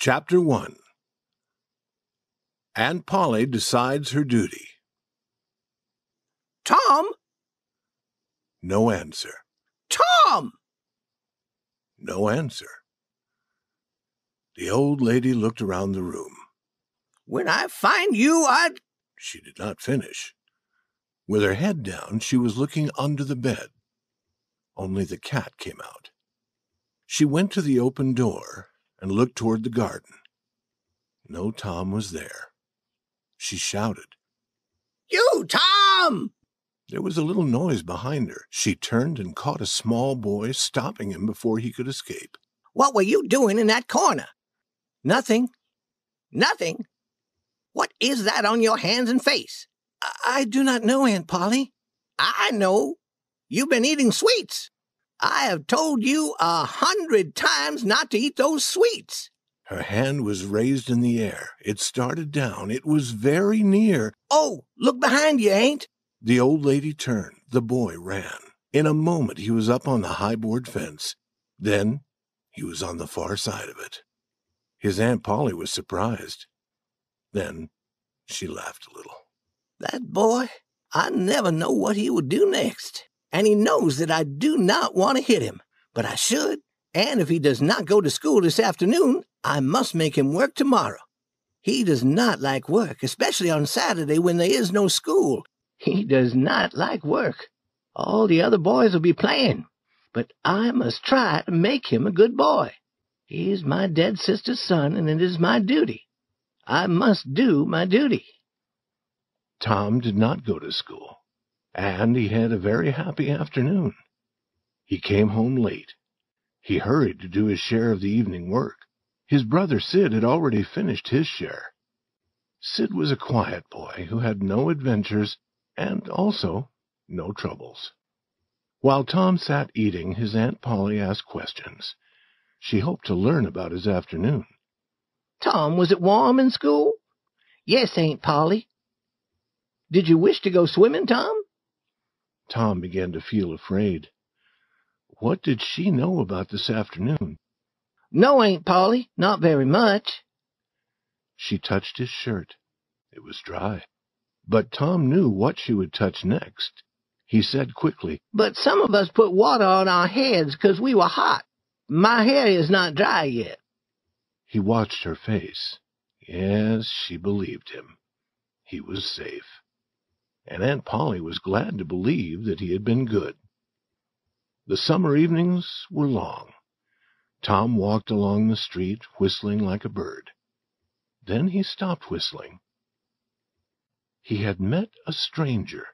Chapter 1 Aunt Polly decides her duty. Tom! No answer. Tom! No answer. The old lady looked around the room. When I find you, I'd. She did not finish. With her head down, she was looking under the bed. Only the cat came out. She went to the open door and looked toward the garden. No Tom was there. She shouted. You, Tom! There was a little noise behind her. She turned and caught a small boy, stopping him before he could escape. What were you doing in that corner? Nothing. Nothing. What is that on your hands and face? I, I do not know, Aunt Polly. I know. You've been eating sweets. I have told you a hundred times not to eat those sweets. Her hand was raised in the air. It started down. It was very near. Oh, look behind you, Ain't. The old lady turned. The boy ran. In a moment he was up on the high board fence. Then he was on the far side of it. His Aunt Polly was surprised. Then she laughed a little. That boy, I never know what he will do next. And he knows that I do not want to hit him, but I should. And if he does not go to school this afternoon, I must make him work tomorrow. He does not like work, especially on Saturday when there is no school. He does not like work. All the other boys will be playing, but I must try to make him a good boy. He is my dead sister's son, and it is my duty. I must do my duty. Tom did not go to school, and he had a very happy afternoon. He came home late. He hurried to do his share of the evening work. His brother Sid had already finished his share. Sid was a quiet boy who had no adventures and also no troubles. While Tom sat eating, his Aunt Polly asked questions. She hoped to learn about his afternoon. Tom, was it warm in school? Yes, Aunt Polly. Did you wish to go swimming, Tom? Tom began to feel afraid. What did she know about this afternoon? No, Aunt Polly, not very much. She touched his shirt. It was dry. But Tom knew what she would touch next. He said quickly, But some of us put water on our heads because we were hot. My hair is not dry yet. He watched her face. Yes, she believed him. He was safe. And Aunt Polly was glad to believe that he had been good. The summer evenings were long. Tom walked along the street, whistling like a bird. Then he stopped whistling. He had met a stranger,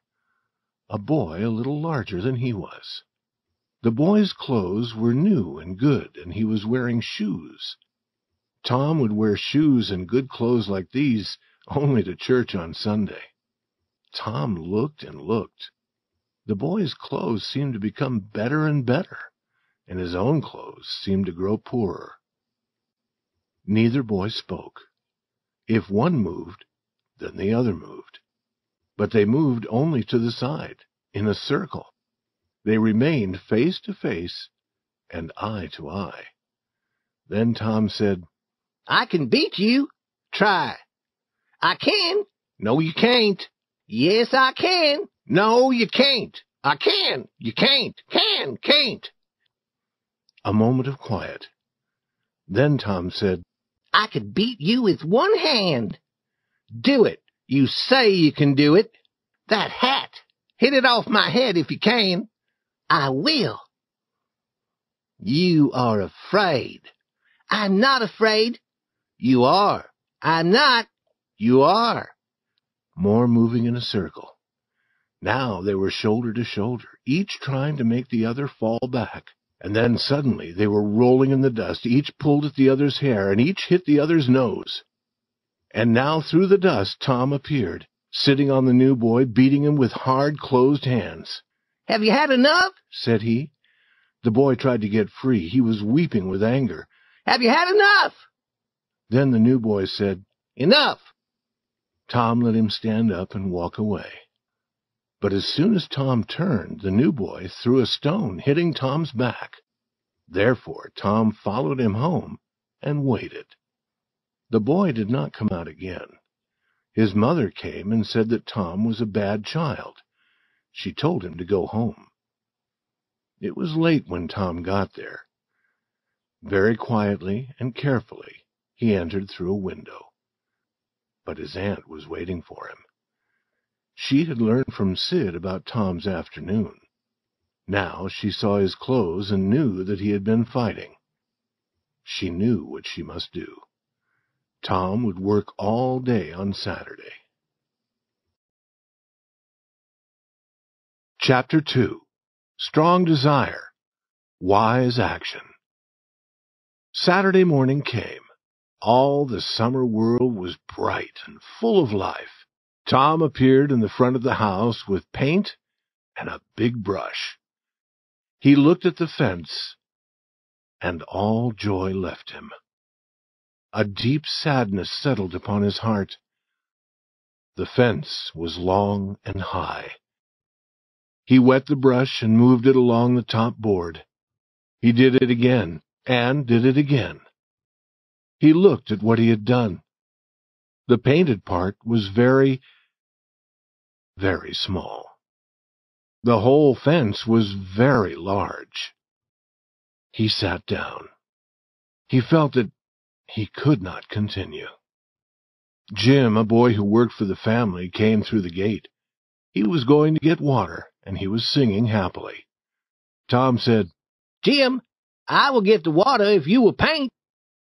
a boy a little larger than he was. The boy's clothes were new and good, and he was wearing shoes. Tom would wear shoes and good clothes like these only to church on Sunday. Tom looked and looked. The boy's clothes seemed to become better and better, and his own clothes seemed to grow poorer. Neither boy spoke. If one moved, then the other moved. But they moved only to the side, in a circle. They remained face to face and eye to eye. Then Tom said, I can beat you. Try. I can. No, you can't. Yes, I can. No, you can't. I can. You can't. Can. Can't. A moment of quiet. Then Tom said, I could beat you with one hand. Do it. You say you can do it. That hat. Hit it off my head if you can. I will. You are afraid. I'm not afraid. You are. I'm not. You are. More moving in a circle. Now they were shoulder to shoulder, each trying to make the other fall back. And then suddenly they were rolling in the dust. Each pulled at the other's hair, and each hit the other's nose. And now through the dust Tom appeared, sitting on the new boy, beating him with hard, closed hands. Have you had enough? said he. The boy tried to get free. He was weeping with anger. Have you had enough? Then the new boy said, Enough. Tom let him stand up and walk away. But as soon as Tom turned, the new boy threw a stone, hitting Tom's back. Therefore Tom followed him home and waited. The boy did not come out again. His mother came and said that Tom was a bad child. She told him to go home. It was late when Tom got there. Very quietly and carefully he entered through a window. But his aunt was waiting for him. She had learned from Sid about Tom's afternoon. Now she saw his clothes and knew that he had been fighting. She knew what she must do. Tom would work all day on Saturday. Chapter 2 Strong Desire Wise Action Saturday morning came. All the summer world was bright and full of life. Tom appeared in the front of the house with paint and a big brush. He looked at the fence, and all joy left him. A deep sadness settled upon his heart. The fence was long and high. He wet the brush and moved it along the top board. He did it again, and did it again. He looked at what he had done. The painted part was very, very small. The whole fence was very large. He sat down. He felt that he could not continue. Jim, a boy who worked for the family, came through the gate. He was going to get water, and he was singing happily. Tom said, Jim, I will get the water if you will paint.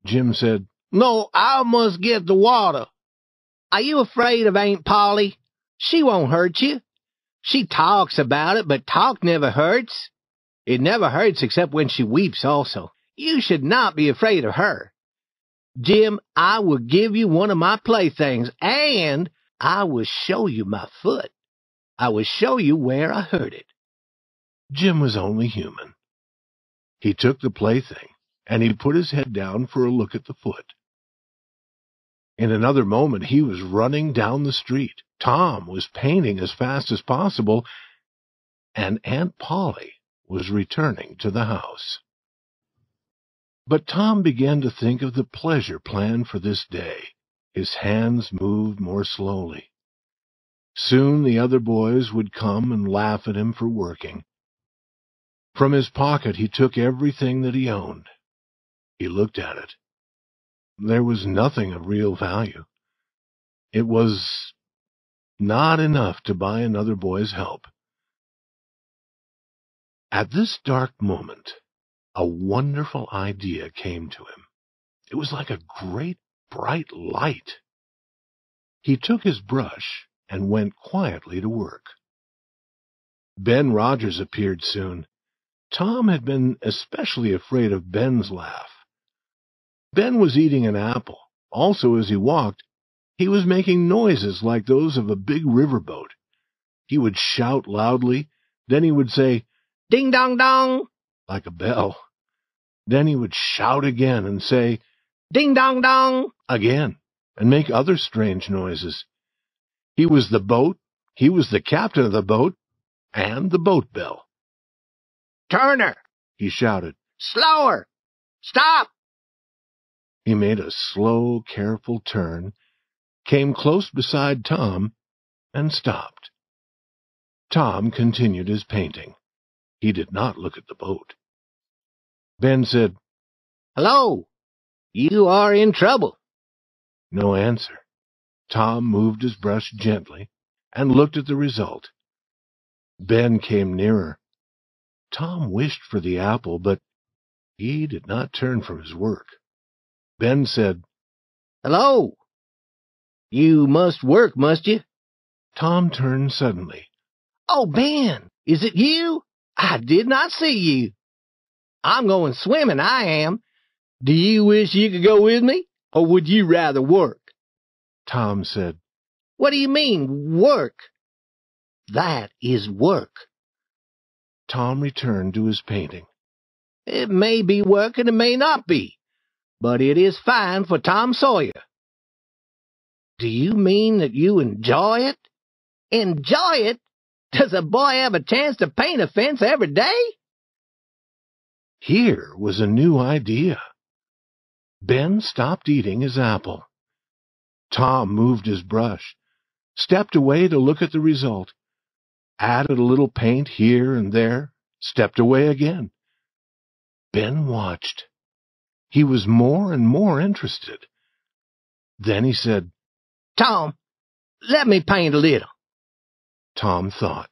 Jim said, No, I must get the water. Are you afraid of Aunt Polly? She won't hurt you. She talks about it, but talk never hurts. It never hurts except when she weeps also. You should not be afraid of her. Jim, I will give you one of my playthings, and I will show you my foot. I will show you where I hurt it. Jim was only human. He took the plaything, and he put his head down for a look at the foot. In another moment he was running down the street. Tom was painting as fast as possible, and Aunt Polly was returning to the house. But Tom began to think of the pleasure planned for this day. His hands moved more slowly. Soon the other boys would come and laugh at him for working. From his pocket he took everything that he owned. He looked at it. There was nothing of real value. It was not enough to buy another boy's help. At this dark moment, a wonderful idea came to him. It was like a great bright light. He took his brush and went quietly to work. Ben Rogers appeared soon. Tom had been especially afraid of Ben's laugh. Ben was eating an apple. Also, as he walked, he was making noises like those of a big riverboat. He would shout loudly, then he would say, Ding dong dong, like a bell. Then he would shout again and say, Ding dong dong, again, and make other strange noises. He was the boat, he was the captain of the boat, and the boat bell. Turner, he shouted, slower, stop. He made a slow, careful turn came close beside Tom, and stopped. Tom continued his painting. He did not look at the boat. Ben said, Hello, you are in trouble. No answer. Tom moved his brush gently and looked at the result. Ben came nearer. Tom wished for the apple, but he did not turn from his work. Ben said, Hello, you must work, must you? Tom turned suddenly. Oh, Ben, is it you? I did not see you. I'm going swimming, I am. Do you wish you could go with me, or would you rather work? Tom said, What do you mean, work? That is work. Tom returned to his painting. It may be work and it may not be, but it is fine for Tom Sawyer. Do you mean that you enjoy it? Enjoy it? Does a boy have a chance to paint a fence every day? Here was a new idea. Ben stopped eating his apple. Tom moved his brush, stepped away to look at the result, added a little paint here and there, stepped away again. Ben watched. He was more and more interested. Then he said, Tom, let me paint a little. Tom thought.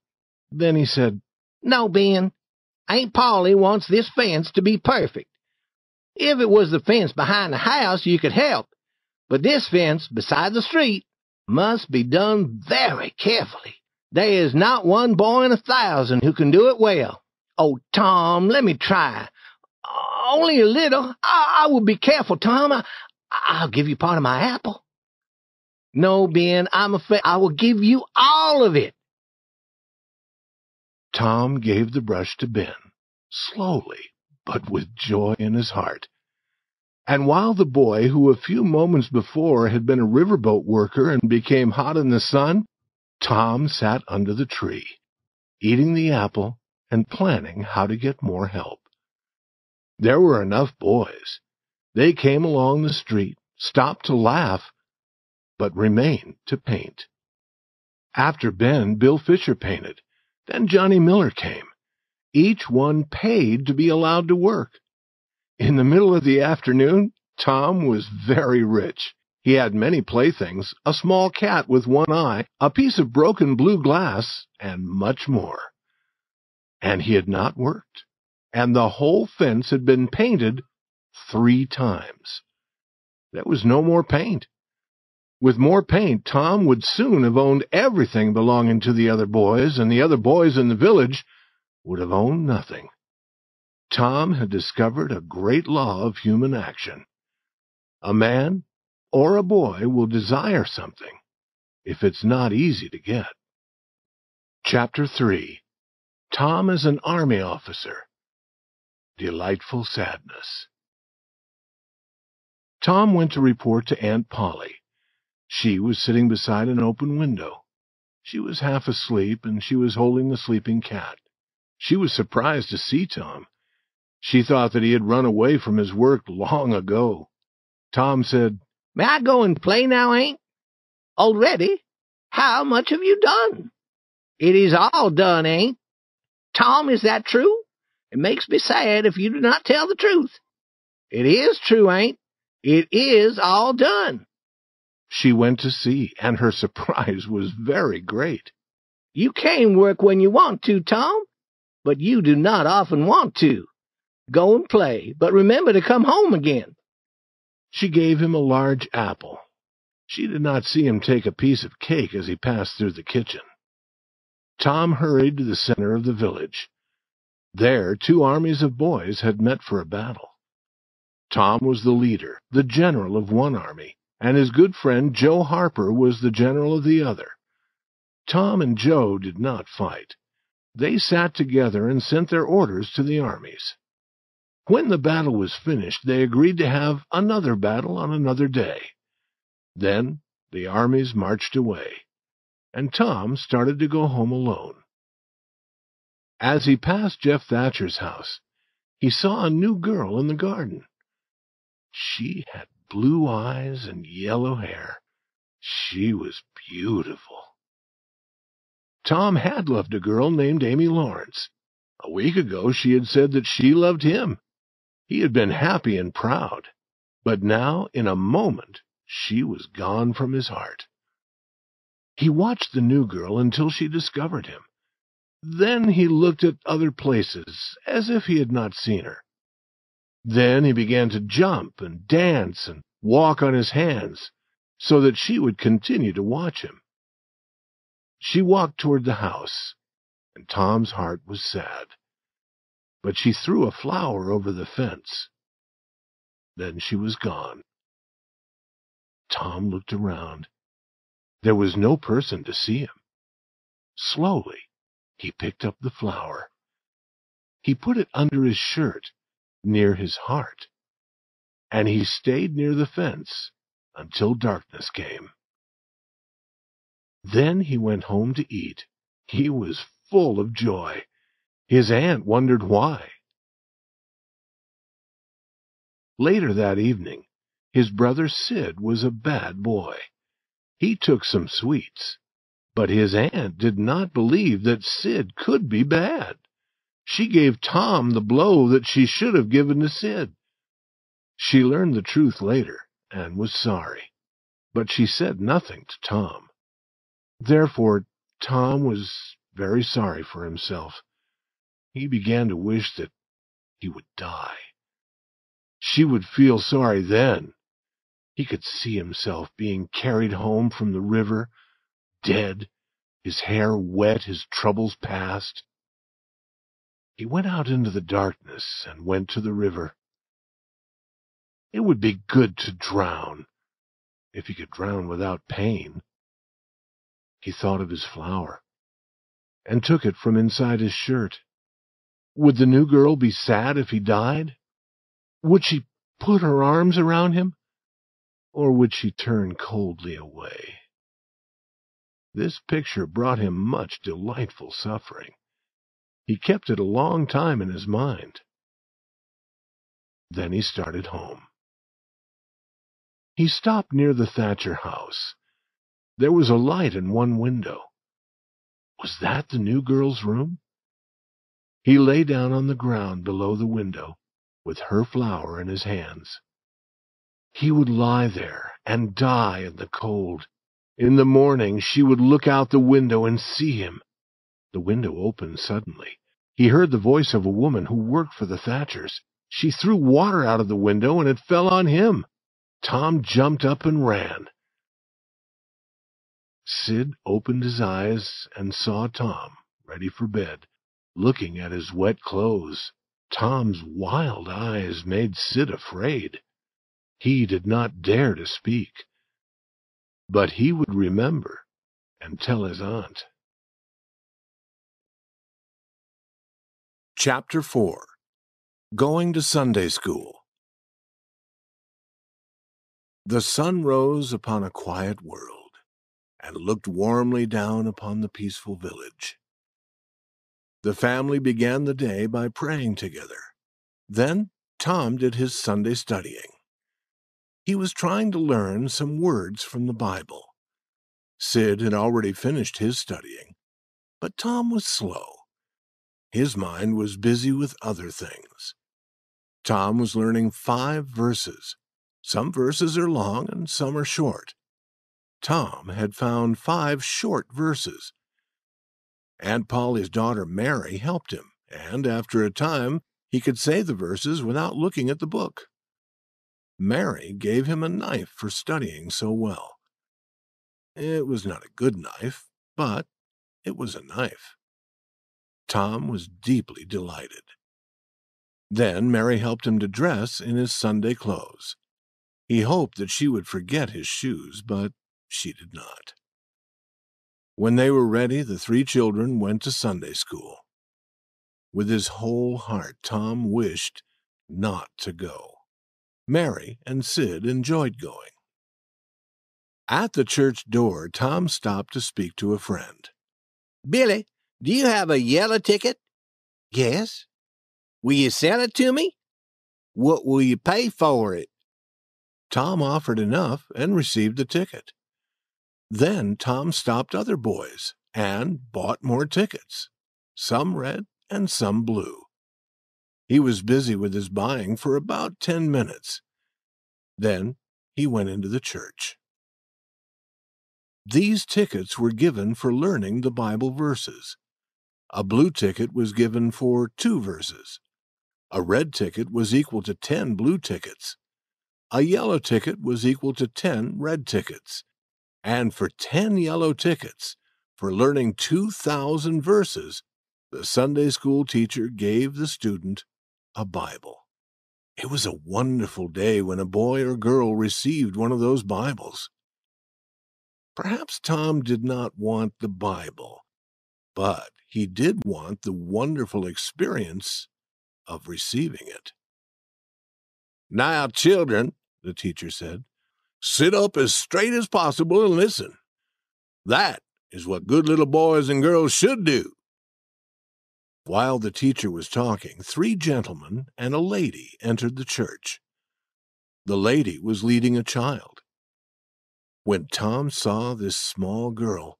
Then he said, No, Ben. Aunt Polly wants this fence to be perfect. If it was the fence behind the house, you could help. But this fence beside the street must be done very carefully. There is not one boy in a thousand who can do it well. Oh, Tom, let me try. Only a little. I, I will be careful, Tom. I, I'll give you part of my apple. No, Ben, I'm afraid I will give you all of it. Tom gave the brush to Ben, slowly, but with joy in his heart. And while the boy, who a few moments before had been a riverboat worker and became hot in the sun, Tom sat under the tree, eating the apple and planning how to get more help. There were enough boys. They came along the street, stopped to laugh, but remained to paint. After Ben, Bill Fisher painted. Then Johnny Miller came. Each one paid to be allowed to work. In the middle of the afternoon, Tom was very rich. He had many playthings, a small cat with one eye, a piece of broken blue glass, and much more. And he had not worked. And the whole fence had been painted three times. There was no more paint. With more paint, Tom would soon have owned everything belonging to the other boys, and the other boys in the village would have owned nothing. Tom had discovered a great law of human action. A man or a boy will desire something if it's not easy to get. Chapter 3 Tom is an Army Officer Delightful Sadness Tom went to report to Aunt Polly. She was sitting beside an open window. She was half asleep, and she was holding the sleeping cat. She was surprised to see Tom. She thought that he had run away from his work long ago. Tom said, May I go and play now, Aunt? Already? How much have you done? It is all done, Aunt. Tom, is that true? It makes me sad if you do not tell the truth. It is true, Aunt. It is all done. She went to see, and her surprise was very great. You can work when you want to, Tom, but you do not often want to. Go and play, but remember to come home again. She gave him a large apple. She did not see him take a piece of cake as he passed through the kitchen. Tom hurried to the center of the village. There, two armies of boys had met for a battle. Tom was the leader, the general of one army, and his good friend Joe Harper was the general of the other. Tom and Joe did not fight. They sat together and sent their orders to the armies. When the battle was finished, they agreed to have another battle on another day. Then the armies marched away, and Tom started to go home alone. As he passed Jeff Thatcher's house, he saw a new girl in the garden. She had blue eyes and yellow hair. She was beautiful. Tom had loved a girl named Amy Lawrence. A week ago she had said that she loved him. He had been happy and proud, but now, in a moment, she was gone from his heart. He watched the new girl until she discovered him. Then he looked at other places, as if he had not seen her. Then he began to jump and dance and walk on his hands, so that she would continue to watch him. She walked toward the house, and Tom's heart was sad but she threw a flower over the fence. Then she was gone. Tom looked around. There was no person to see him. Slowly, he picked up the flower. He put it under his shirt, near his heart, and he stayed near the fence until darkness came. Then he went home to eat. He was full of joy. His aunt wondered why. Later that evening, his brother Sid was a bad boy. He took some sweets, but his aunt did not believe that Sid could be bad. She gave Tom the blow that she should have given to Sid. She learned the truth later and was sorry, but she said nothing to Tom. Therefore, Tom was very sorry for himself. He began to wish that he would die. She would feel sorry then. He could see himself being carried home from the river, dead, his hair wet, his troubles past. He went out into the darkness and went to the river. It would be good to drown, if he could drown without pain. He thought of his flower, and took it from inside his shirt. Would the new girl be sad if he died? Would she put her arms around him? Or would she turn coldly away? This picture brought him much delightful suffering. He kept it a long time in his mind. Then he started home. He stopped near the Thatcher house. There was a light in one window. Was that the new girl's room? He lay down on the ground below the window, with her flower in his hands. He would lie there and die in the cold. In the morning she would look out the window and see him. The window opened suddenly. He heard the voice of a woman who worked for the Thatchers. She threw water out of the window and it fell on him. Tom jumped up and ran. Sid opened his eyes and saw Tom, ready for bed, looking at his wet clothes. Tom's wild eyes made Sid afraid. He did not dare to speak. But he would remember and tell his aunt. Chapter 4 Going to Sunday School The sun rose upon a quiet world and looked warmly down upon the peaceful village. The family began the day by praying together. Then Tom did his Sunday studying. He was trying to learn some words from the Bible. Sid had already finished his studying, but Tom was slow. His mind was busy with other things. Tom was learning five verses. Some verses are long and some are short. Tom had found five short verses. Aunt Polly's daughter Mary helped him, and after a time he could say the verses without looking at the book. Mary gave him a knife for studying so well. It was not a good knife, but it was a knife. Tom was deeply delighted. Then Mary helped him to dress in his Sunday clothes. He hoped that she would forget his shoes, but she did not. When they were ready, the three children went to Sunday school. With his whole heart, Tom wished not to go. Mary and Sid enjoyed going. At the church door, Tom stopped to speak to a friend. Billy, do you have a yellow ticket? Yes. Will you sell it to me? What will you pay for it? Tom offered enough and received the ticket. Then Tom stopped other boys and bought more tickets, some red and some blue. He was busy with his buying for about ten minutes. Then he went into the church. These tickets were given for learning the Bible verses. A blue ticket was given for two verses. A red ticket was equal to ten blue tickets. A yellow ticket was equal to ten red tickets and for 10 yellow tickets for learning 2,000 verses, the Sunday school teacher gave the student a Bible. It was a wonderful day when a boy or girl received one of those Bibles. Perhaps Tom did not want the Bible, but he did want the wonderful experience of receiving it. Now, children, the teacher said, Sit up as straight as possible and listen. That is what good little boys and girls should do. While the teacher was talking, three gentlemen and a lady entered the church. The lady was leading a child. When Tom saw this small girl,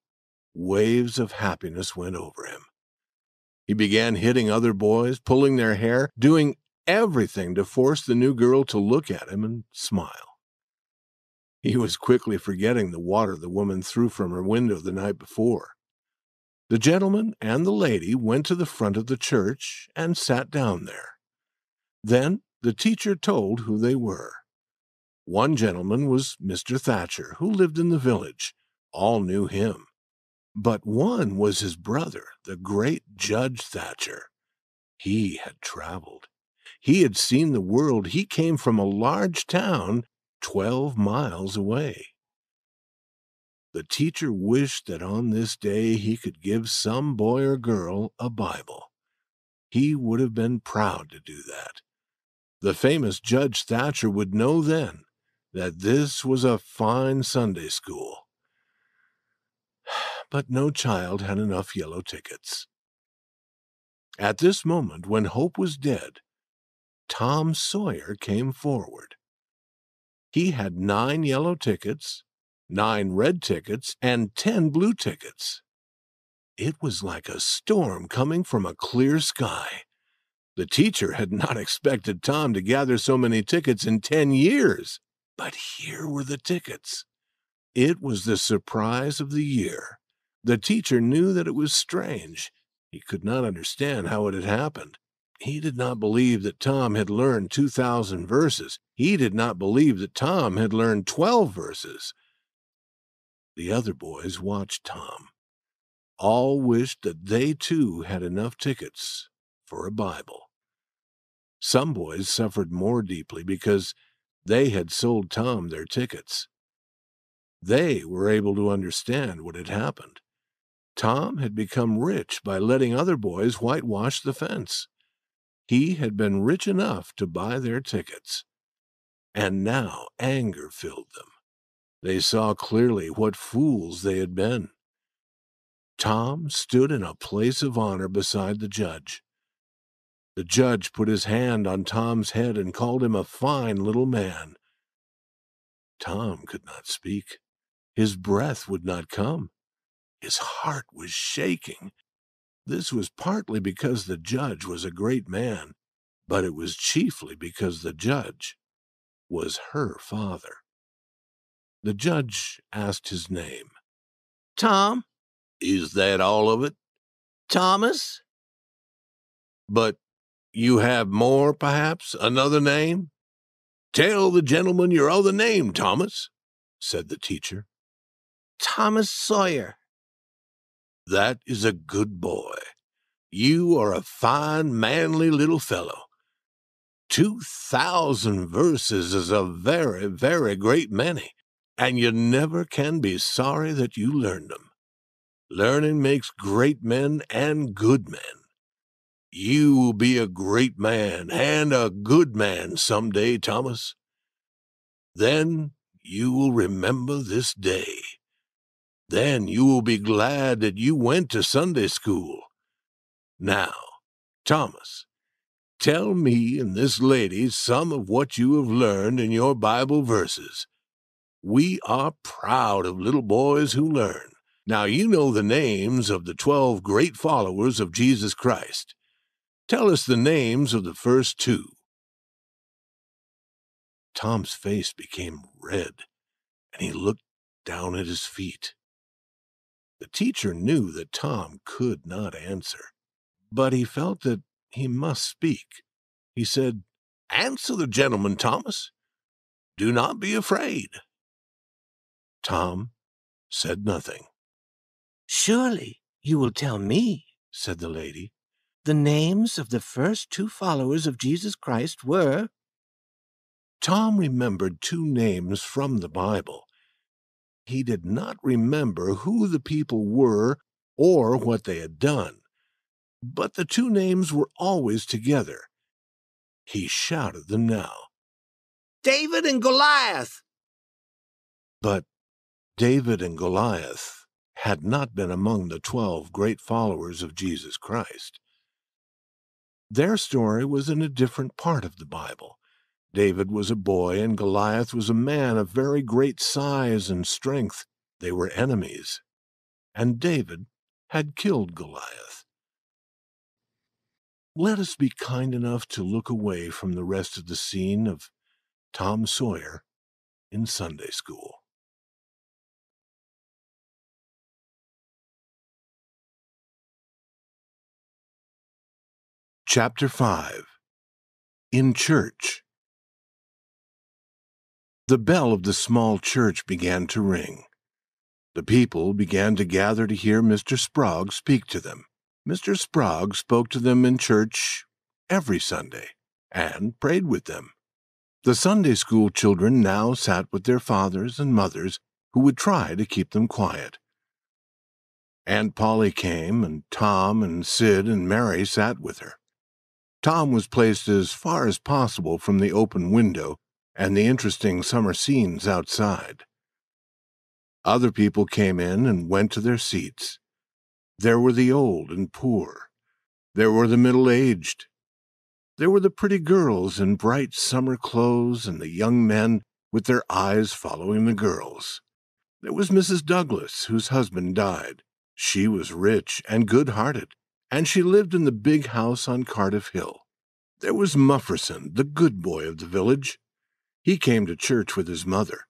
waves of happiness went over him. He began hitting other boys, pulling their hair, doing everything to force the new girl to look at him and smile. He was quickly forgetting the water the woman threw from her window the night before. The gentleman and the lady went to the front of the church and sat down there. Then the teacher told who they were. One gentleman was Mr. Thatcher, who lived in the village. All knew him. But one was his brother, the great Judge Thatcher. He had traveled. He had seen the world. He came from a large town twelve miles away. The teacher wished that on this day he could give some boy or girl a Bible. He would have been proud to do that. The famous Judge Thatcher would know then that this was a fine Sunday school. But no child had enough yellow tickets. At this moment, when hope was dead, Tom Sawyer came forward. He had nine yellow tickets nine red tickets, and ten blue tickets. It was like a storm coming from a clear sky. The teacher had not expected Tom to gather so many tickets in ten years, but here were the tickets. It was the surprise of the year. The teacher knew that it was strange. He could not understand how it had happened. He did not believe that Tom had learned 2,000 verses. He did not believe that Tom had learned 12 verses. The other boys watched Tom. All wished that they too had enough tickets for a Bible. Some boys suffered more deeply because they had sold Tom their tickets. They were able to understand what had happened. Tom had become rich by letting other boys whitewash the fence. He had been rich enough to buy their tickets. And now anger filled them. They saw clearly what fools they had been. Tom stood in a place of honor beside the judge. The judge put his hand on Tom's head and called him a fine little man. Tom could not speak. His breath would not come. His heart was shaking. This was partly because the judge was a great man, but it was chiefly because the judge was her father. The judge asked his name. Tom. Is that all of it? Thomas. But you have more, perhaps? Another name? Tell the gentleman your other name, Thomas, said the teacher. Thomas Sawyer. That is a good boy. You are a fine, manly little fellow. Two thousand verses is a very, very great many and you never can be sorry that you learned them. Learning makes great men and good men. You will be a great man and a good man some day, Thomas. Then you will remember this day. Then you will be glad that you went to Sunday school. Now, Thomas, tell me and this lady some of what you have learned in your Bible verses we are proud of little boys who learn. Now you know the names of the twelve great followers of Jesus Christ. Tell us the names of the first two. Tom's face became red, and he looked down at his feet. The teacher knew that Tom could not answer, but he felt that he must speak. He said, Answer the gentleman, Thomas. Do not be afraid. Tom said nothing. Surely you will tell me, said the lady. The names of the first two followers of Jesus Christ were. Tom remembered two names from the Bible. He did not remember who the people were or what they had done, but the two names were always together. He shouted them now. David and Goliath! But David and Goliath had not been among the twelve great followers of Jesus Christ. Their story was in a different part of the Bible, David was a boy, and Goliath was a man of very great size and strength. They were enemies, and David had killed Goliath. Let us be kind enough to look away from the rest of the scene of Tom Sawyer in Sunday school. Chapter 5 In Church The bell of the small church began to ring. The people began to gather to hear Mr. Sprague speak to them. Mr. Sprague spoke to them in church every Sunday and prayed with them. The Sunday school children now sat with their fathers and mothers, who would try to keep them quiet. Aunt Polly came, and Tom and Sid and Mary sat with her. Tom was placed as far as possible from the open window and the interesting summer scenes outside. Other people came in and went to their seats. There were the old and poor. There were the middle aged. There were the pretty girls in bright summer clothes and the young men with their eyes following the girls. There was Mrs. Douglas, whose husband died. She was rich and good hearted and she lived in the big house on Cardiff Hill. There was Mufferson, the good boy of the village. He came to church with his mother.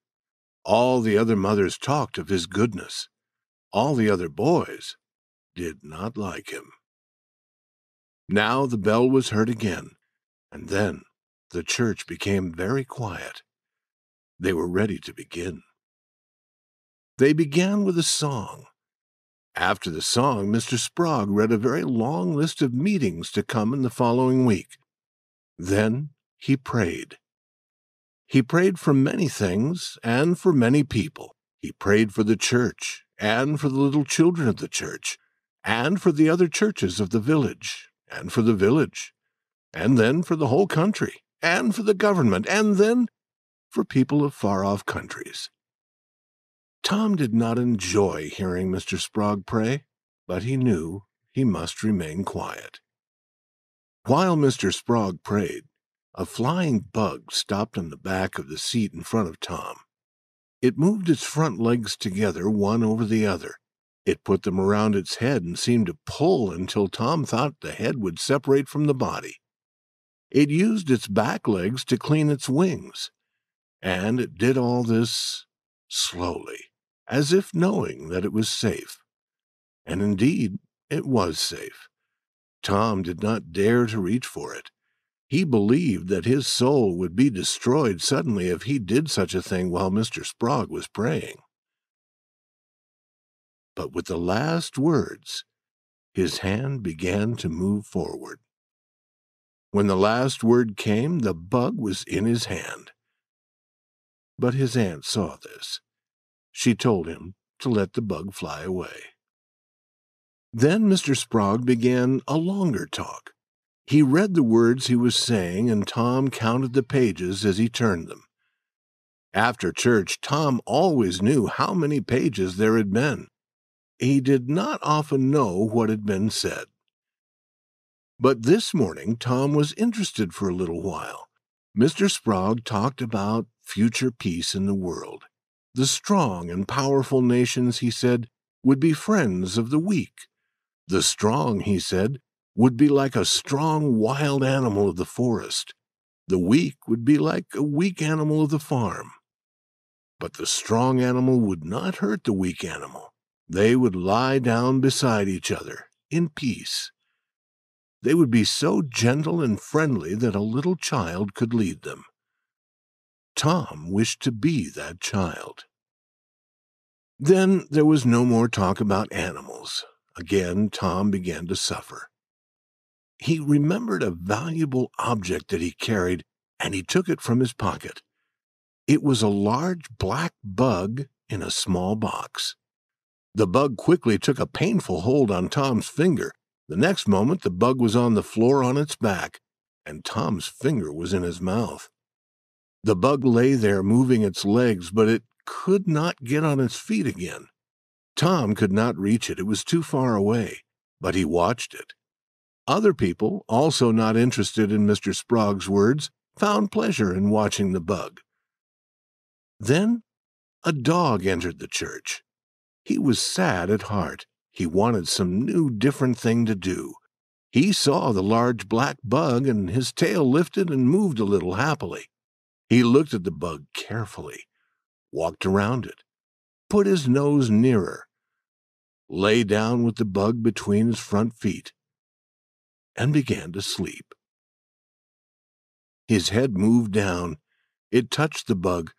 All the other mothers talked of his goodness. All the other boys did not like him. Now the bell was heard again, and then the church became very quiet. They were ready to begin. They began with a song, after the song, Mr. Sprague read a very long list of meetings to come in the following week. Then he prayed. He prayed for many things and for many people. He prayed for the church and for the little children of the church and for the other churches of the village and for the village and then for the whole country and for the government and then for people of far off countries. Tom did not enjoy hearing Mr. Sprague pray, but he knew he must remain quiet. While Mr. Sprague prayed, a flying bug stopped on the back of the seat in front of Tom. It moved its front legs together, one over the other. It put them around its head and seemed to pull until Tom thought the head would separate from the body. It used its back legs to clean its wings, and it did all this slowly as if knowing that it was safe. And indeed, it was safe. Tom did not dare to reach for it. He believed that his soul would be destroyed suddenly if he did such a thing while Mr. Sprague was praying. But with the last words, his hand began to move forward. When the last word came, the bug was in his hand. But his aunt saw this she told him to let the bug fly away. Then Mr. Sprague began a longer talk. He read the words he was saying, and Tom counted the pages as he turned them. After church, Tom always knew how many pages there had been. He did not often know what had been said. But this morning, Tom was interested for a little while. Mr. Sprague talked about future peace in the world. The strong and powerful nations, he said, would be friends of the weak. The strong, he said, would be like a strong wild animal of the forest. The weak would be like a weak animal of the farm. But the strong animal would not hurt the weak animal. They would lie down beside each other, in peace. They would be so gentle and friendly that a little child could lead them. Tom wished to be that child. Then there was no more talk about animals. Again, Tom began to suffer. He remembered a valuable object that he carried, and he took it from his pocket. It was a large black bug in a small box. The bug quickly took a painful hold on Tom's finger. The next moment, the bug was on the floor on its back, and Tom's finger was in his mouth. The bug lay there moving its legs, but it could not get on its feet again. Tom could not reach it, it was too far away, but he watched it. Other people, also not interested in Mr. Sprague's words, found pleasure in watching the bug. Then a dog entered the church. He was sad at heart. He wanted some new, different thing to do. He saw the large black bug, and his tail lifted and moved a little happily. He looked at the bug carefully, walked around it, put his nose nearer, lay down with the bug between his front feet, and began to sleep. His head moved down. It touched the bug,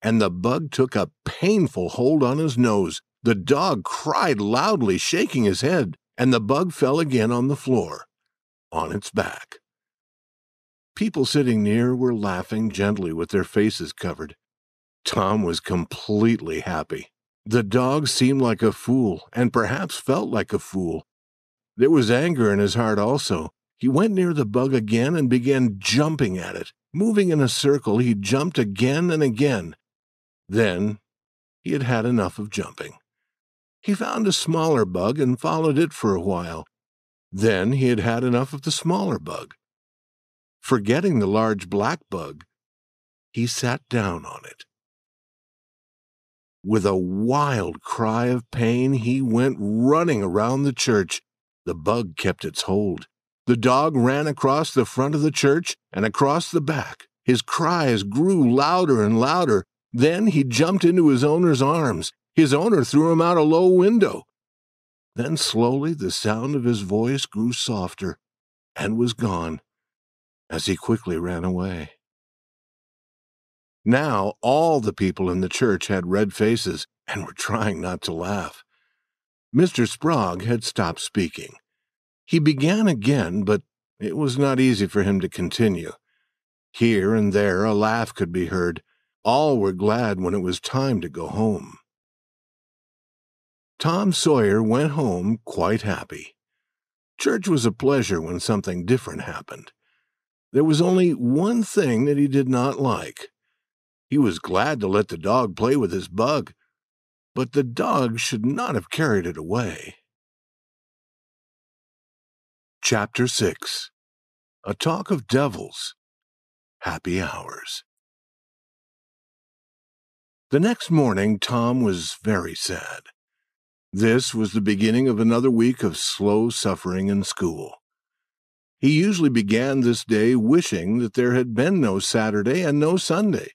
and the bug took a painful hold on his nose. The dog cried loudly, shaking his head, and the bug fell again on the floor, on its back. People sitting near were laughing gently with their faces covered. Tom was completely happy. The dog seemed like a fool, and perhaps felt like a fool. There was anger in his heart also. He went near the bug again and began jumping at it. Moving in a circle, he jumped again and again. Then he had had enough of jumping. He found a smaller bug and followed it for a while. Then he had had enough of the smaller bug. Forgetting the large black bug, he sat down on it. With a wild cry of pain, he went running around the church. The bug kept its hold. The dog ran across the front of the church and across the back. His cries grew louder and louder. Then he jumped into his owner's arms. His owner threw him out a low window. Then slowly the sound of his voice grew softer and was gone as he quickly ran away. Now all the people in the church had red faces and were trying not to laugh. Mr. Sprogg had stopped speaking. He began again, but it was not easy for him to continue. Here and there a laugh could be heard. All were glad when it was time to go home. Tom Sawyer went home quite happy. Church was a pleasure when something different happened. There was only one thing that he did not like. He was glad to let the dog play with his bug, but the dog should not have carried it away. Chapter 6 A Talk of Devils Happy Hours The next morning, Tom was very sad. This was the beginning of another week of slow suffering in school. He usually began this day wishing that there had been no Saturday and no Sunday.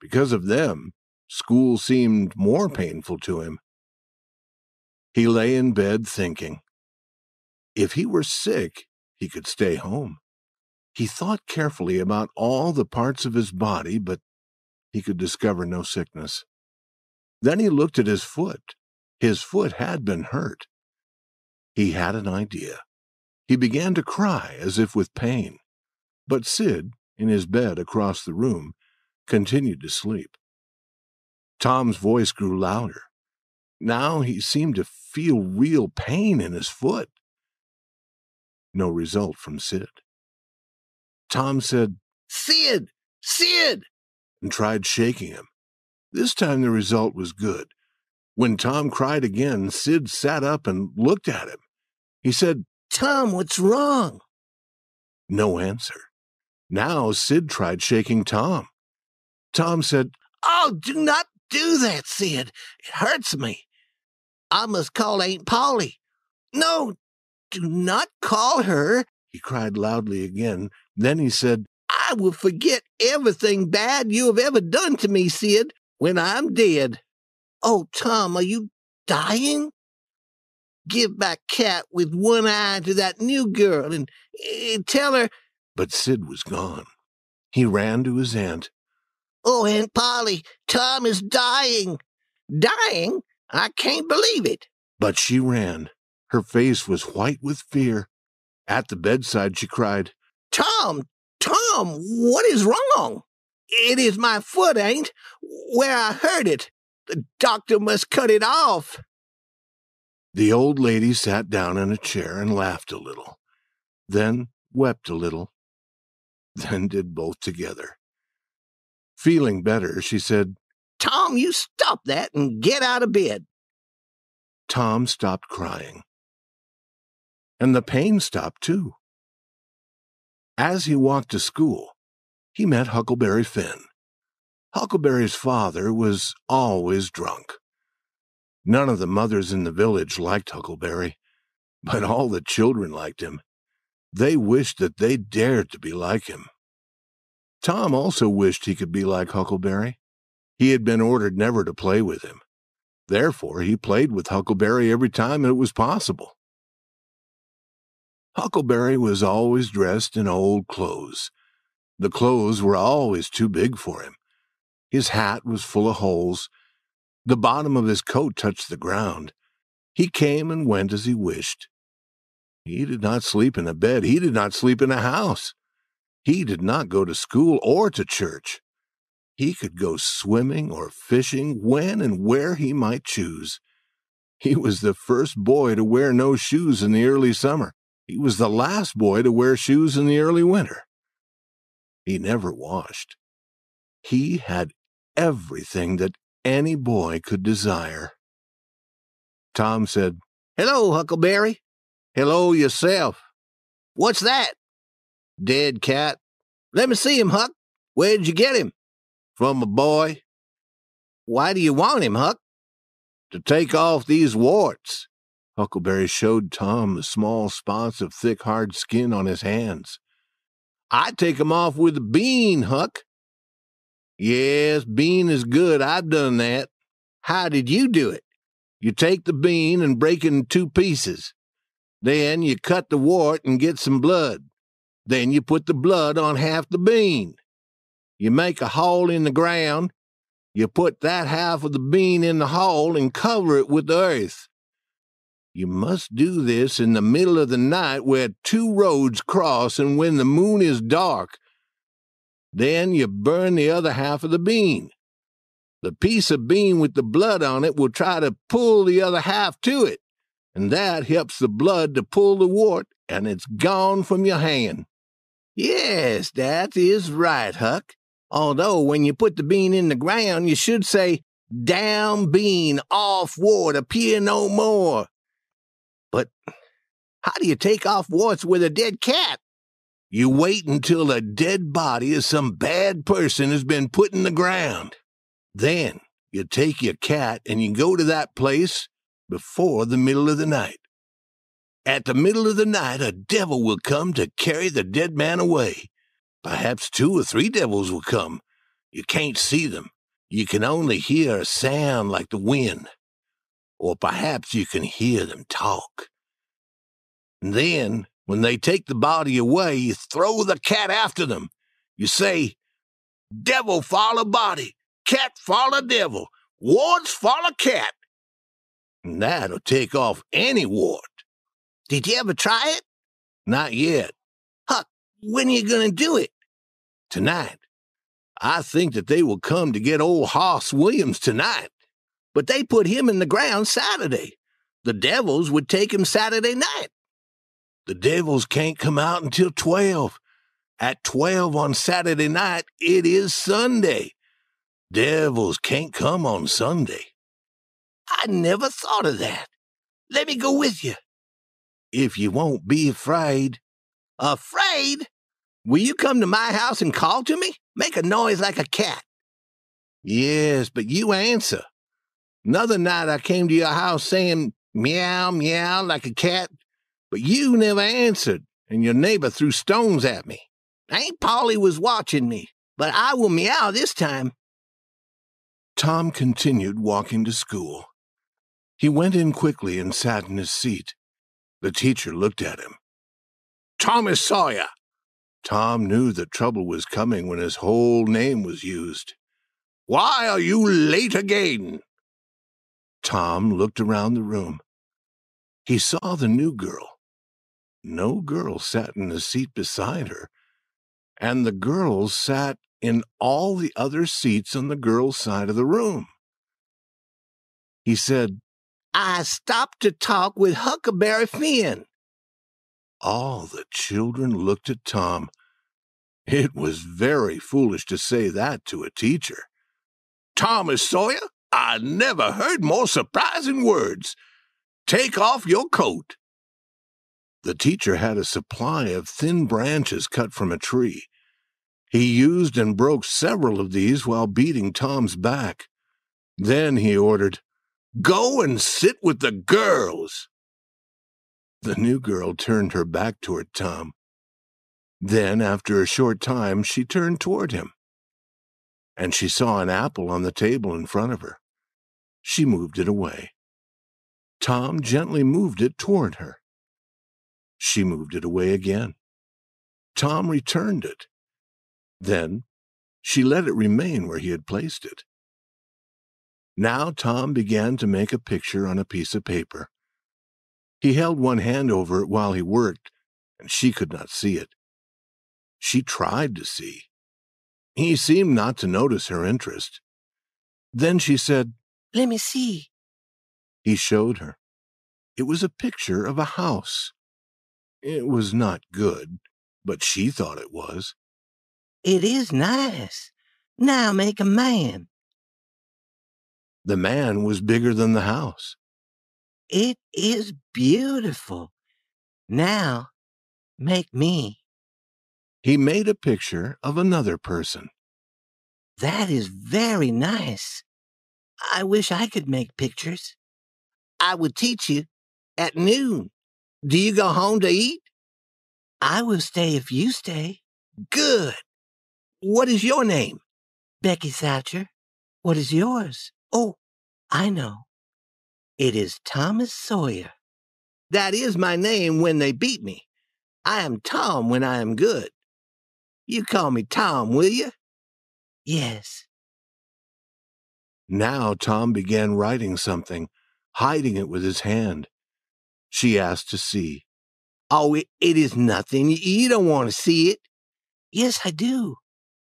Because of them, school seemed more painful to him. He lay in bed thinking. If he were sick, he could stay home. He thought carefully about all the parts of his body, but he could discover no sickness. Then he looked at his foot. His foot had been hurt. He had an idea. He began to cry as if with pain. But Sid, in his bed across the room, continued to sleep. Tom's voice grew louder. Now he seemed to feel real pain in his foot. No result from Sid. Tom said, Sid! Sid! and tried shaking him. This time the result was good. When Tom cried again, Sid sat up and looked at him. He said, Tom, what's wrong? No answer. Now Sid tried shaking Tom. Tom said, Oh, do not do that, Sid. It hurts me. I must call Aunt Polly. No, do not call her, he cried loudly again. Then he said, I will forget everything bad you have ever done to me, Sid, when I'm dead. Oh, Tom, are you dying? Give my Cat with one eye to that new girl and, and tell her. But Sid was gone. He ran to his aunt. Oh, Aunt Polly, Tom is dying. Dying? I can't believe it. But she ran. Her face was white with fear. At the bedside, she cried, Tom, Tom, what is wrong? It is my foot, ain't? Where I hurt it. The doctor must cut it off. The old lady sat down in a chair and laughed a little, then wept a little, then did both together. Feeling better, she said, Tom, you stop that and get out of bed. Tom stopped crying. And the pain stopped too. As he walked to school, he met Huckleberry Finn. Huckleberry's father was always drunk. None of the mothers in the village liked Huckleberry, but all the children liked him. They wished that they dared to be like him. Tom also wished he could be like Huckleberry. He had been ordered never to play with him. Therefore, he played with Huckleberry every time it was possible. Huckleberry was always dressed in old clothes. The clothes were always too big for him. His hat was full of holes. The bottom of his coat touched the ground. He came and went as he wished. He did not sleep in a bed. He did not sleep in a house. He did not go to school or to church. He could go swimming or fishing when and where he might choose. He was the first boy to wear no shoes in the early summer. He was the last boy to wear shoes in the early winter. He never washed. He had everything that any boy could desire. Tom said, Hello, Huckleberry. Hello yourself. What's that? Dead cat. Let me see him, Huck. Where'd you get him? From a boy. Why do you want him, Huck? To take off these warts. Huckleberry showed Tom the small spots of thick, hard skin on his hands. I take 'em off with a bean, Huck. Yes, bean is good. I've done that. How did you do it? You take the bean and break it in two pieces. Then you cut the wart and get some blood. Then you put the blood on half the bean. You make a hole in the ground. You put that half of the bean in the hole and cover it with the earth. You must do this in the middle of the night where two roads cross and when the moon is dark. Then you burn the other half of the bean. The piece of bean with the blood on it will try to pull the other half to it, and that helps the blood to pull the wart, and it's gone from your hand. Yes, that is right, Huck. Although when you put the bean in the ground, you should say, Down bean, off wart, appear no more. But how do you take off warts with a dead cat? You wait until a dead body of some bad person has been put in the ground. Then you take your cat and you go to that place before the middle of the night. At the middle of the night, a devil will come to carry the dead man away. Perhaps two or three devils will come. You can't see them. You can only hear a sound like the wind. Or perhaps you can hear them talk. And then when they take the body away, you throw the cat after them. You say, Devil follow body, cat follow devil, warts follow cat. And that'll take off any wart. Did you ever try it? Not yet. Huck, when are you going to do it? Tonight. I think that they will come to get old Hoss Williams tonight. But they put him in the ground Saturday. The devils would take him Saturday night. The devils can't come out until 12. At 12 on Saturday night, it is Sunday. Devils can't come on Sunday. I never thought of that. Let me go with you. If you won't be afraid. Afraid? Will you come to my house and call to me? Make a noise like a cat. Yes, but you answer. Another night I came to your house saying meow, meow like a cat, but you never answered, and your neighbor threw stones at me. Aunt Polly was watching me, but I will meow this time. Tom continued walking to school. He went in quickly and sat in his seat. The teacher looked at him. Thomas Sawyer! Tom knew that trouble was coming when his whole name was used. Why are you late again? Tom looked around the room. He saw the new girl. No girl sat in the seat beside her, and the girls sat in all the other seats on the girl's side of the room. He said, I stopped to talk with Huckleberry Finn. All the children looked at Tom. It was very foolish to say that to a teacher. Thomas Sawyer, I never heard more surprising words. Take off your coat. The teacher had a supply of thin branches cut from a tree. He used and broke several of these while beating Tom's back. Then he ordered, Go and sit with the girls. The new girl turned her back toward Tom. Then, after a short time, she turned toward him. And she saw an apple on the table in front of her. She moved it away. Tom gently moved it toward her. She moved it away again. Tom returned it. Then she let it remain where he had placed it. Now Tom began to make a picture on a piece of paper. He held one hand over it while he worked, and she could not see it. She tried to see. He seemed not to notice her interest. Then she said, Let me see. He showed her. It was a picture of a house. It was not good, but she thought it was. It is nice. Now make a man. The man was bigger than the house. It is beautiful. Now make me. He made a picture of another person. That is very nice. I wish I could make pictures. I would teach you at noon. Do you go home to eat? I will stay if you stay. Good. What is your name? Becky Thatcher. What is yours? Oh, I know. It is Thomas Sawyer. That is my name when they beat me. I am Tom when I am good. You call me Tom, will you? Yes. Now Tom began writing something, hiding it with his hand. She asked to see. Oh, it, it is nothing. You don't want to see it. Yes, I do.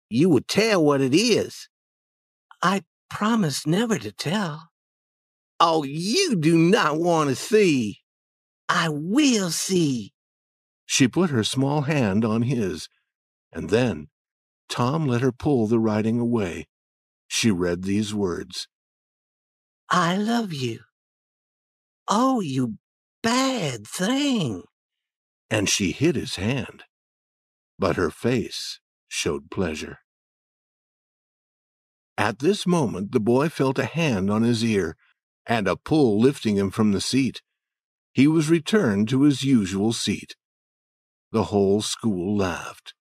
You would tell what it is. I promise never to tell. Oh, you do not want to see. I will see. She put her small hand on his, and then Tom let her pull the writing away. She read these words I love you. Oh, you bad thing. And she hid his hand, but her face showed pleasure. At this moment, the boy felt a hand on his ear and a pull lifting him from the seat. He was returned to his usual seat. The whole school laughed.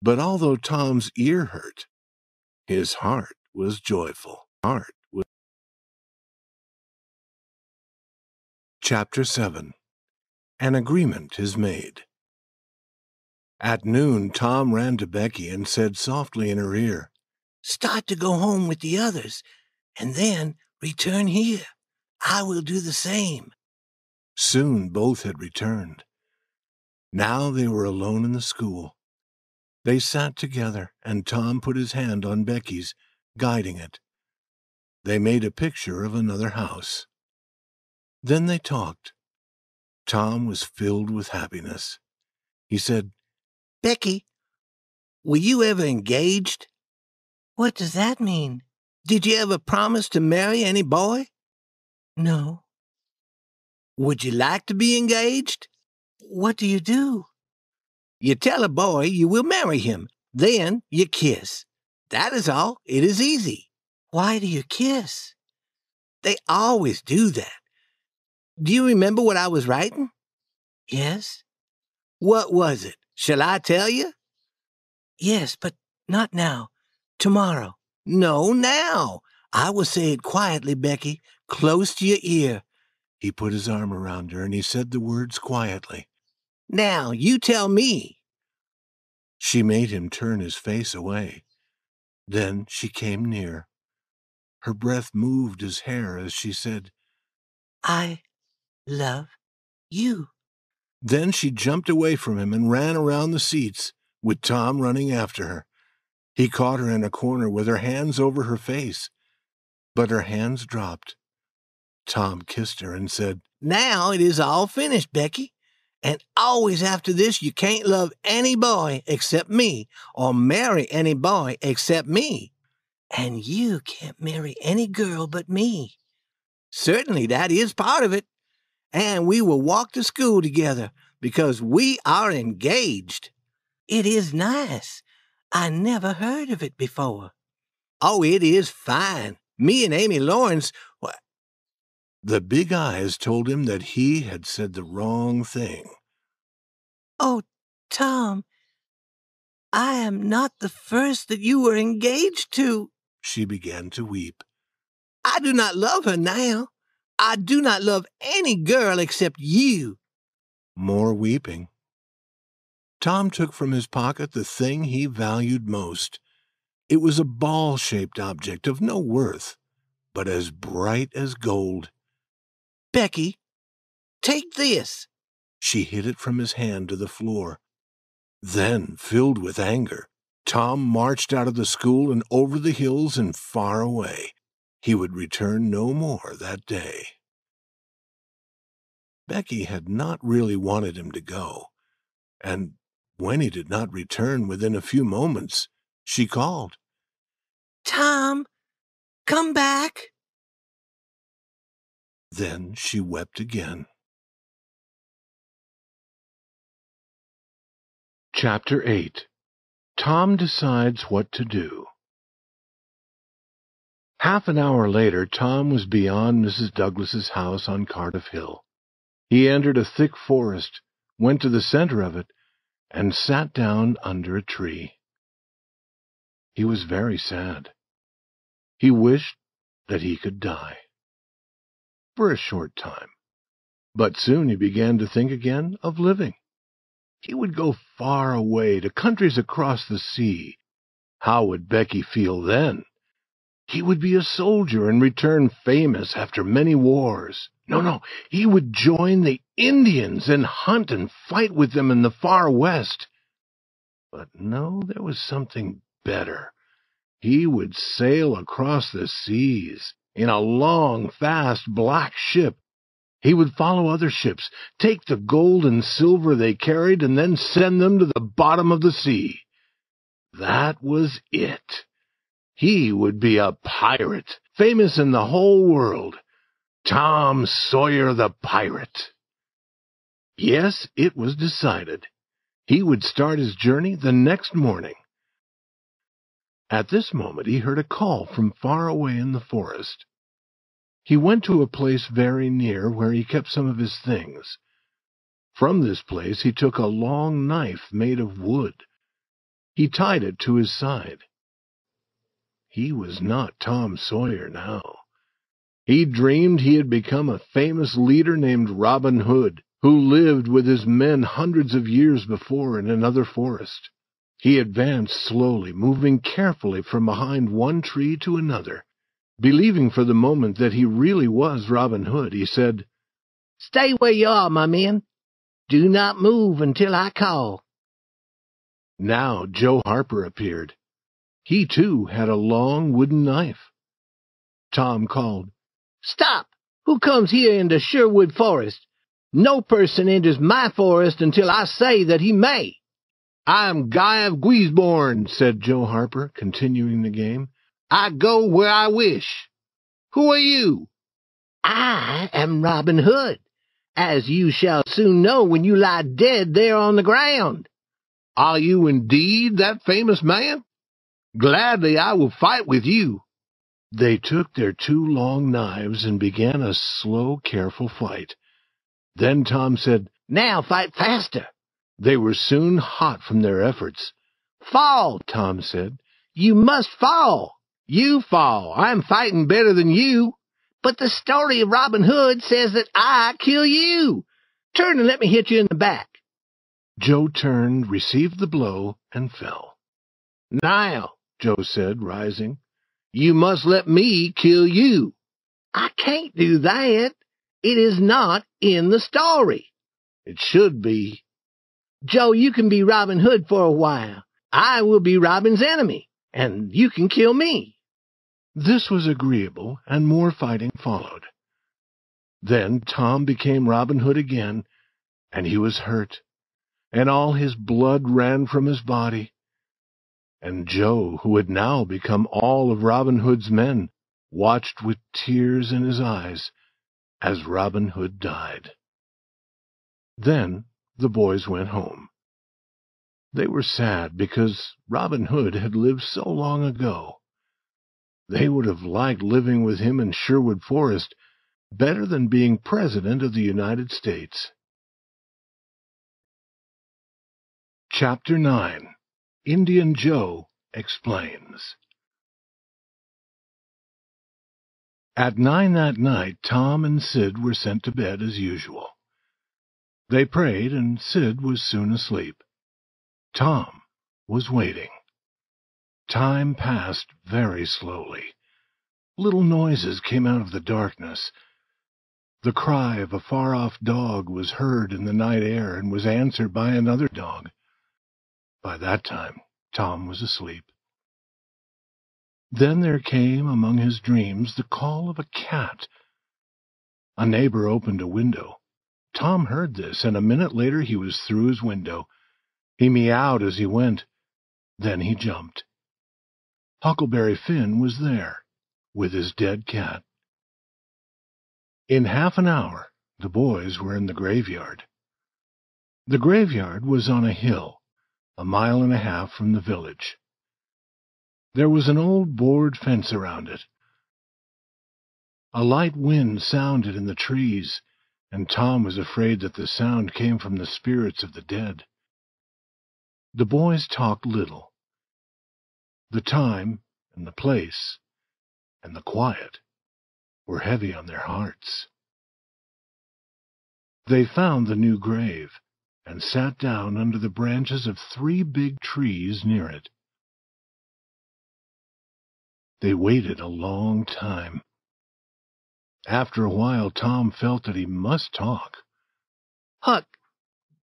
But although Tom's ear hurt, his heart was joyful. Heart Chapter 7 An Agreement is Made At noon, Tom ran to Becky and said softly in her ear, Start to go home with the others, and then return here. I will do the same. Soon both had returned. Now they were alone in the school. They sat together, and Tom put his hand on Becky's, guiding it. They made a picture of another house. Then they talked. Tom was filled with happiness. He said, Becky, were you ever engaged? What does that mean? Did you ever promise to marry any boy? No. Would you like to be engaged? What do you do? You tell a boy you will marry him. Then you kiss. That is all. It is easy. Why do you kiss? They always do that. Do you remember what I was writing? Yes. What was it? Shall I tell you? Yes, but not now. Tomorrow. No, now. I will say it quietly, Becky, close to your ear. He put his arm around her and he said the words quietly. Now, you tell me. She made him turn his face away. Then she came near. Her breath moved his hair as she said, I love you. Then she jumped away from him and ran around the seats, with Tom running after her. He caught her in a corner with her hands over her face, but her hands dropped. Tom kissed her and said, Now it is all finished, Becky. And always after this, you can't love any boy except me, or marry any boy except me. And you can't marry any girl but me. Certainly, that is part of it. And we will walk to school together because we are engaged. It is nice. I never heard of it before. Oh, it is fine. Me and Amy Lawrence. Why, The big eyes told him that he had said the wrong thing. Oh, Tom, I am not the first that you were engaged to. She began to weep. I do not love her now. I do not love any girl except you. More weeping. Tom took from his pocket the thing he valued most. It was a ball shaped object of no worth, but as bright as gold. Becky, take this. She hid it from his hand to the floor. Then, filled with anger, Tom marched out of the school and over the hills and far away. He would return no more that day. Becky had not really wanted him to go, and when he did not return within a few moments, she called. Tom, come back. Then she wept again. Chapter 8 Tom Decides What to Do Half an hour later, Tom was beyond Mrs. Douglas's house on Cardiff Hill. He entered a thick forest, went to the center of it, and sat down under a tree. He was very sad. He wished that he could die. For a short time. But soon he began to think again of living. He would go far away to countries across the sea. How would Becky feel then? He would be a soldier and return famous after many wars. No, no, he would join the Indians and hunt and fight with them in the far west. But no, there was something better. He would sail across the seas in a long, fast, black ship. He would follow other ships, take the gold and silver they carried, and then send them to the bottom of the sea. That was it. He would be a pirate, famous in the whole world. Tom Sawyer the pirate. Yes, it was decided. He would start his journey the next morning. At this moment he heard a call from far away in the forest. He went to a place very near where he kept some of his things. From this place he took a long knife made of wood. He tied it to his side. He was not Tom Sawyer now. He dreamed he had become a famous leader named Robin Hood, who lived with his men hundreds of years before in another forest. He advanced slowly, moving carefully from behind one tree to another. Believing for the moment that he really was Robin Hood, he said, Stay where you are, my men. Do not move until I call. Now Joe Harper appeared. He, too, had a long wooden knife. Tom called, Stop! Who comes here into Sherwood Forest? No person enters my forest until I say that he may. I'm Guy of Guisborne, said Joe Harper, continuing the game. I go where I wish. Who are you? I am Robin Hood, as you shall soon know when you lie dead there on the ground. Are you indeed that famous man? Gladly I will fight with you. They took their two long knives and began a slow, careful fight. Then Tom said, Now fight faster. They were soon hot from their efforts. Fall, Tom said. You must fall. You fall. I'm fighting better than you. But the story of Robin Hood says that I kill you. Turn and let me hit you in the back. Joe turned, received the blow, and fell. Now, Joe said, rising, you must let me kill you. I can't do that. It is not in the story. It should be. Joe, you can be Robin Hood for a while. I will be Robin's enemy, and you can kill me. This was agreeable, and more fighting followed. Then Tom became Robin Hood again, and he was hurt, and all his blood ran from his body. And Joe, who had now become all of Robin Hood's men, watched with tears in his eyes as Robin Hood died. Then the boys went home. They were sad because Robin Hood had lived so long ago. They would have liked living with him in Sherwood Forest better than being President of the United States. Chapter 9 Indian Joe Explains At nine that night, Tom and Sid were sent to bed as usual. They prayed, and Sid was soon asleep. Tom was waiting. Time passed very slowly. Little noises came out of the darkness. The cry of a far-off dog was heard in the night air and was answered by another dog. By that time, Tom was asleep. Then there came among his dreams the call of a cat. A neighbor opened a window. Tom heard this, and a minute later he was through his window. He meowed as he went. Then he jumped. Huckleberry Finn was there, with his dead cat. In half an hour, the boys were in the graveyard. The graveyard was on a hill, a mile and a half from the village. There was an old board fence around it. A light wind sounded in the trees, and Tom was afraid that the sound came from the spirits of the dead. The boys talked little. The time and the place and the quiet were heavy on their hearts. They found the new grave and sat down under the branches of three big trees near it. They waited a long time. After a while, Tom felt that he must talk. Huck,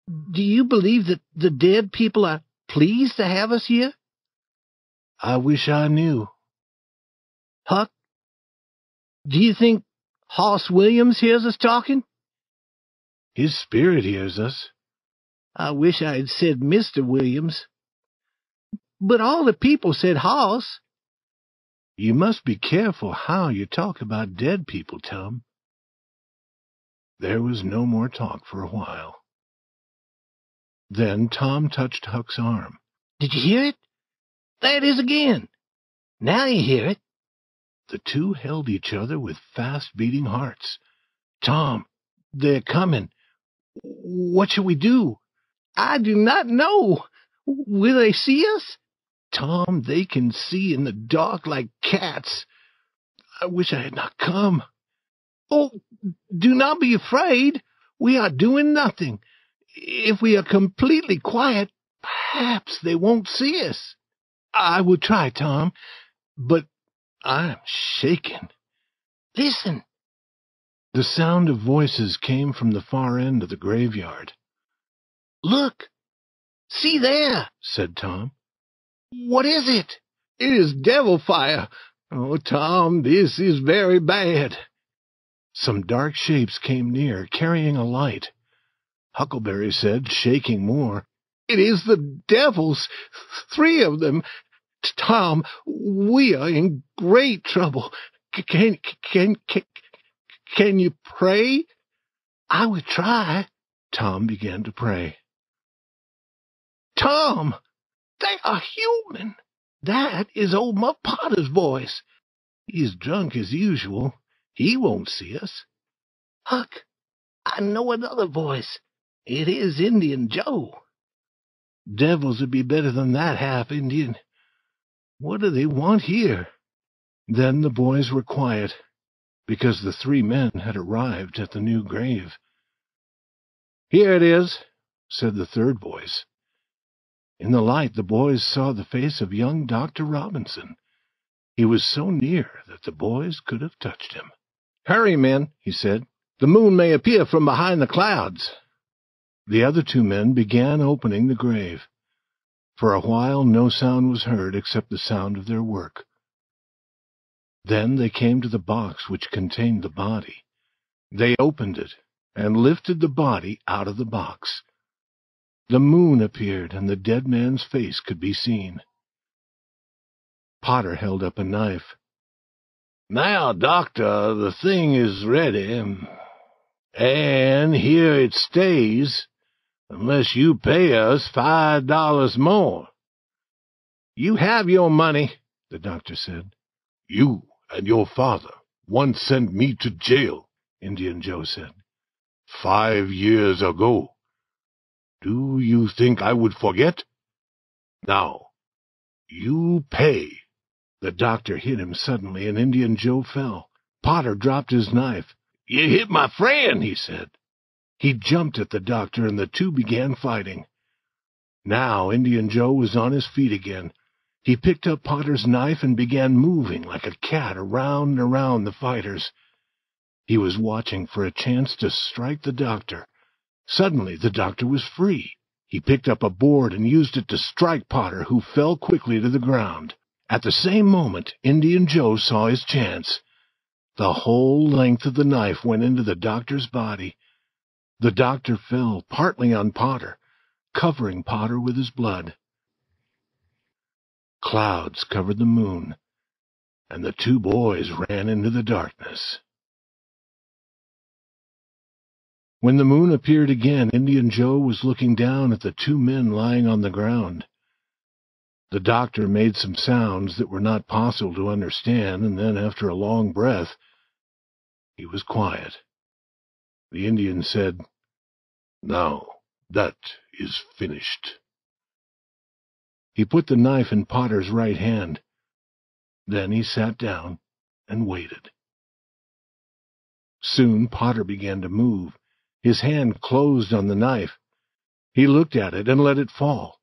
do you believe that the dead people are pleased to have us here? I wish I knew. Huck, do you think Hoss Williams hears us talking? His spirit hears us. I wish I had said Mr. Williams. But all the people said Hoss. You must be careful how you talk about dead people, Tom. There was no more talk for a while. Then Tom touched Huck's arm. Did you hear it? There it is again. Now you hear it. The two held each other with fast beating hearts. Tom, they're coming. What shall we do? I do not know. Will they see us? Tom, they can see in the dark like cats. I wish I had not come. Oh, do not be afraid. We are doing nothing. If we are completely quiet, perhaps they won't see us. I will try, Tom, but I'm shaken. Listen. The sound of voices came from the far end of the graveyard. Look. See there, said Tom. What is it? It is devil fire. Oh, Tom, this is very bad. Some dark shapes came near, carrying a light. Huckleberry said, shaking more, It is the devils, three of them. Tom, we are in great trouble. Can, can, can, can you pray? I will try. Tom began to pray. Tom, they are human. That is old Muff Potter's voice. He's drunk as usual. He won't see us. Huck, I know another voice. It is Indian Joe. Devils would be better than that half Indian. What do they want here? Then the boys were quiet, because the three men had arrived at the new grave. Here it is, said the third voice. In the light, the boys saw the face of young Dr. Robinson. He was so near that the boys could have touched him. Hurry, men, he said. The moon may appear from behind the clouds. The other two men began opening the grave. For a while no sound was heard except the sound of their work. Then they came to the box which contained the body. They opened it and lifted the body out of the box. The moon appeared, and the dead man's face could be seen. Potter held up a knife. Now, Doctor, the thing is ready, and here it stays unless you pay us five dollars more. You have your money, the doctor said. You and your father once sent me to jail, Indian Joe said. Five years ago. Do you think I would forget? Now, you pay. The doctor hit him suddenly, and Indian Joe fell. Potter dropped his knife. You hit my friend, he said. He jumped at the doctor, and the two began fighting. Now Indian Joe was on his feet again. He picked up Potter's knife and began moving like a cat around and around the fighters. He was watching for a chance to strike the doctor. Suddenly the doctor was free. He picked up a board and used it to strike Potter, who fell quickly to the ground. At the same moment, Indian Joe saw his chance. The whole length of the knife went into the doctor's body. The doctor fell partly on Potter, covering Potter with his blood. Clouds covered the moon, and the two boys ran into the darkness. When the moon appeared again, Indian Joe was looking down at the two men lying on the ground. The doctor made some sounds that were not possible to understand, and then, after a long breath, he was quiet. The Indian said, Now that is finished. He put the knife in Potter's right hand. Then he sat down and waited. Soon Potter began to move. His hand closed on the knife. He looked at it and let it fall.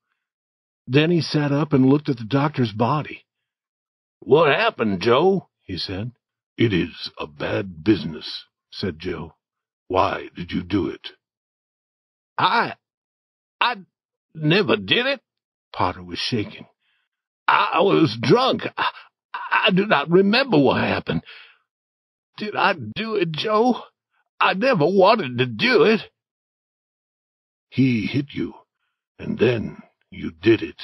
Then he sat up and looked at the doctor's body. What happened, Joe? he said. It is a bad business, said Joe. Why did you do it? I... I never did it, Potter was shaking. I was drunk. I, I do not remember what happened. Did I do it, Joe? I never wanted to do it. He hit you, and then you did it.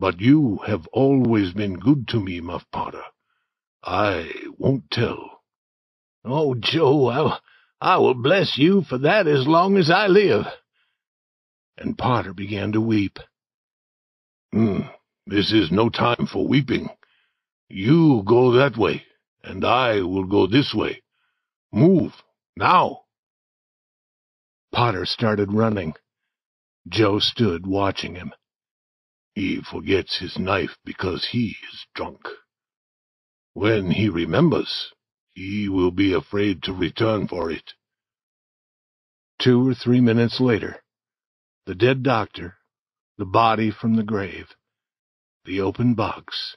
But you have always been good to me, Muff Potter. I won't tell. Oh, Joe, I, I will bless you for that as long as I live. And Potter began to weep. Hmm, this is no time for weeping. You go that way, and I will go this way. Move, now. Potter started running. Joe stood watching him. He forgets his knife because he is drunk. When he remembers, he will be afraid to return for it. Two or three minutes later, the dead doctor the body from the grave, the open box,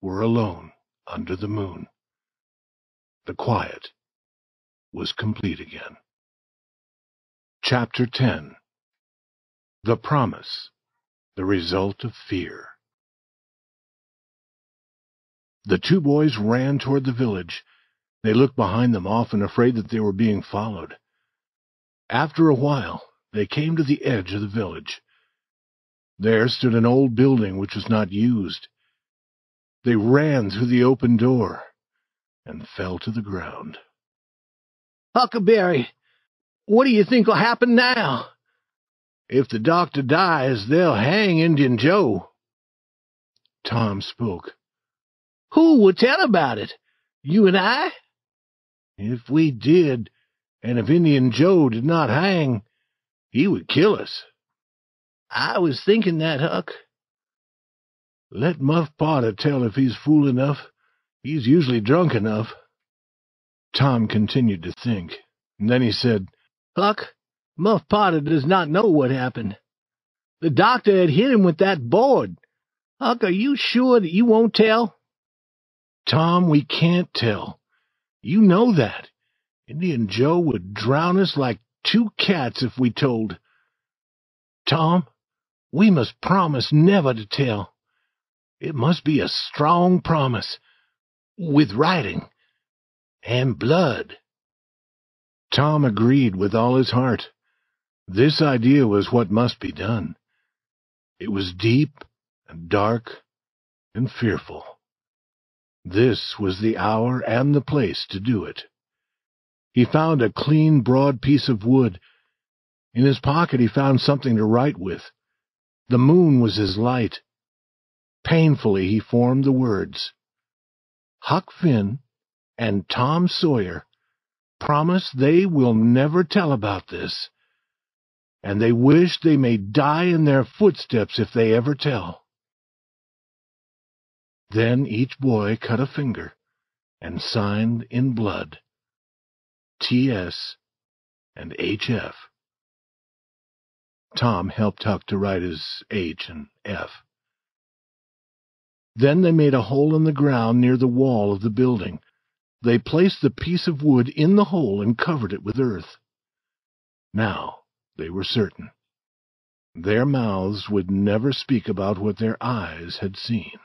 were alone under the moon. The quiet was complete again. Chapter 10 The Promise The Result of Fear The two boys ran toward the village. They looked behind them, often afraid that they were being followed. After a while, they came to the edge of the village. There stood an old building which was not used. They ran through the open door and fell to the ground. Huckleberry, what do you think will happen now? If the doctor dies, they'll hang Indian Joe. Tom spoke. Who would tell about it? You and I? If we did, and if Indian Joe did not hang, he would kill us. I was thinking that, Huck. Let Muff Potter tell if he's fool enough. He's usually drunk enough. Tom continued to think. And then he said, Huck, Muff Potter does not know what happened. The doctor had hit him with that board. Huck, are you sure that you won't tell? Tom, we can't tell. You know that. Indian Joe would drown us like two cats if we told. Tom, we must promise never to tell. It must be a strong promise, with writing and blood. Tom agreed with all his heart. This idea was what must be done. It was deep and dark and fearful. This was the hour and the place to do it. He found a clean, broad piece of wood In his pocket he found something to write with. The moon was his light. Painfully he formed the words, Huck Finn and Tom Sawyer promise they will never tell about this, and they wish they may die in their footsteps if they ever tell. Then each boy cut a finger and signed in blood T.S. and H.F. Tom helped Huck to write his H and F. Then they made a hole in the ground near the wall of the building. They placed the piece of wood in the hole and covered it with earth. Now they were certain. Their mouths would never speak about what their eyes had seen.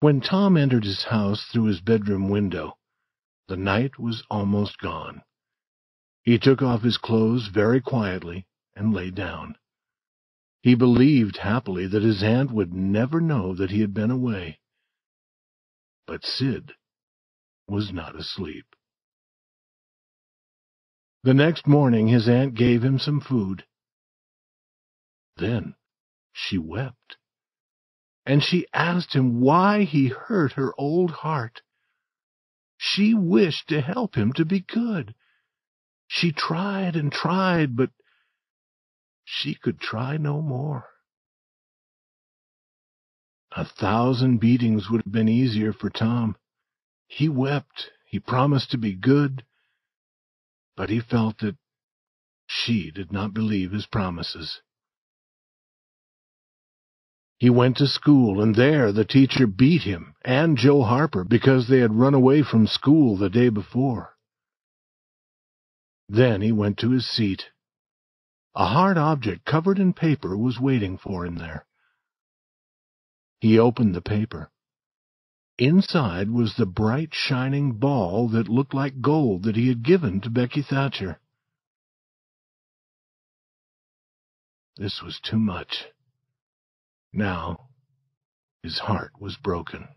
When Tom entered his house through his bedroom window, the night was almost gone. He took off his clothes very quietly and lay down. He believed happily that his aunt would never know that he had been away. But Sid was not asleep. The next morning his aunt gave him some food. Then she wept, and she asked him why he hurt her old heart. She wished to help him to be good. She tried and tried, but she could try no more. A thousand beatings would have been easier for Tom. He wept, he promised to be good, but he felt that she did not believe his promises. He went to school, and there the teacher beat him and Joe Harper because they had run away from school the day before. Then he went to his seat a hard object covered in paper was waiting for him there. He opened the paper. Inside was the bright, shining ball that looked like gold that he had given to Becky Thatcher. This was too much. Now his heart was broken.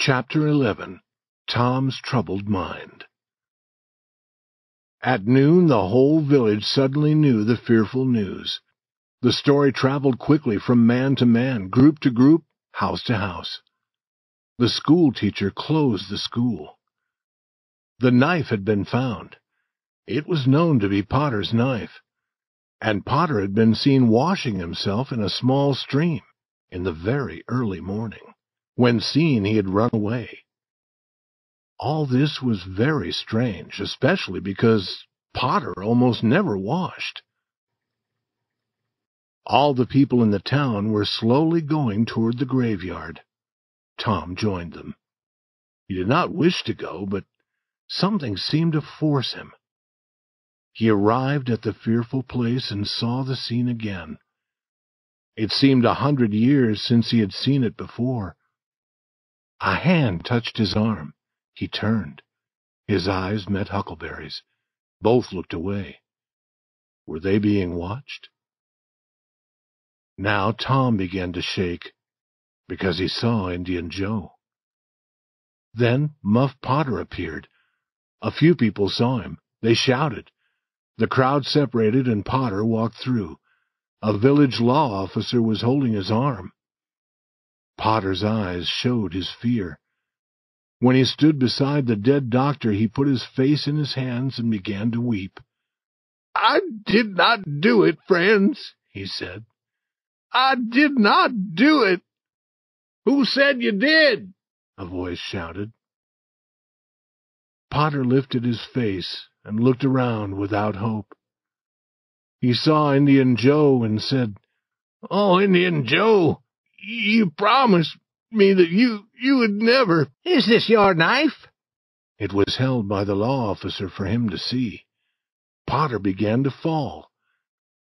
Chapter 11 Tom's troubled mind. At noon, the whole village suddenly knew the fearful news. The story traveled quickly from man to man, group to group, house to house. The school teacher closed the school. The knife had been found. It was known to be Potter's knife, and Potter had been seen washing himself in a small stream in the very early morning. When seen, he had run away. All this was very strange, especially because Potter almost never washed. All the people in the town were slowly going toward the graveyard. Tom joined them. He did not wish to go, but something seemed to force him. He arrived at the fearful place and saw the scene again. It seemed a hundred years since he had seen it before. A hand touched his arm. He turned. His eyes met Huckleberry's. Both looked away. Were they being watched? Now Tom began to shake, because he saw Indian Joe. Then Muff Potter appeared. A few people saw him. They shouted. The crowd separated and Potter walked through. A village law officer was holding his arm. Potter's eyes showed his fear. When he stood beside the dead doctor, he put his face in his hands and began to weep. I did not do it, friends, he said. I did not do it. Who said you did? A voice shouted. Potter lifted his face and looked around without hope. He saw Indian Joe and said, Oh, Indian Joe, you promised me that you you would never. Is this your knife? It was held by the law officer for him to see. Potter began to fall.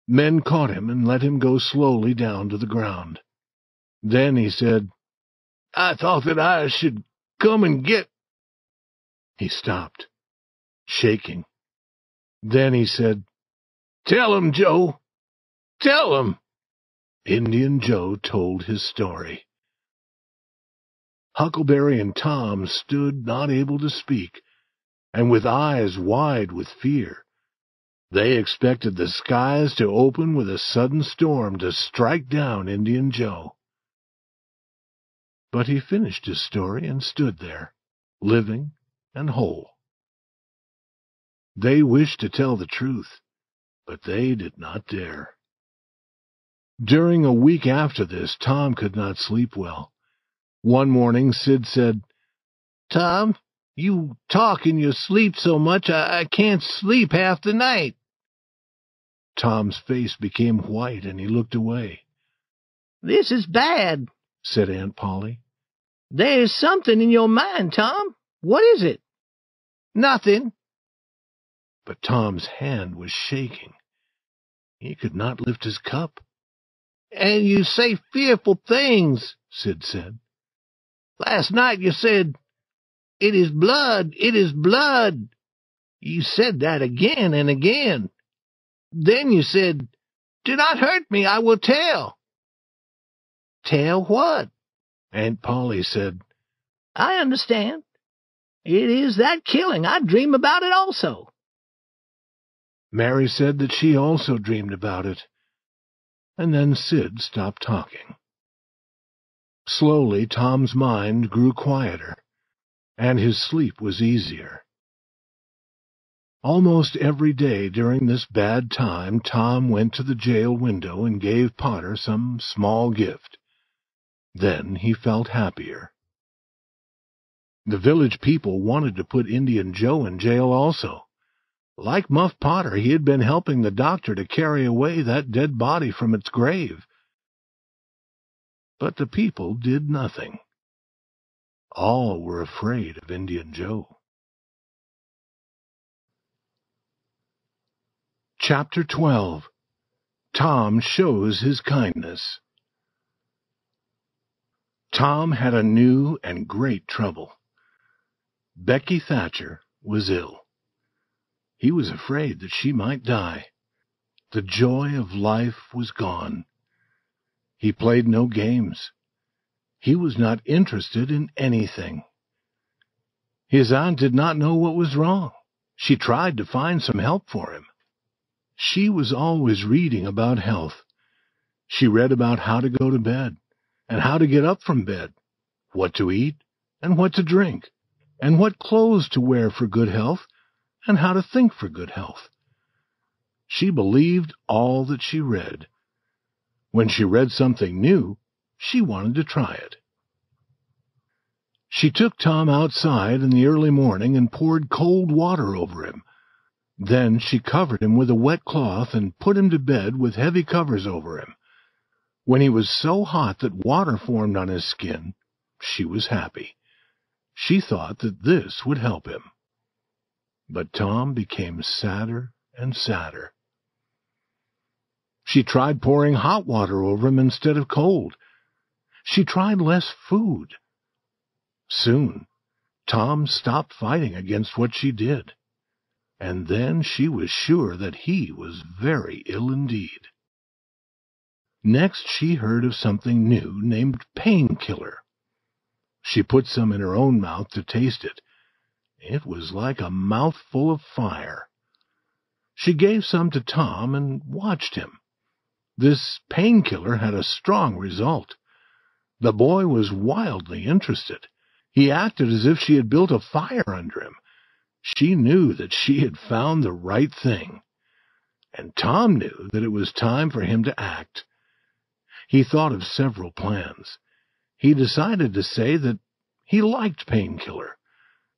Men caught him and let him go slowly down to the ground. Then he said, I thought that I should come and get. He stopped, shaking. Then he said, Tell him, Joe. Tell him. Indian Joe told his story. Huckleberry and Tom stood not able to speak, and with eyes wide with fear. They expected the skies to open with a sudden storm to strike down Indian Joe. But he finished his story and stood there, living and whole. They wished to tell the truth, but they did not dare. During a week after this, Tom could not sleep well. One morning, Sid said, Tom, you talk in your sleep so much I, I can't sleep half the night. Tom's face became white and he looked away. This is bad, said Aunt Polly. There's something in your mind, Tom. What is it? Nothing. But Tom's hand was shaking. He could not lift his cup. And you say fearful things, Sid said. Last night you said, It is blood, it is blood. You said that again and again. Then you said, Do not hurt me, I will tell. Tell what? Aunt Polly said, I understand. It is that killing. I dream about it also. Mary said that she also dreamed about it. And then Sid stopped talking. Slowly, Tom's mind grew quieter, and his sleep was easier. Almost every day during this bad time, Tom went to the jail window and gave Potter some small gift. Then he felt happier. The village people wanted to put Indian Joe in jail also. Like Muff Potter, he had been helping the doctor to carry away that dead body from its grave. But the people did nothing. All were afraid of Indian Joe. Chapter 12 Tom Shows His Kindness Tom had a new and great trouble. Becky Thatcher was ill. He was afraid that she might die. The joy of life was gone. He played no games. He was not interested in anything. His aunt did not know what was wrong. She tried to find some help for him. She was always reading about health. She read about how to go to bed, and how to get up from bed, what to eat, and what to drink, and what clothes to wear for good health, and how to think for good health. She believed all that she read. When she read something new, she wanted to try it. She took Tom outside in the early morning and poured cold water over him. Then she covered him with a wet cloth and put him to bed with heavy covers over him. When he was so hot that water formed on his skin, she was happy. She thought that this would help him. But Tom became sadder and sadder. She tried pouring hot water over him instead of cold. She tried less food. Soon, Tom stopped fighting against what she did, and then she was sure that he was very ill indeed. Next she heard of something new named painkiller. She put some in her own mouth to taste it, it was like a mouthful of fire. She gave some to Tom and watched him. This painkiller had a strong result. The boy was wildly interested. He acted as if she had built a fire under him. She knew that she had found the right thing. And Tom knew that it was time for him to act. He thought of several plans. He decided to say that he liked painkiller.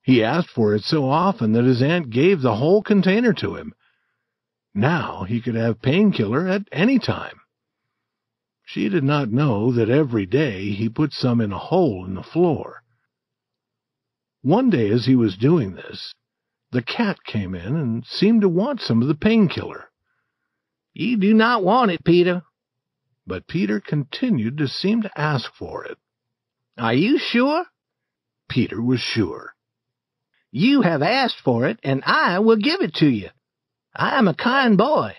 He asked for it so often that his aunt gave the whole container to him. Now he could have painkiller at any time. She did not know that every day he put some in a hole in the floor. One day as he was doing this, the cat came in and seemed to want some of the painkiller. You do not want it, Peter. But Peter continued to seem to ask for it. Are you sure? Peter was sure. You have asked for it, and I will give it to you. I am a kind boy.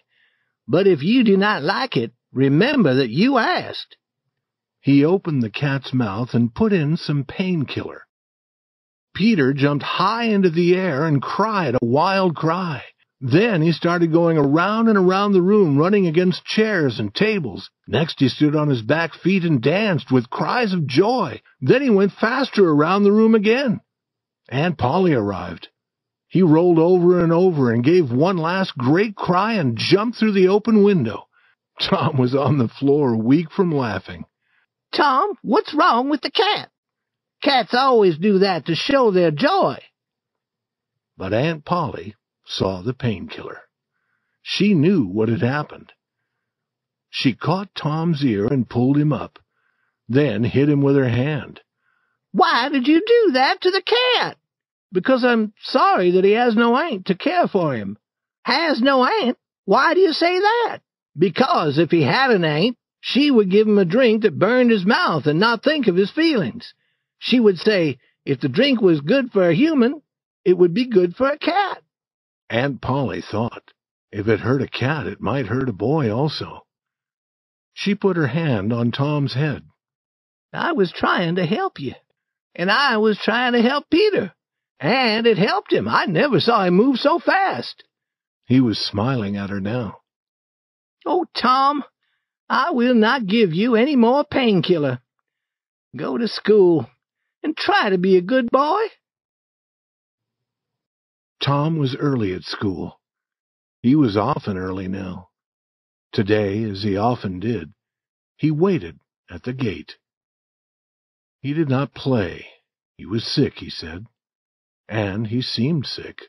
But if you do not like it, remember that you asked. He opened the cat's mouth and put in some painkiller. Peter jumped high into the air and cried a wild cry. Then he started going around and around the room, running against chairs and tables. Next he stood on his back feet and danced with cries of joy. Then he went faster around the room again. Aunt Polly arrived. He rolled over and over and gave one last great cry and jumped through the open window. Tom was on the floor, weak from laughing. Tom, what's wrong with the cat? Cats always do that to show their joy. But Aunt Polly saw the painkiller. She knew what had happened. She caught Tom's ear and pulled him up, then hit him with her hand. Why did you do that to the cat? Because I'm sorry that he has no aunt to care for him. Has no aunt? Why do you say that? Because if he had an aunt, she would give him a drink that burned his mouth and not think of his feelings. She would say, if the drink was good for a human, it would be good for a cat. Aunt Polly thought, if it hurt a cat, it might hurt a boy also. She put her hand on Tom's head. I was trying to help you, and I was trying to help Peter, and it helped him. I never saw him move so fast. He was smiling at her now. Oh, Tom, I will not give you any more painkiller. Go to school and try to be a good boy. Tom was early at school. He was often early now. Today, as he often did, he waited at the gate. He did not play. He was sick, he said, and he seemed sick.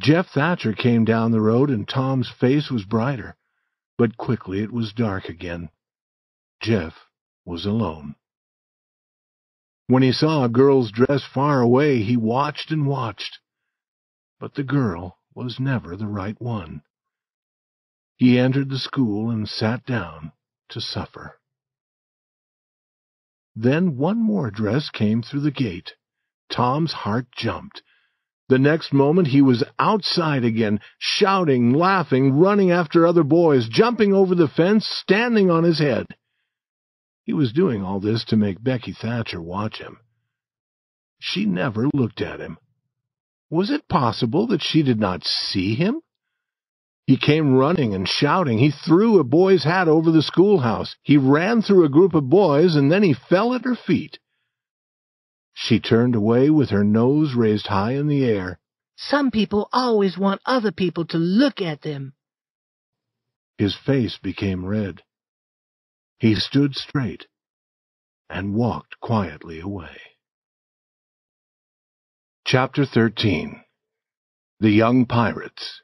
Jeff Thatcher came down the road, and Tom's face was brighter, but quickly it was dark again. Jeff was alone. When he saw a girl's dress far away, he watched and watched. But the girl was never the right one. He entered the school and sat down to suffer. Then one more dress came through the gate. Tom's heart jumped. The next moment he was outside again, shouting, laughing, running after other boys, jumping over the fence, standing on his head. He was doing all this to make Becky Thatcher watch him. She never looked at him. Was it possible that she did not see him? He came running and shouting. He threw a boy's hat over the schoolhouse. He ran through a group of boys, and then he fell at her feet. She turned away with her nose raised high in the air. Some people always want other people to look at them. His face became red. He stood straight and walked quietly away. Chapter 13 The Young Pirates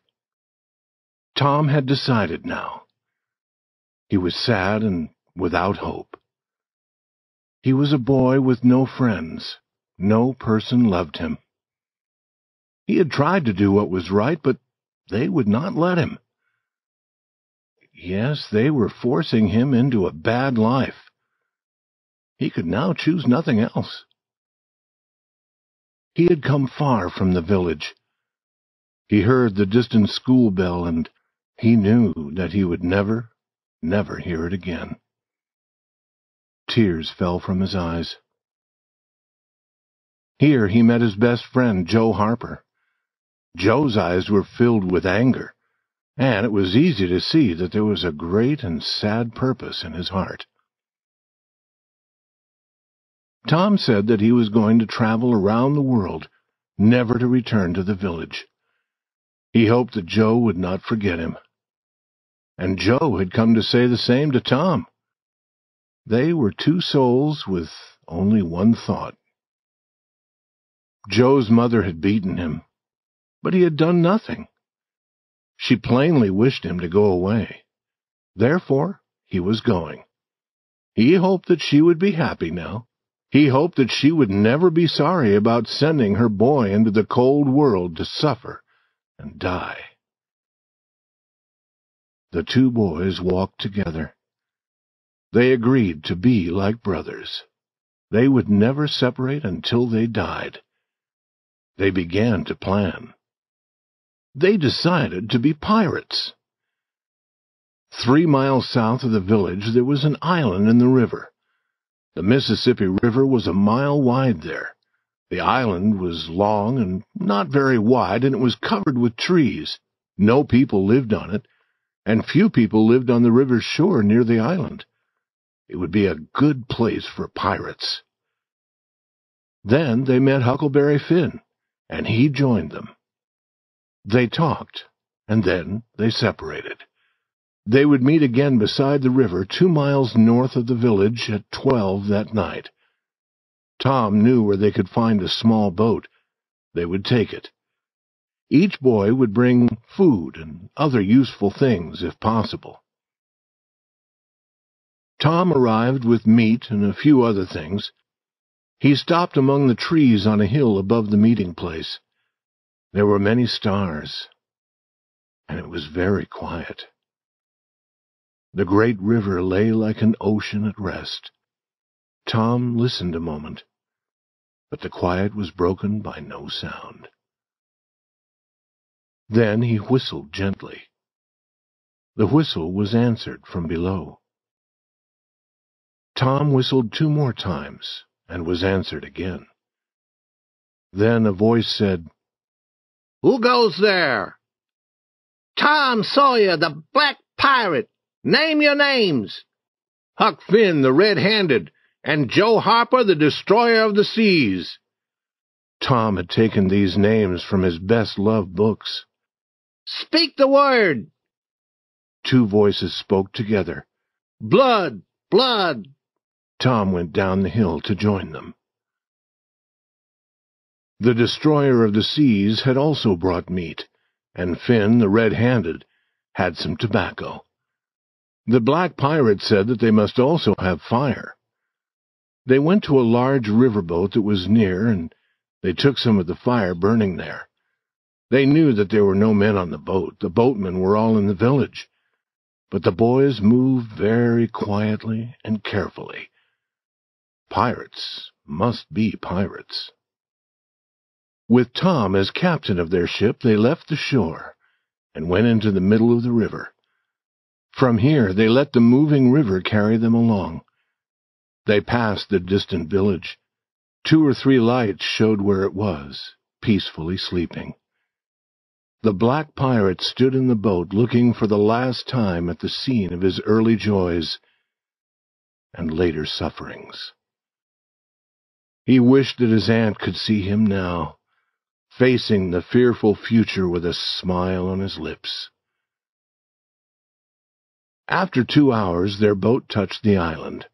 Tom had decided now. He was sad and without hope. He was a boy with no friends. No person loved him. He had tried to do what was right, but they would not let him. Yes, they were forcing him into a bad life. He could now choose nothing else. He had come far from the village. He heard the distant school bell, and he knew that he would never, never hear it again. Tears fell from his eyes. Here he met his best friend, Joe Harper. Joe's eyes were filled with anger and it was easy to see that there was a great and sad purpose in his heart. Tom said that he was going to travel around the world, never to return to the village. He hoped that Joe would not forget him. And Joe had come to say the same to Tom. They were two souls with only one thought. Joe's mother had beaten him, but he had done nothing. She plainly wished him to go away. Therefore, he was going. He hoped that she would be happy now. He hoped that she would never be sorry about sending her boy into the cold world to suffer and die. The two boys walked together. They agreed to be like brothers. They would never separate until they died. They began to plan they decided to be pirates. Three miles south of the village there was an island in the river. The Mississippi River was a mile wide there. The island was long and not very wide, and it was covered with trees. No people lived on it, and few people lived on the river's shore near the island. It would be a good place for pirates. Then they met Huckleberry Finn, and he joined them. They talked, and then they separated. They would meet again beside the river two miles north of the village at twelve that night. Tom knew where they could find a small boat. They would take it. Each boy would bring food and other useful things if possible. Tom arrived with meat and a few other things. He stopped among the trees on a hill above the meeting place. There were many stars, and it was very quiet. The great river lay like an ocean at rest. Tom listened a moment, but the quiet was broken by no sound. Then he whistled gently. The whistle was answered from below. Tom whistled two more times and was answered again. Then a voice said, Who goes there? Tom Sawyer, the Black Pirate. Name your names. Huck Finn, the red-handed, and Joe Harper, the destroyer of the seas. Tom had taken these names from his best-loved books. Speak the word. Two voices spoke together. Blood! Blood! Tom went down the hill to join them. The destroyer of the seas had also brought meat, and Finn, the red-handed, had some tobacco. The black pirate said that they must also have fire. They went to a large riverboat that was near, and they took some of the fire burning there. They knew that there were no men on the boat. The boatmen were all in the village. But the boys moved very quietly and carefully. Pirates must be pirates. With Tom as captain of their ship, they left the shore and went into the middle of the river. From here, they let the moving river carry them along. They passed the distant village. Two or three lights showed where it was, peacefully sleeping. The black pirate stood in the boat looking for the last time at the scene of his early joys and later sufferings. He wished that his aunt could see him now, facing the fearful future with a smile on his lips. After two hours, their boat touched the island.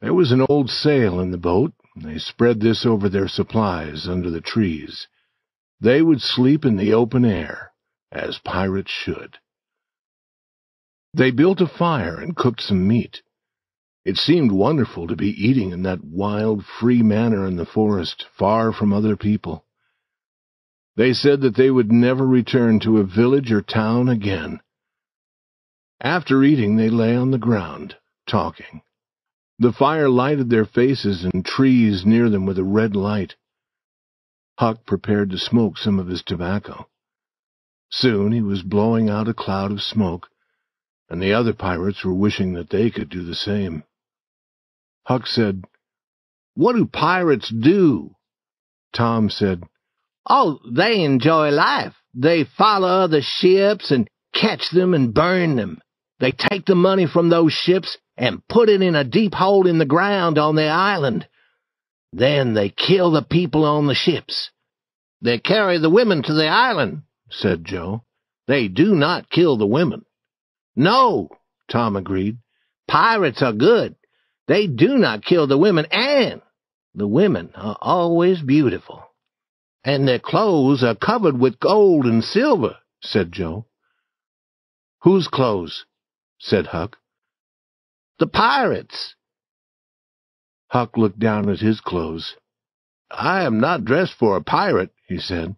There was an old sail in the boat. They spread this over their supplies under the trees. They would sleep in the open air, as pirates should. They built a fire and cooked some meat. It seemed wonderful to be eating in that wild, free manner in the forest, far from other people. They said that they would never return to a village or town again. After eating, they lay on the ground, talking. The fire lighted their faces and trees near them with a red light. Huck prepared to smoke some of his tobacco. Soon he was blowing out a cloud of smoke, and the other pirates were wishing that they could do the same. Huck said, What do pirates do? Tom said, Oh, they enjoy life. They follow other ships and catch them and burn them. They take the money from those ships and put it in a deep hole in the ground on the island. Then they kill the people on the ships. They carry the women to the island, said Joe. They do not kill the women. No, Tom agreed. Pirates are good. They do not kill the women, and the women are always beautiful. And their clothes are covered with gold and silver, said Joe. Whose clothes? said Huck. The pirates. Huck looked down at his clothes. I am not dressed for a pirate, he said,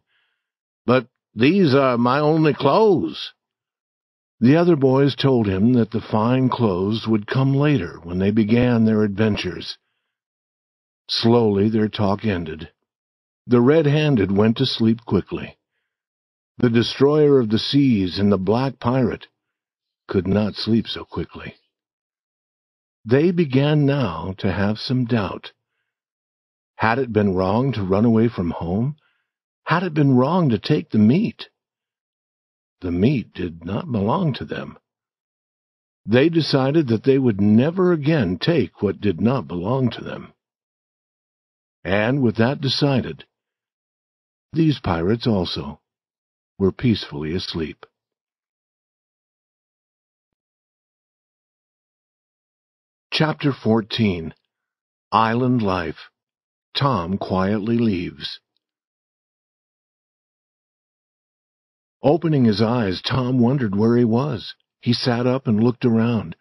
but these are my only clothes. The other boys told him that the fine clothes would come later when they began their adventures. Slowly their talk ended. The red-handed went to sleep quickly. The destroyer of the seas and the black pirate could not sleep so quickly. They began now to have some doubt. Had it been wrong to run away from home? Had it been wrong to take the meat? The meat did not belong to them. They decided that they would never again take what did not belong to them. And with that decided, these pirates also were peacefully asleep. Chapter 14 Island Life Tom Quietly Leaves Opening his eyes, Tom wondered where he was. He sat up and looked around.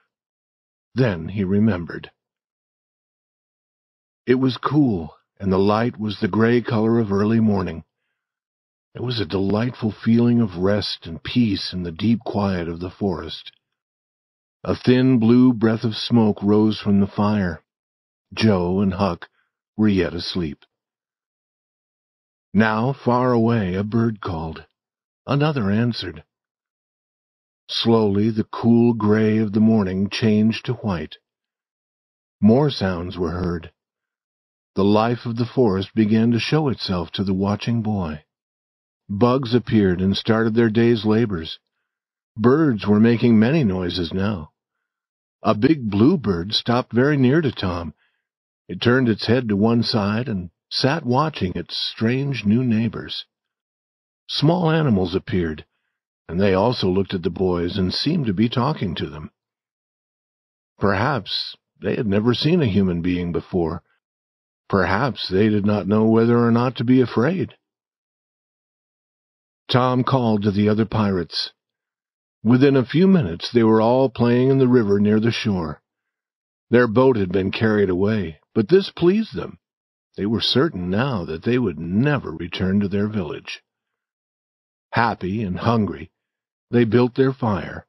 Then he remembered. It was cool, and the light was the gray color of early morning. There was a delightful feeling of rest and peace in the deep quiet of the forest. A thin blue breath of smoke rose from the fire. Joe and Huck were yet asleep. Now, far away, a bird called. Another answered. Slowly the cool gray of the morning changed to white. More sounds were heard. The life of the forest began to show itself to the watching boy. Bugs appeared and started their day's labors. Birds were making many noises now. A big bluebird stopped very near to Tom. It turned its head to one side and sat watching its strange new neighbors. Small animals appeared, and they also looked at the boys and seemed to be talking to them. Perhaps they had never seen a human being before. Perhaps they did not know whether or not to be afraid. Tom called to the other pirates. Within a few minutes they were all playing in the river near the shore. Their boat had been carried away, but this pleased them. They were certain now that they would never return to their village. Happy and hungry, they built their fire.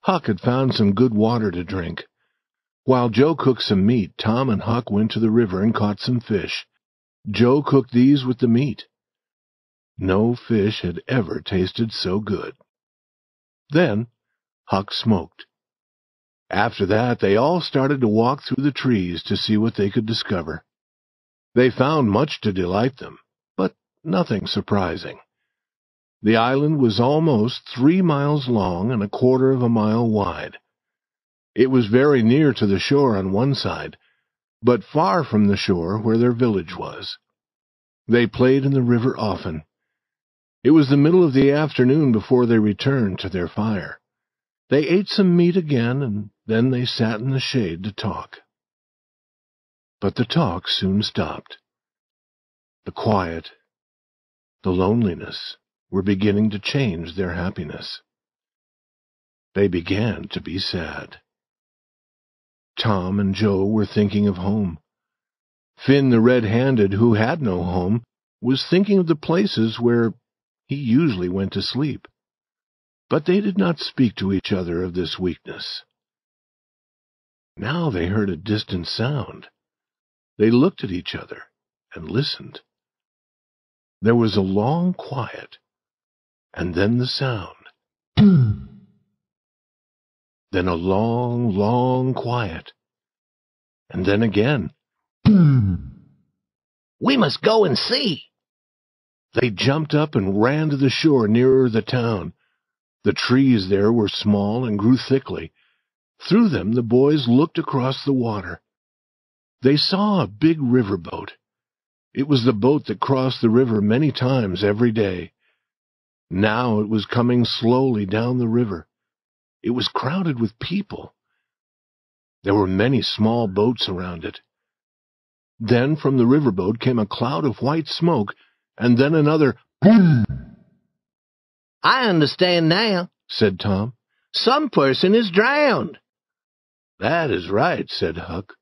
Huck had found some good water to drink. While Joe cooked some meat, Tom and Huck went to the river and caught some fish. Joe cooked these with the meat. No fish had ever tasted so good. Then Huck smoked. After that, they all started to walk through the trees to see what they could discover. They found much to delight them, but nothing surprising. The island was almost three miles long and a quarter of a mile wide. It was very near to the shore on one side, but far from the shore where their village was. They played in the river often. It was the middle of the afternoon before they returned to their fire. They ate some meat again, and then they sat in the shade to talk. But the talk soon stopped. The quiet, the loneliness, were beginning to change their happiness. They began to be sad. Tom and Joe were thinking of home. Finn the red-handed, who had no home, was thinking of the places where he usually went to sleep. But they did not speak to each other of this weakness. Now they heard a distant sound. They looked at each other and listened. There was a long quiet, and then the sound. then a long, long quiet, and then again. We must go and see. They jumped up and ran to the shore nearer the town. The trees there were small and grew thickly. Through them the boys looked across the water. They saw a big river boat. It was the boat that crossed the river many times every day. Now it was coming slowly down the river. It was crowded with people. There were many small boats around it. Then from the riverboat came a cloud of white smoke, and then another boom. I understand now, said Tom. Some person is drowned. That is right, said Huck.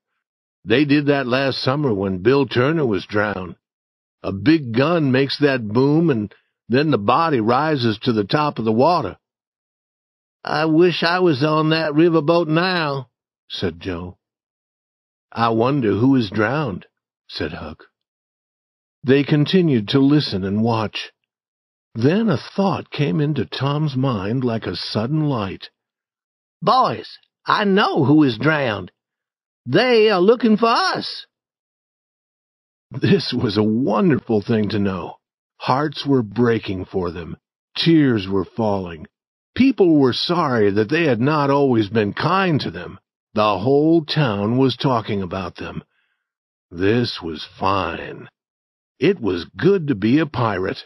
They did that last summer when Bill Turner was drowned. A big gun makes that boom, and then the body rises to the top of the water. I wish I was on that riverboat now, said Joe. I wonder who is drowned, said Huck. They continued to listen and watch. Then a thought came into Tom's mind like a sudden light. Boys, I know who is drowned. They are looking for us. This was a wonderful thing to know. Hearts were breaking for them. Tears were falling. People were sorry that they had not always been kind to them. The whole town was talking about them. This was fine. It was good to be a pirate.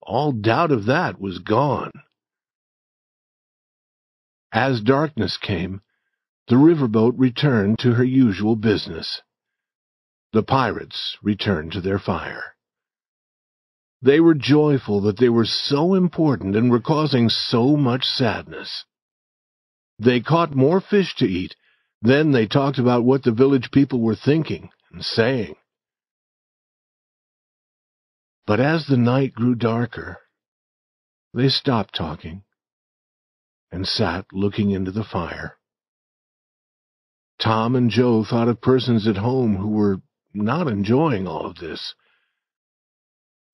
All doubt of that was gone. As darkness came, the riverboat returned to her usual business. The pirates returned to their fire. They were joyful that they were so important and were causing so much sadness. They caught more fish to eat. Then they talked about what the village people were thinking and saying. But as the night grew darker, they stopped talking and sat looking into the fire. Tom and Joe thought of persons at home who were not enjoying all of this.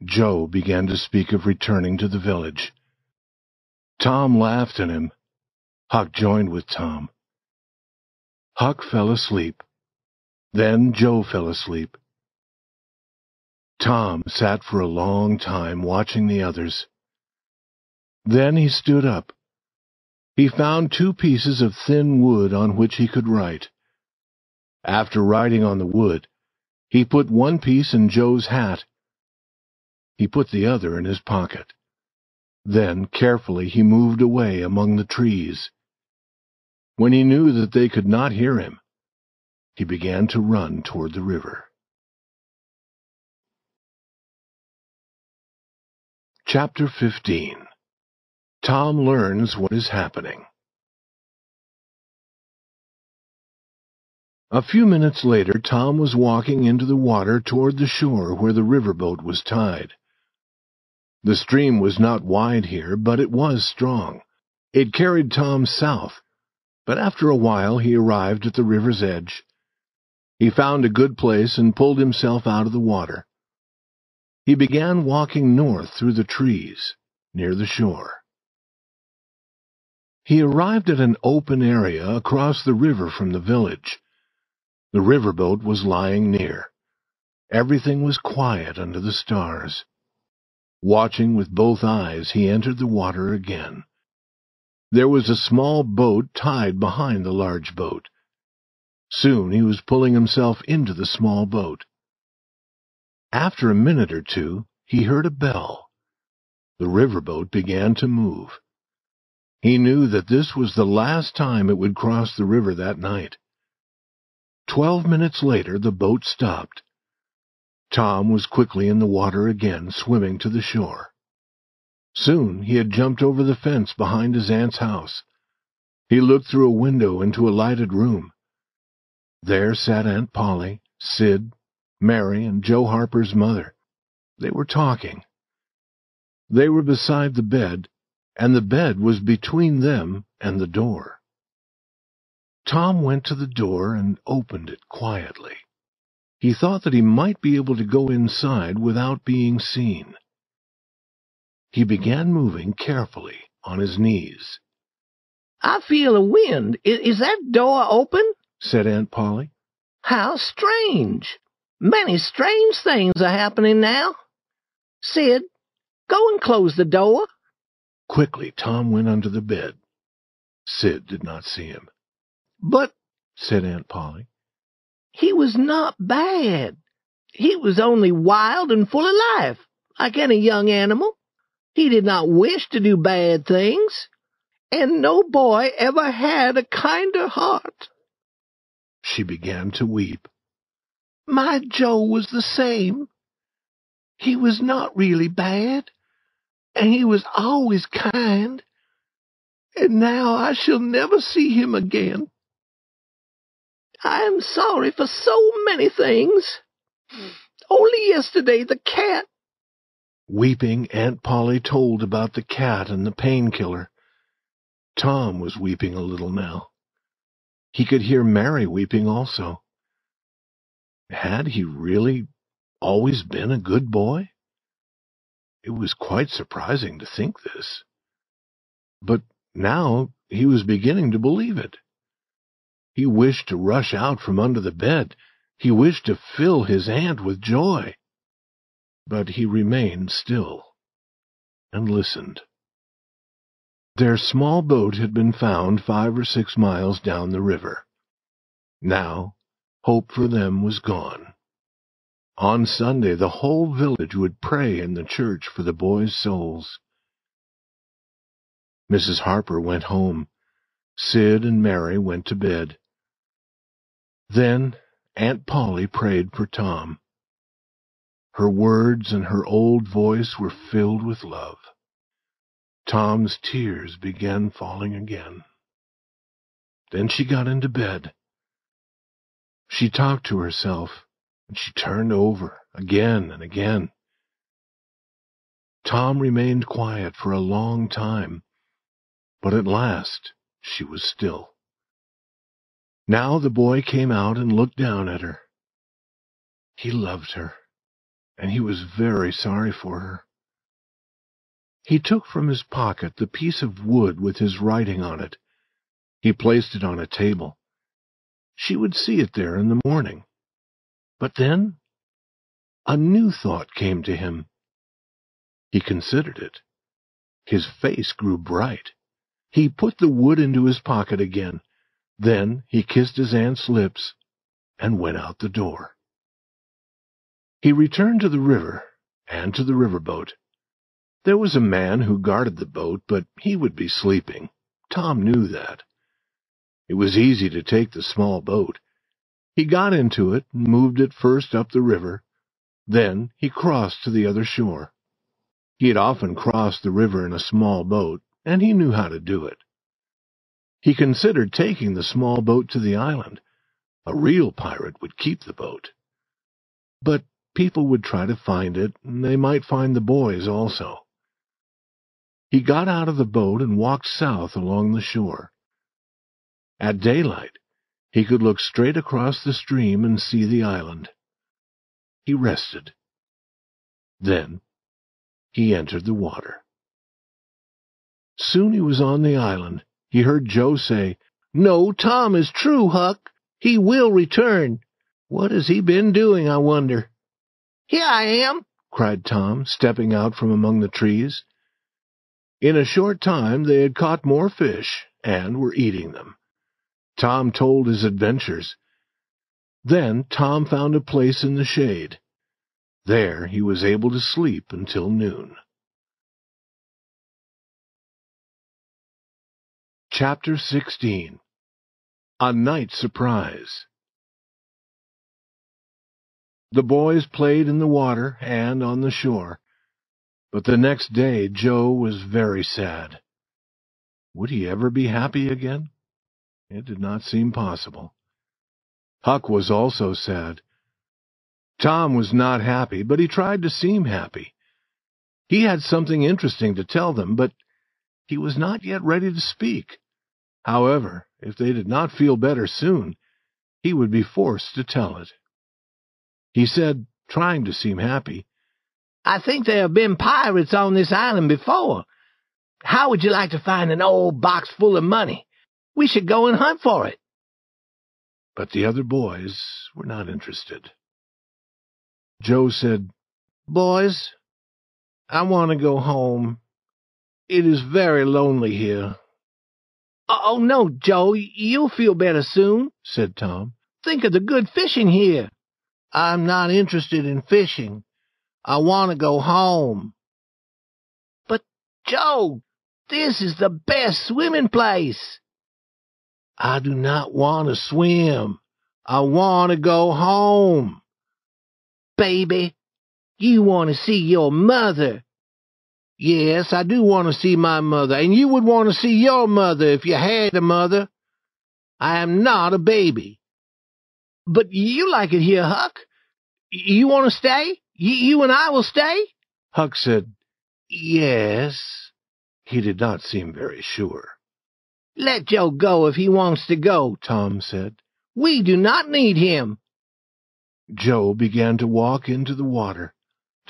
Joe began to speak of returning to the village. Tom laughed at him. Huck joined with Tom. Huck fell asleep. Then Joe fell asleep. Tom sat for a long time watching the others. Then he stood up. He found two pieces of thin wood on which he could write. After writing on the wood, he put one piece in Joe's hat he put the other in his pocket. Then, carefully, he moved away among the trees. When he knew that they could not hear him, he began to run toward the river. Chapter 15 Tom Learns What Is Happening A few minutes later, Tom was walking into the water toward the shore where the riverboat was tied. The stream was not wide here, but it was strong. It carried Tom south, but after a while he arrived at the river's edge. He found a good place and pulled himself out of the water. He began walking north through the trees, near the shore. He arrived at an open area across the river from the village. The riverboat was lying near. Everything was quiet under the stars. Watching with both eyes, he entered the water again. There was a small boat tied behind the large boat. Soon he was pulling himself into the small boat. After a minute or two, he heard a bell. The riverboat began to move. He knew that this was the last time it would cross the river that night. Twelve minutes later, the boat stopped. Tom was quickly in the water again, swimming to the shore. Soon he had jumped over the fence behind his aunt's house. He looked through a window into a lighted room. There sat Aunt Polly, Sid, Mary, and Joe Harper's mother. They were talking. They were beside the bed, and the bed was between them and the door. Tom went to the door and opened it quietly. He thought that he might be able to go inside without being seen. He began moving carefully on his knees. I feel a wind. Is, that door open? said Aunt Polly. How strange. Many strange things are happening now. Sid, go and close the door. Quickly, Tom went under the bed. Sid did not see him. But, said Aunt Polly, he was not bad. He was only wild and full of life, like any young animal. He did not wish to do bad things, and no boy ever had a kinder heart. She began to weep. My Joe was the same. He was not really bad, and he was always kind, and now I shall never see him again. I am sorry for so many things. Only yesterday the cat. Weeping, Aunt Polly told about the cat and the painkiller. Tom was weeping a little now. He could hear Mary weeping also. Had he really always been a good boy? It was quite surprising to think this. But Now he was beginning to believe it. He wished to rush out from under the bed. He wished to fill his aunt with joy. But he remained still and listened. Their small boat had been found five or six miles down the river. Now, hope for them was gone. On Sunday, the whole village would pray in the church for the boys' souls. Mrs. Harper went home. Sid and Mary went to bed. Then Aunt Polly prayed for Tom. Her words and her old voice were filled with love. Tom's tears began falling again. Then she got into bed. She talked to herself, and she turned over again and again. Tom remained quiet for a long time, but at last she was still. Now the boy came out and looked down at her. He loved her, and he was very sorry for her. He took from his pocket the piece of wood with his writing on it. He placed it on a table. She would see it there in the morning. But then a new thought came to him. He considered it. His face grew bright. He put the wood into his pocket again. Then he kissed his aunt's lips and went out the door. He returned to the river and to the riverboat. There was a man who guarded the boat, but he would be sleeping. Tom knew that. It was easy to take the small boat. He got into it and moved it first up the river. Then he crossed to the other shore. He had often crossed the river in a small boat, and he knew how to do it. He considered taking the small boat to the island. A real pirate would keep the boat. But people would try to find it, and they might find the boys also. He got out of the boat and walked south along the shore. At daylight, he could look straight across the stream and see the island. He rested. Then he entered the water. Soon he was on the island. He heard Joe say, No, Tom is true, Huck. He will return. What has he been doing, I wonder? Here I am, cried Tom, stepping out from among the trees. In a short time they had caught more fish and were eating them. Tom told his adventures. Then Tom found a place in the shade. There he was able to sleep until noon. Chapter 16 A Night Surprise The boys played in the water and on the shore. But the next day Joe was very sad. Would he ever be happy again? It did not seem possible. Huck was also sad. Tom was not happy, but he tried to seem happy. He had something interesting to tell them, but he was not yet ready to speak. However, if they did not feel better soon, he would be forced to tell it. He said, trying to seem happy, I think there have been pirates on this island before. How would you like to find an old box full of money? We should go and hunt for it. But the other boys were not interested. Joe said, Boys, I want to go home. It is very lonely here. Uh, oh, no, Joe, you'll feel better soon, said Tom. Think of the good fishing here. I'm not interested in fishing. I want to go home. But, Joe, this is the best swimming place. I do not want to swim. I want to go home. Baby, you want to see your mother. Yes, I do want to see my mother, and you would want to see your mother if you had a mother. I am not a baby. But you like it here, Huck. You want to stay? You and I will stay? Huck said, Yes. He did not seem very sure. Let Joe go if he wants to go, Tom said. We do not need him. Joe began to walk into the water,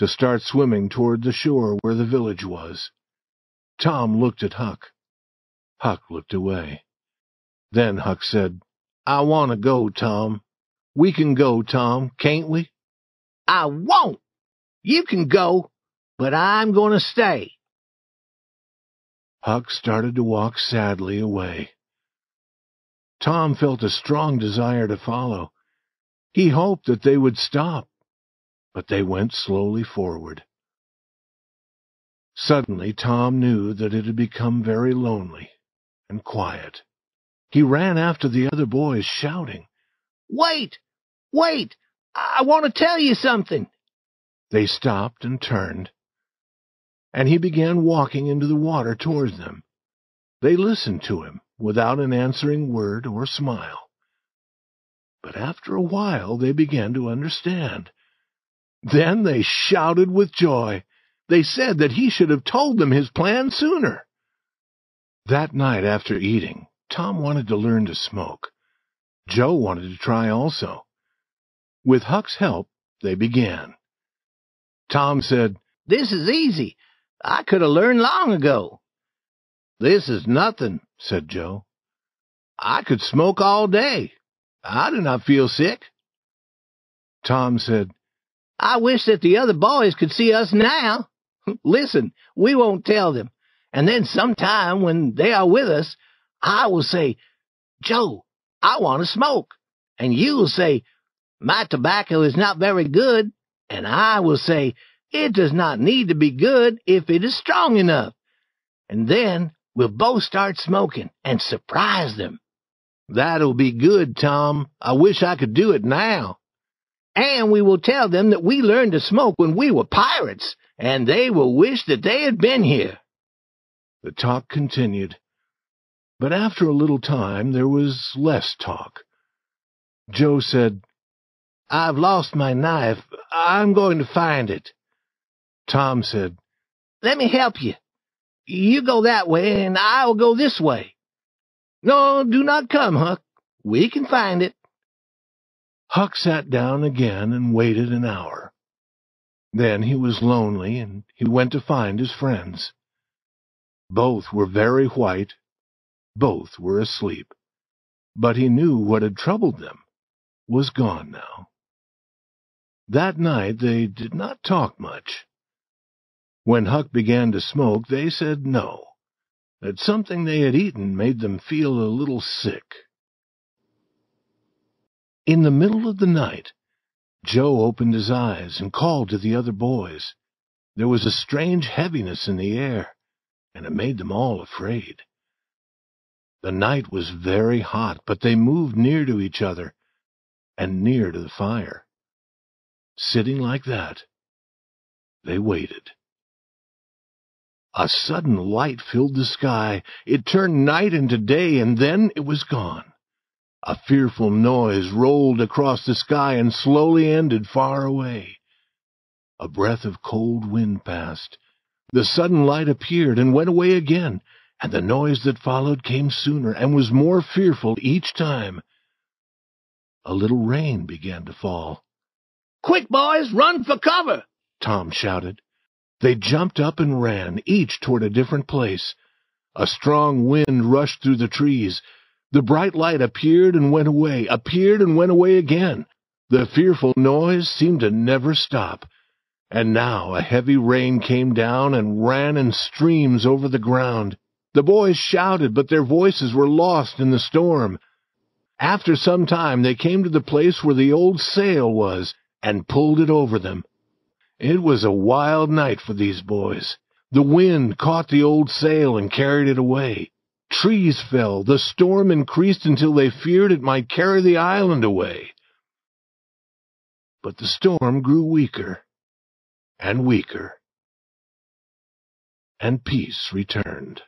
to start swimming toward the shore where the village was. Tom looked at Huck. Huck looked away. Then Huck said, I want to go, Tom. We can go, Tom, can't we? I won't. You can go, but I'm going to stay. Huck started to walk sadly away. Tom felt a strong desire to follow. He hoped that they would stop, but they went slowly forward. Suddenly Tom knew that it had become very lonely and quiet. He ran after the other boys, shouting, Wait! Wait! I want to tell you something. They stopped and turned, and he began walking into the water towards them. They listened to him without an answering word or smile. But after a while they began to understand. Then they shouted with joy. They said that he should have told them his plan sooner. That night after eating, Tom wanted to learn to smoke. Joe wanted to try also. With Huck's help, they began. Tom said, This is easy. I could have learned long ago. This is nothing, said Joe. I could smoke all day. I do not feel sick. Tom said, I wish that the other boys could see us now. Listen, we won't tell them. And then sometime when they are with us, I will say, Joe, I want to smoke. And you will say, my tobacco is not very good. And I will say, it does not need to be good if it is strong enough. And then we'll both start smoking and surprise them. That'll be good, Tom. I wish I could do it now. And we will tell them that we learned to smoke when we were pirates, and they will wish that they had been here. The talk continued, but after a little time there was less talk. Joe said, I've lost my knife. I'm going to find it. Tom said, Let me help you. You go that way, and I'll go this way. No, do not come, Huck. We can find it. Huck sat down again and waited an hour. Then he was lonely, and he went to find his friends. Both were very white, both were asleep, but he knew what had troubled them was gone now. That night they did not talk much. When Huck began to smoke, they said no, that something they had eaten made them feel a little sick. In the middle of the night, Joe opened his eyes and called to the other boys. There was a strange heaviness in the air, and it made them all afraid. The night was very hot, but they moved near to each other and near to the fire. Sitting like that, they waited. A sudden light filled the sky. It turned night into day, and then it was gone. A fearful noise rolled across the sky and slowly ended far away. A breath of cold wind passed. The sudden light appeared and went away again, and the noise that followed came sooner and was more fearful each time. A little rain began to fall. Quick, boys, run for cover! Tom shouted. They jumped up and ran, each toward a different place. A strong wind rushed through the trees. The bright light appeared and went away, appeared and went away again. The fearful noise seemed to never stop. And now a heavy rain came down and ran in streams over the ground. The boys shouted, but their voices were lost in the storm. After some time they came to the place where the old sail was, and pulled it over them. It was a wild night for these boys. The wind caught the old sail and carried it away. Trees fell. The storm increased until they feared it might carry the island away. But the storm grew weaker and weaker, and peace returned.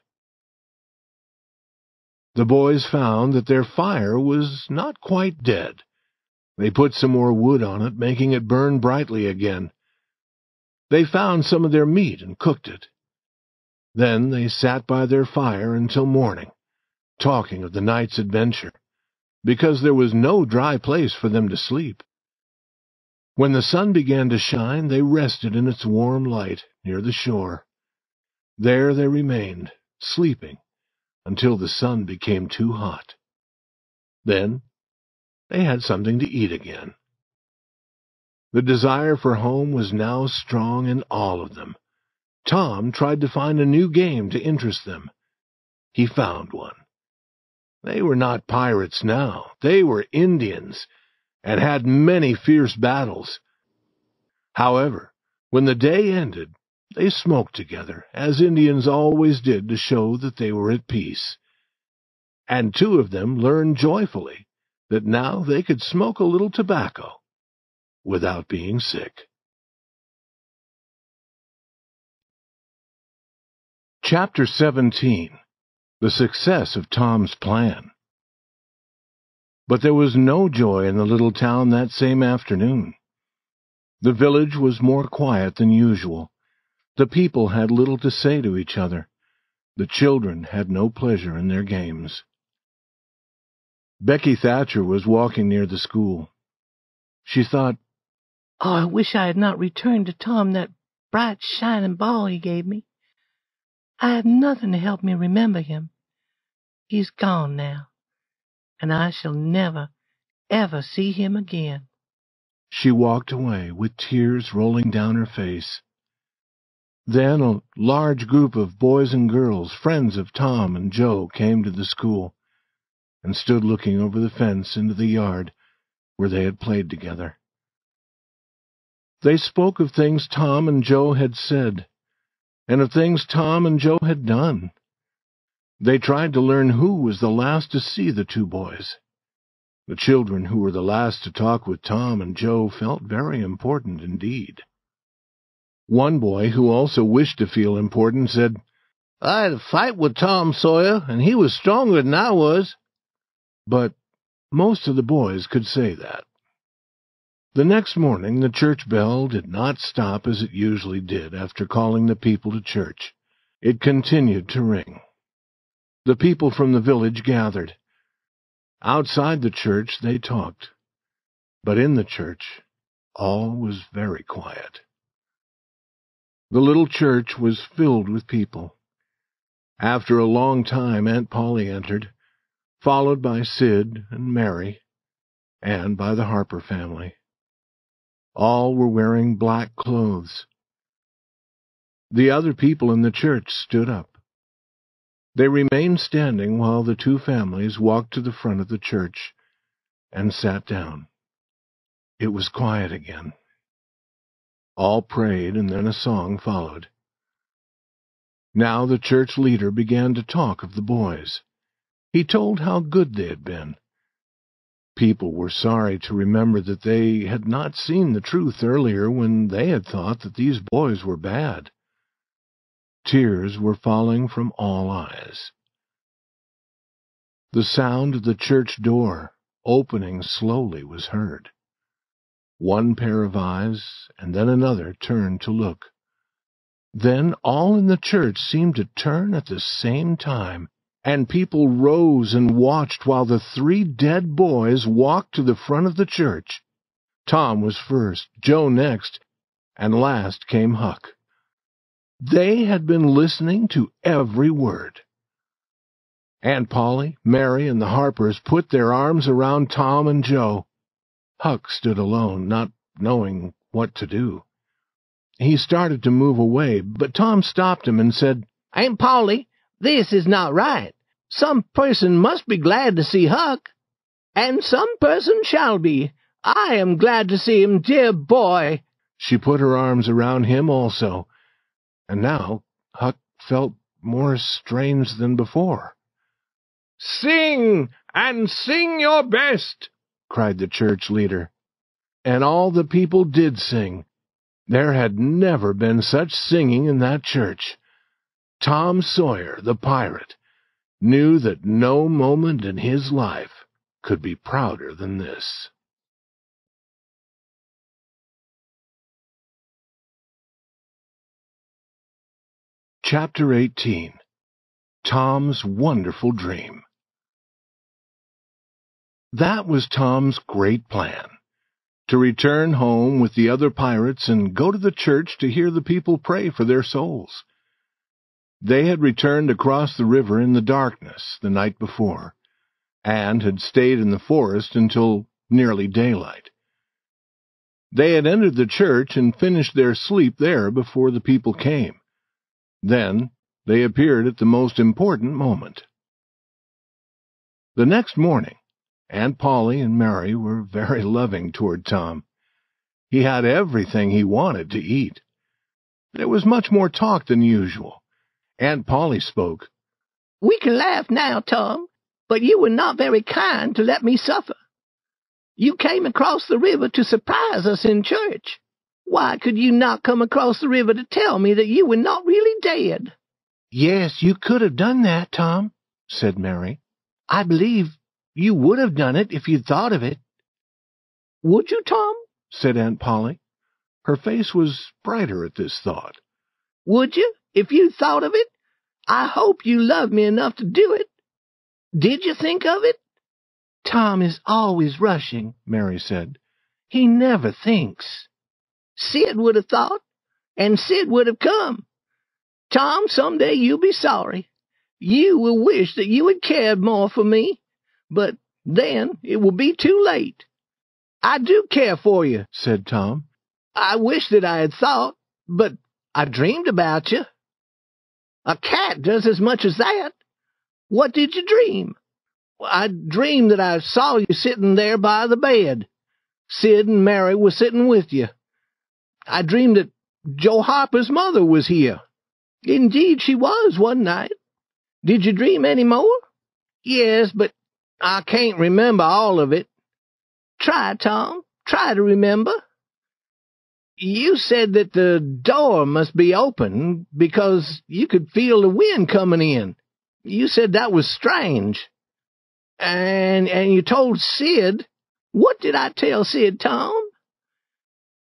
The boys found that their fire was not quite dead. They put some more wood on it, making it burn brightly again. They found some of their meat and cooked it. Then they sat by their fire until morning, talking of the night's adventure, because there was no dry place for them to sleep. When the sun began to shine, they rested in its warm light near the shore. There they remained, sleeping, until the sun became too hot. Then they had something to eat again. The desire for home was now strong in all of them. Tom tried to find a new game to interest them. He found one. They were not pirates now. They were Indians, and had many fierce battles. However, when the day ended, they smoked together, as Indians always did to show that they were at peace. And two of them learned joyfully that now they could smoke a little tobacco without being sick. Chapter 17 The Success of Tom's Plan But there was no joy in the little town that same afternoon. The village was more quiet than usual. The people had little to say to each other. The children had no pleasure in their games. Becky Thatcher was walking near the school. She thought, Oh, I wish I had not returned to Tom that bright, shining ball he gave me. I have nothing to help me remember him. He's gone now, and I shall never, ever see him again. She walked away with tears rolling down her face. Then a large group of boys and girls, friends of Tom and Joe, came to the school and stood looking over the fence into the yard where they had played together. They spoke of things Tom and Joe had said, and of things Tom and Joe had done. They tried to learn who was the last to see the two boys. The children who were the last to talk with Tom and Joe felt very important indeed. One boy, who also wished to feel important, said, I had a fight with Tom Sawyer, and he was stronger than I was. But most of the boys could say that. The next morning the church bell did not stop as it usually did after calling the people to church. It continued to ring. The people from the village gathered. Outside the church they talked, but in the church all was very quiet. The little church was filled with people. After a long time Aunt Polly entered, followed by Sid and Mary, and by the Harper family. All were wearing black clothes. The other people in the church stood up. They remained standing while the two families walked to the front of the church and sat down. It was quiet again. All prayed, and then a song followed. Now the church leader began to talk of the boys. He told how good they had been. People were sorry to remember that they had not seen the truth earlier when they had thought that these boys were bad. Tears were falling from all eyes. The sound of the church door opening slowly was heard. One pair of eyes and then another turned to look. Then all in the church seemed to turn at the same time, and people rose and watched while the three dead boys walked to the front of the church. Tom was first, Joe next, and last came Huck. They had been listening to every word. Aunt Polly, Mary, and the Harpers put their arms around Tom and Joe. Huck stood alone, not knowing what to do. He started to move away, but Tom stopped him and said, Aunt Polly, this is not right. Some person must be glad to see Huck, and some person shall be. I am glad to see him, dear boy. She put her arms around him also, and now Huck felt more strange than before. Sing, and sing your best, cried the church leader. And all the people did sing. There had never been such singing in that church. Tom Sawyer, the pirate, knew that no moment in his life could be prouder than this. Chapter 18 Tom's Wonderful Dream That was Tom's great plan to return home with the other pirates and go to the church to hear the people pray for their souls. They had returned across the river in the darkness the night before, and had stayed in the forest until nearly daylight. They had entered the church and finished their sleep there before the people came. Then they appeared at the most important moment. The next morning, Aunt Polly and Mary were very loving toward Tom. He had everything he wanted to eat. There was much more talk than usual. Aunt Polly spoke. We can laugh now, Tom, but you were not very kind to let me suffer. You came across the river to surprise us in church. Why could you not come across the river to tell me that you were not really dead? Yes, you could have done that, Tom, said Mary. I believe you would have done it if you'd thought of it. Would you, Tom? said Aunt Polly. Her face was brighter at this thought. Would you, if you thought of it? I hope you love me enough to do it. Did you think of it? Tom is always rushing, Mary said. He never thinks. Sid would have thought, and Sid would have come. Tom, some day you'll be sorry. You will wish that you had cared more for me, but then it will be too late. I do care for you, said Tom. I wish that I had thought, but I dreamed about you. A cat does as much as that. What did you dream? I dreamed that I saw you sitting there by the bed. Sid and Mary were sitting with you. I dreamed that Joe Harper's mother was here. Indeed, she was one night. Did you dream any more? Yes, but I can't remember all of it. Try, Tom. Try to remember. You said that the door must be open because you could feel the wind coming in. You said that was strange. And and you told Sid. What did I tell Sid, Tom?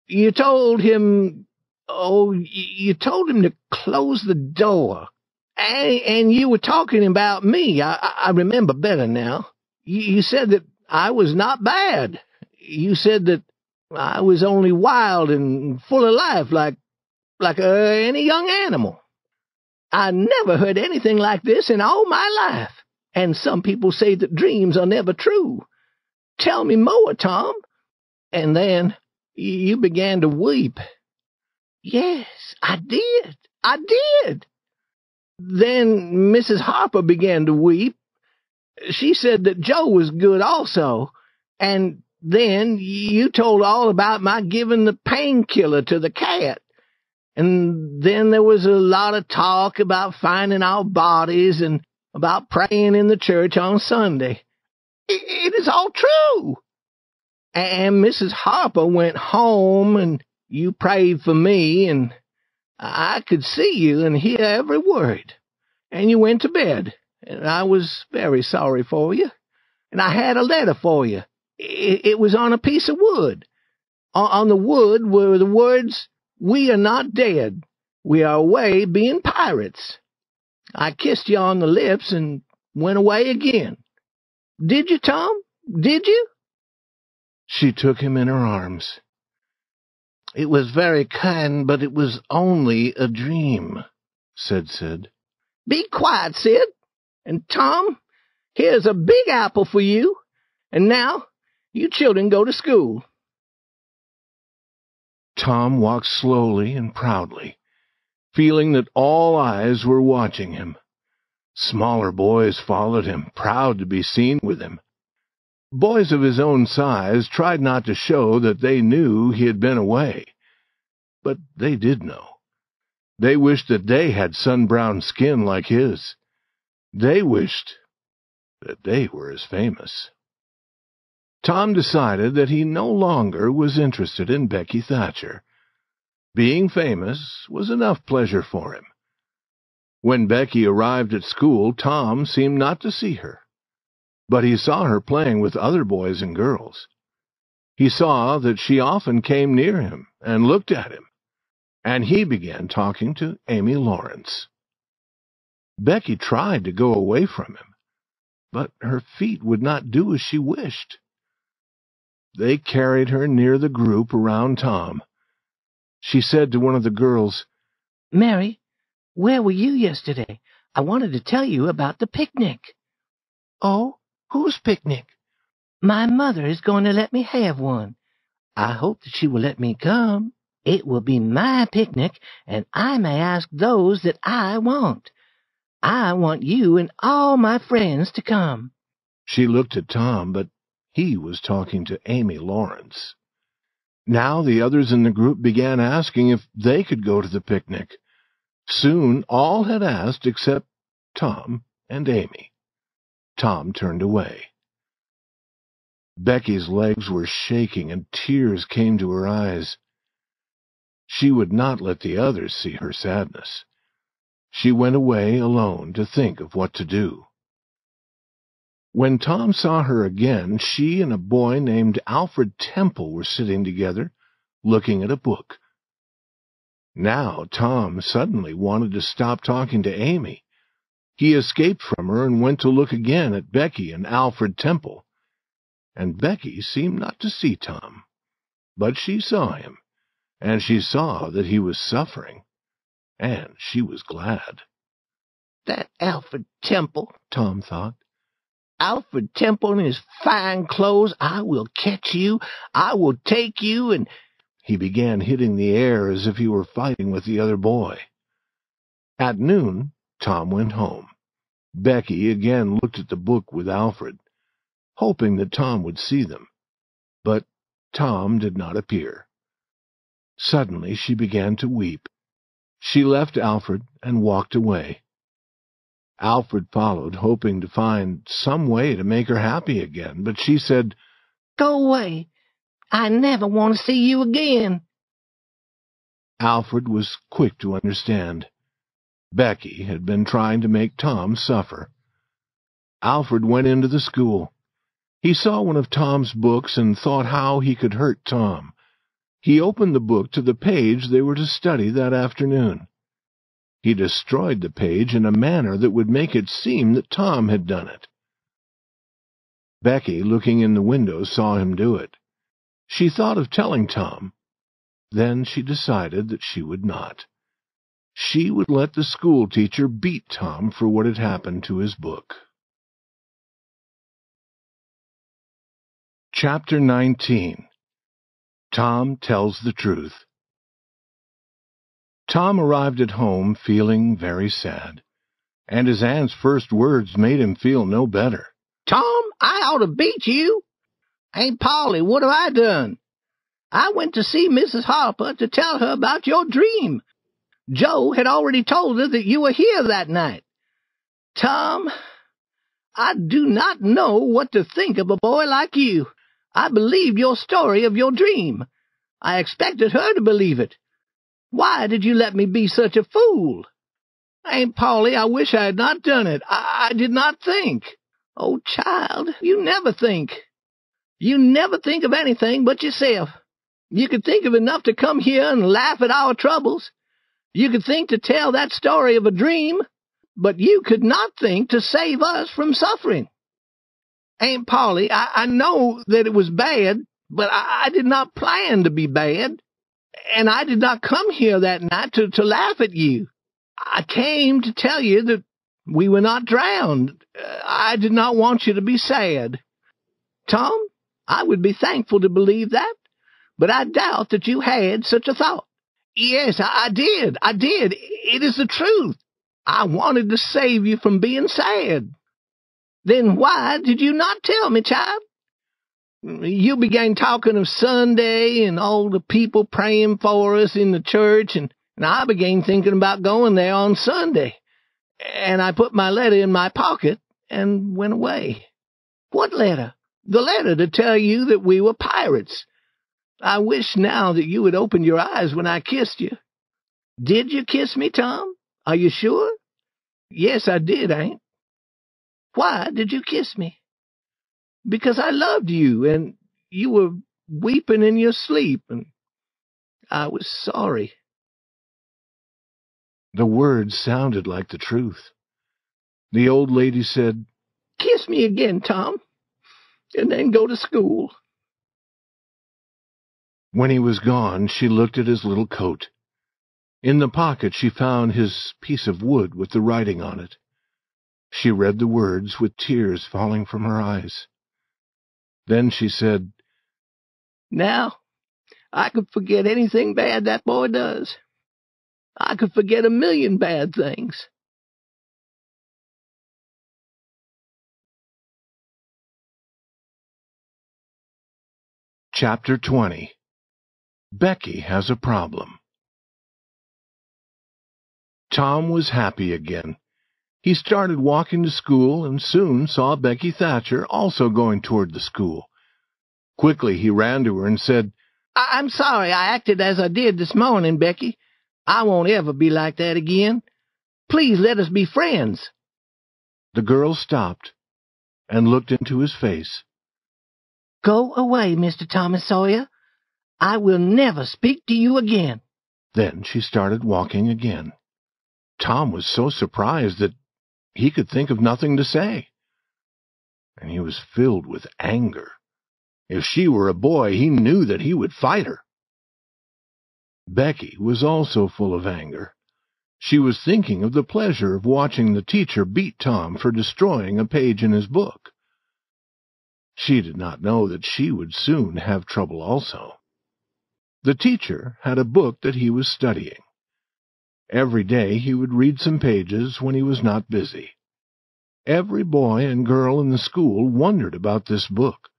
You told him. Oh, you told him to close the door. And, and you were talking about me. I, I remember better now. You, you said that I was not bad. You said that I was only wild and full of life, like like uh, any young animal. I never heard anything like this in all my life. And some people say that dreams are never true. Tell me more, Tom. And then you began to weep. Yes, I did. I did. Then Mrs. Harper began to weep. She said that Joe was good also. And then you told all about my giving the painkiller to the cat. And then there was a lot of talk about finding our bodies and about praying in the church on Sunday. It is all true. And Mrs. Harper went home and you prayed for me and I could see you and hear every word. And you went to bed and I was very sorry for you. And I had a letter for you. It was on a piece of wood. On the wood were the words, We are not dead. We are away being pirates. I kissed you on the lips and went away again. Did you, Tom? Did you? She took him in her arms. It was very kind, but it was only a dream, said Sid. Be quiet, Sid. And Tom, here's a big apple for you. And now, you children go to school. Tom walked slowly and proudly feeling that all eyes were watching him. Smaller boys followed him, proud to be seen with him. Boys of his own size tried not to show that they knew he had been away. But they did know. They wished that they had sun-brown skin like his. They wished that they were as famous. Tom decided that he no longer was interested in Becky Thatcher. Being famous was enough pleasure for him. When Becky arrived at school, Tom seemed not to see her, but he saw her playing with other boys and girls. He saw that she often came near him and looked at him, and he began talking to Amy Lawrence. Becky tried to go away from him, but her feet would not do as she wished. They carried her near the group around Tom, she said to one of the girls, Mary, Where were you yesterday? I wanted to tell you about the picnic. Oh, whose picnic? My mother is going to let me have one. I hope that she will let me come. It will be my picnic, and I may ask those that I want. I want you and all my friends to come. She looked at Tom, but he was talking to Amy Lawrence. Now the others in the group began asking if they could go to the picnic. Soon all had asked except Tom and Amy. Tom turned away. Becky's legs were shaking and tears came to her eyes. She would not let the others see her sadness. She went away alone to think of what to do. When Tom saw her again, she and a boy named Alfred Temple were sitting together, looking at a book. Now Tom suddenly wanted to stop talking to Amy. He escaped from her and went to look again at Becky and Alfred Temple. And Becky seemed not to see Tom. But she saw him, and she saw that he was suffering and she was glad. That Alfred Temple, Tom thought. Alfred Temple in his fine clothes. I will catch you. I will take you. And he began hitting the air as if he were fighting with the other boy. At noon, Tom went home. Becky again looked at the book with Alfred, hoping that Tom would see them. But Tom did not appear. Suddenly she began to weep. She left Alfred and walked away. Alfred followed, hoping to find some way to make her happy again, but she said, Go away. I never want to see you again. Alfred was quick to understand. Becky had been trying to make Tom suffer. Alfred went into the school. He saw one of Tom's books and thought how he could hurt Tom. He opened the book to the page they were to study that afternoon. He destroyed the page in a manner that would make it seem that Tom had done it. Becky, looking in the window, saw him do it. She thought of telling Tom. Then she decided that she would not. She would let the school teacher beat Tom for what had happened to his book. Chapter 19 Tom tells the truth. Tom arrived at home feeling very sad, and his aunt's first words made him feel no better. Tom, I ought to beat you. Aunt Polly, what have I done? I went to see Mrs. Harper to tell her about your dream. Joe had already told her that you were here that night. Tom, I do not know what to think of a boy like you. I believed your story of your dream. I expected her to believe it. Why did you let me be such a fool? Aunt Polly, I wish I had not done it. I, I did not think. Oh, child, you never think. You never think of anything but yourself. You could think of enough to come here and laugh at our troubles. You could think to tell that story of a dream, but you could not think to save us from suffering. Aunt Polly, I, I know that it was bad, but I, I did not plan to be bad. And I did not come here that night to, to laugh at you. I came to tell you that we were not drowned. Uh, I did not want you to be sad. Tom, I would be thankful to believe that, but I doubt that you had such a thought. Yes, I, I did. I did. It is the truth. I wanted to save you from being sad. Then why did you not tell me, child? You began talking of Sunday and all the people praying for us in the church, and, and I began thinking about going there on Sunday. And I put my letter in my pocket and went away. What letter? The letter to tell you that we were pirates. I wish now that you had opened your eyes when I kissed you. Did you kiss me, Tom? Are you sure? Yes, I did, Aunt. Why did you kiss me? Because I loved you, and you were weeping in your sleep, and I was sorry. The words sounded like the truth. The old lady said, Kiss me again, Tom, and then go to school. When he was gone, she looked at his little coat. In the pocket she found his piece of wood with the writing on it. She read the words with tears falling from her eyes. Then she said, Now, I could forget anything bad that boy does. I could forget a million bad things. Chapter 20 Becky Has a Problem Tom was happy again. He started walking to school and soon saw Becky Thatcher also going toward the school. Quickly he ran to her and said, I- I'm sorry I acted as I did this morning, Becky. I won't ever be like that again. Please let us be friends. The girl stopped and looked into his face. Go away, Mr. Thomas Sawyer. I will never speak to you again. Then she started walking again. Tom was so surprised that he could think of nothing to say. And he was filled with anger. If she were a boy, he knew that he would fight her. Becky was also full of anger. She was thinking of the pleasure of watching the teacher beat Tom for destroying a page in his book. She did not know that she would soon have trouble also. The teacher had a book that he was studying. Every day he would read some pages when he was not busy. Every boy and girl in the school wondered about this book,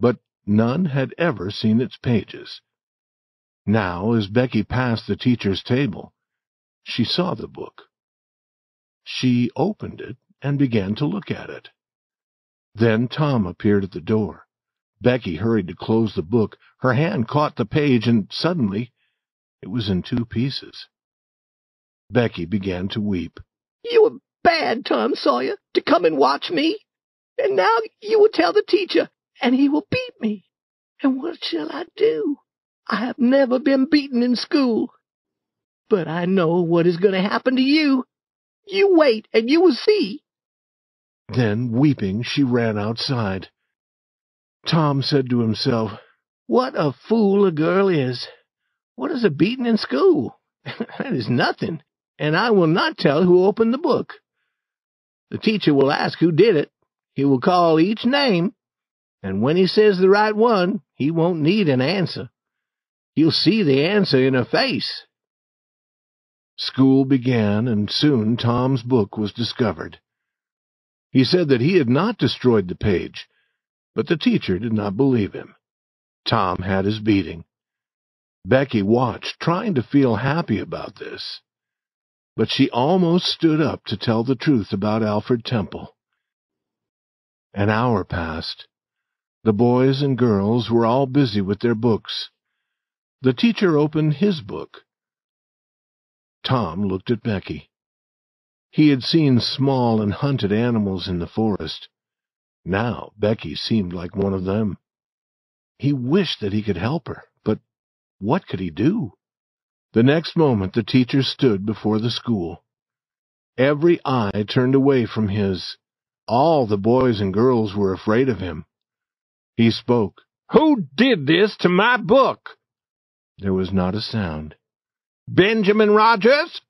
but none had ever seen its pages. Now, as Becky passed the teacher's table, she saw the book. She opened it and began to look at it. Then Tom appeared at the door. Becky hurried to close the book. Her hand caught the page, and suddenly it was in two pieces. Becky began to weep. You were bad, Tom Sawyer, to come and watch me. And now you will tell the teacher, and he will beat me. And what shall I do? I have never been beaten in school. But I know what is going to happen to you. You wait, and you will see. Then, weeping, she ran outside. Tom said to himself, What a fool a girl is. What is a beating in school? that is nothing, and I will not tell who opened the book. The teacher will ask who did it. He will call each name, and when he says the right one, he won't need an answer. He'll see the answer in her face. School began, and soon Tom's book was discovered. He said that he had not destroyed the page, but the teacher did not believe him. Tom had his beating. Becky watched, trying to feel happy about this. But she almost stood up to tell the truth about Alfred Temple. An hour passed. The boys and girls were all busy with their books. The teacher opened his book. Tom looked at Becky. He had seen small and hunted animals in the forest. Now Becky seemed like one of them. He wished that he could help her, but what could he do? The next moment the teacher stood before the school. Every eye turned away from his. All the boys and girls were afraid of him. He spoke. Who did this to my book? There was not a sound. Benjamin Rogers?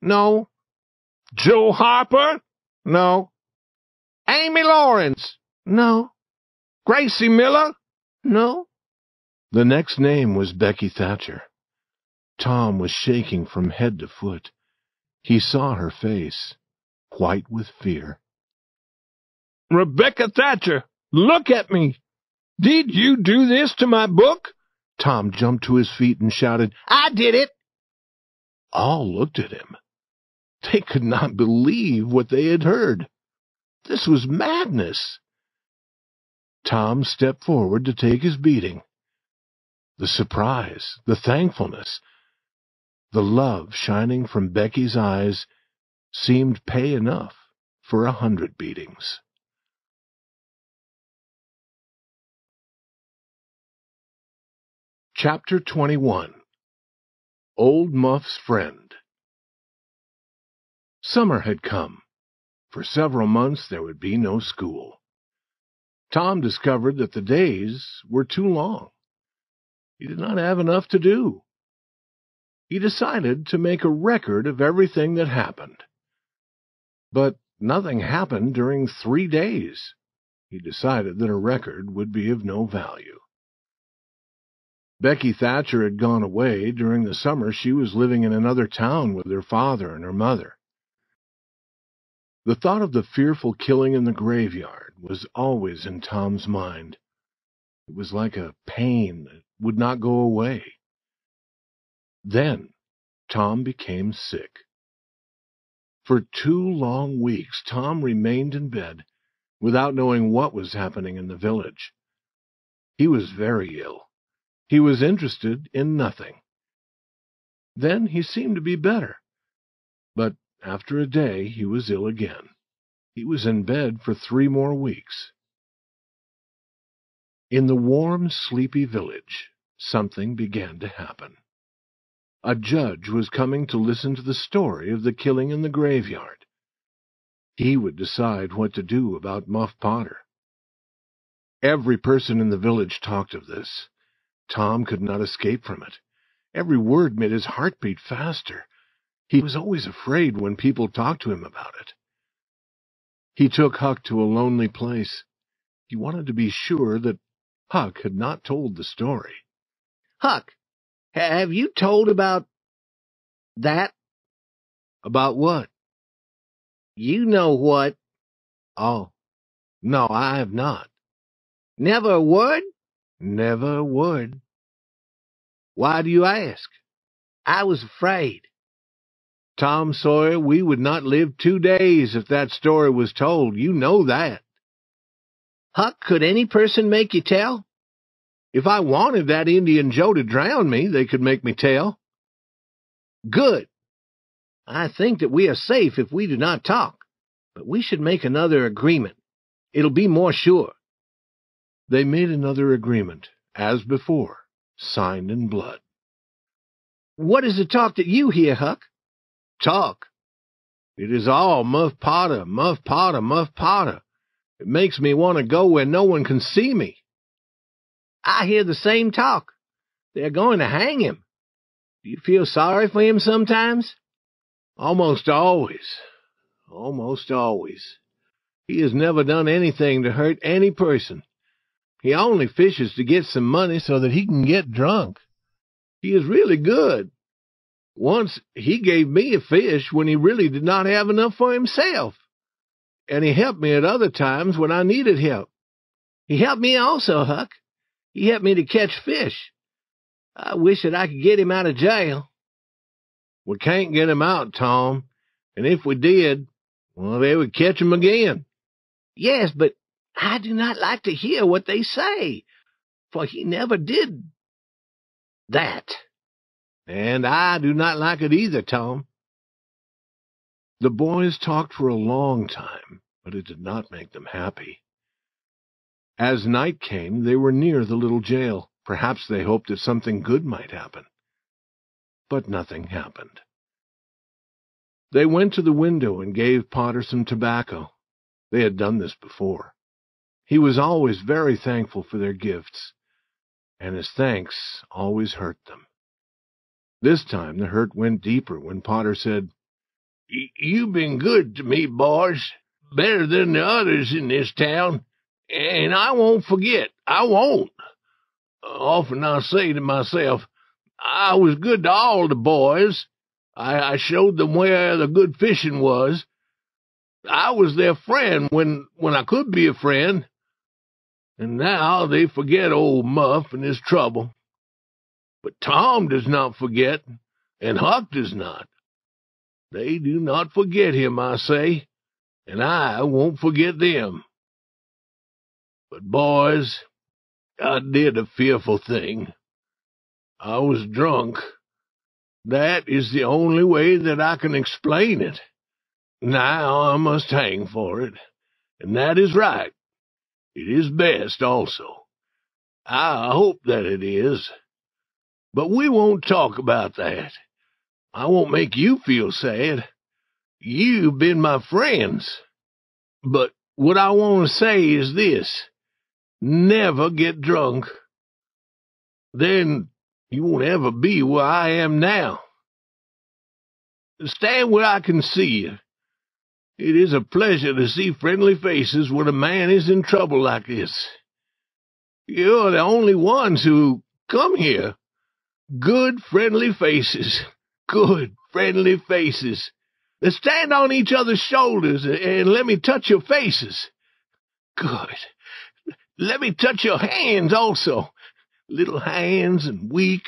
No. Joe Harper? No. Amy Lawrence? No. Gracie Miller? No. The next name was Becky Thatcher. Tom was shaking from head to foot. He saw her face, white with fear. Rebecca Thatcher, look at me. Did you do this to my book? Tom jumped to his feet and shouted, I did it. All looked at him. They could not believe what they had heard. This was madness. Tom stepped forward to take his beating. The surprise, the thankfulness, the love shining from Becky's eyes seemed pay enough for a hundred beatings. Chapter 21 Old Muff's Friend Summer had come. For several months there would be no school. Tom discovered that the days were too long. He did not have enough to do. He decided to make a record of everything that happened. But nothing happened during three days. He decided that a record would be of no value. Becky Thatcher had gone away. During the summer, she was living in another town with her father and her mother. The thought of the fearful killing in the graveyard was always in Tom's mind. It was like a pain that would not go away. Then Tom became sick. For two long weeks, Tom remained in bed without knowing what was happening in the village. He was very ill. He was interested in nothing. Then he seemed to be better. But after a day he was ill again. He was in bed for three more weeks. In the warm, sleepy village, something began to happen. A judge was coming to listen to the story of the killing in the graveyard. He would decide what to do about Muff Potter. Every person in the village talked of this. Tom could not escape from it. Every word made his heart beat faster. He was always afraid when people talked to him about it. He took Huck to a lonely place. He wanted to be sure that Huck had not told the story. Huck, have you told about that? About what? You know what. Oh, no, I have not. Never would? Never would. Why do you ask? I was afraid. Tom Sawyer, we would not live two days if that story was told. You know that. Huck, could any person make you tell? If I wanted that Indian Joe to drown me, they could make me tell. Good. I think that we are safe if we do not talk, but we should make another agreement. It'll be more sure. They made another agreement, as before, signed in blood. What is the talk that you hear, Huck? Talk. It is all Muff Potter, Muff Potter, Muff Potter. It makes me want to go where no one can see me. I hear the same talk. They're going to hang him. Do you feel sorry for him sometimes? Almost always. Almost always. He has never done anything to hurt any person. He only fishes to get some money so that he can get drunk. He is really good. Once he gave me a fish when he really did not have enough for himself. And he helped me at other times when I needed help. He helped me also, Huck. He helped me to catch fish. I wish that I could get him out of jail. We can't get him out, Tom. And if we did, well, they would catch him again. Yes, but I do not like to hear what they say, for he never did that. And I do not like it either, Tom. The boys talked for a long time, but it did not make them happy. As night came, they were near the little jail. Perhaps they hoped that something good might happen. But nothing happened. They went to the window and gave Potter some tobacco. They had done this before. He was always very thankful for their gifts, and his thanks always hurt them. This time the hurt went deeper when Potter said, You've been good to me, boys, better than the others in this town, and I won't forget. I won't. Often I say to myself, I was good to all the boys. I, I showed them where the good fishing was. I was their friend when, when I could be a friend. And now they forget old Muff and his trouble. But Tom does not forget, and Huck does not. They do not forget him, I say, and I won't forget them. But, boys, I did a fearful thing. I was drunk. That is the only way that I can explain it. Now I must hang for it, and that is right. It is best also. I hope that it is. But we won't talk about that. I won't make you feel sad. You've been my friends. But what I want to say is this. Never get drunk. Then you won't ever be where I am now, stand where I can see you. It is a pleasure to see friendly faces when a man is in trouble like this. You're the only ones who come here. Good, friendly faces. Good, friendly faces. Now stand on each other's shoulders and let me touch your faces. Good. Let me touch your hands also. Little hands and weak,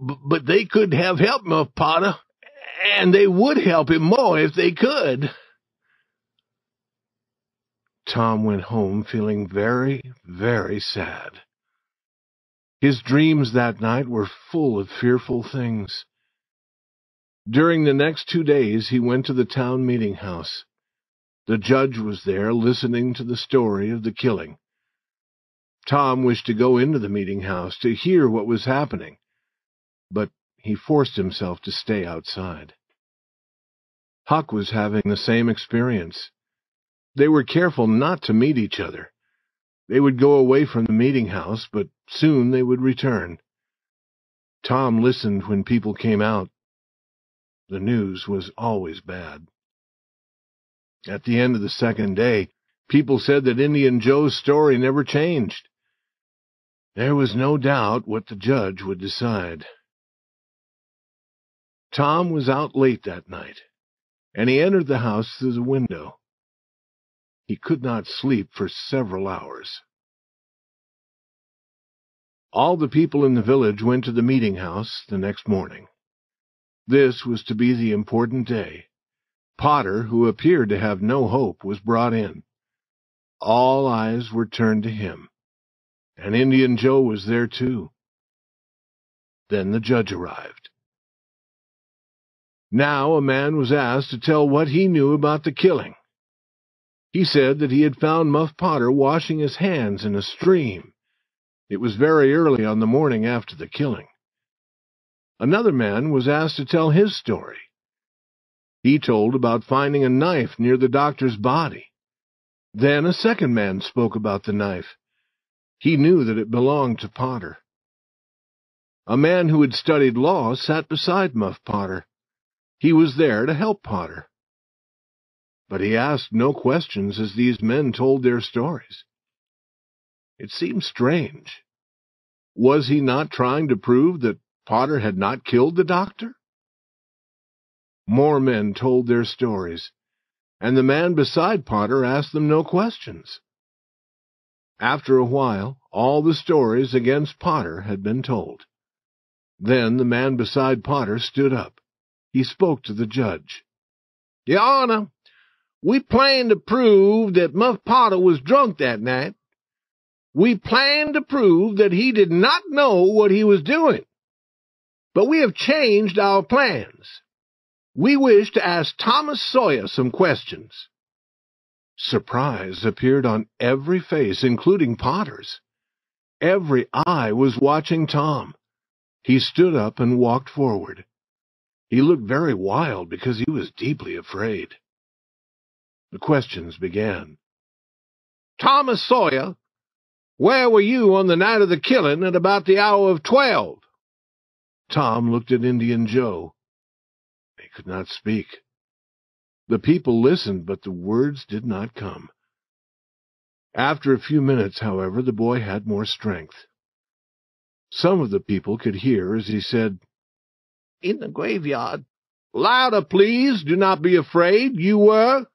but they could have helped Muff Potter, and they would help him more if they could. Tom went home feeling very, very sad. His dreams that night were full of fearful things. During the next two days he went to the town meeting house. The judge was there listening to the story of the killing. Tom wished to go into the meeting house to hear what was happening, but he forced himself to stay outside. Huck was having the same experience. They were careful not to meet each other. They would go away from the meeting house, but soon they would return. Tom listened when people came out. The news was always bad. At the end of the second day, people said that Indian Joe's story never changed. There was no doubt what the judge would decide. Tom was out late that night, and he entered the house through the window. He could not sleep for several hours. All the people in the village went to the meeting house the next morning. This was to be the important day. Potter, who appeared to have no hope, was brought in. All eyes were turned to him, and Indian Joe was there too. Then the judge arrived. Now a man was asked to tell what he knew about the killing. He said that he had found Muff Potter washing his hands in a stream. It was very early on the morning after the killing. Another man was asked to tell his story. He told about finding a knife near the doctor's body. Then a second man spoke about the knife. He knew that it belonged to Potter. A man who had studied law sat beside Muff Potter. He was there to help Potter but he asked no questions as these men told their stories. It seemed strange. Was he not trying to prove that Potter had not killed the doctor? More men told their stories, and the man beside Potter asked them no questions. After a while, all the stories against Potter had been told. Then the man beside Potter stood up. He spoke to the judge. Your Honor, we plan to prove that Muff Potter was drunk that night. We plan to prove that he did not know what he was doing. But we have changed our plans. We wish to ask Thomas Sawyer some questions. Surprise appeared on every face, including Potter's. Every eye was watching Tom. He stood up and walked forward. He looked very wild because he was deeply afraid. The questions began. Thomas Sawyer, where were you on the night of the killing at about the hour of twelve? Tom looked at Indian Joe. He could not speak. The people listened, but the words did not come. After a few minutes, however, the boy had more strength. Some of the people could hear as he said, In the graveyard. Louder, please. Do not be afraid. You were?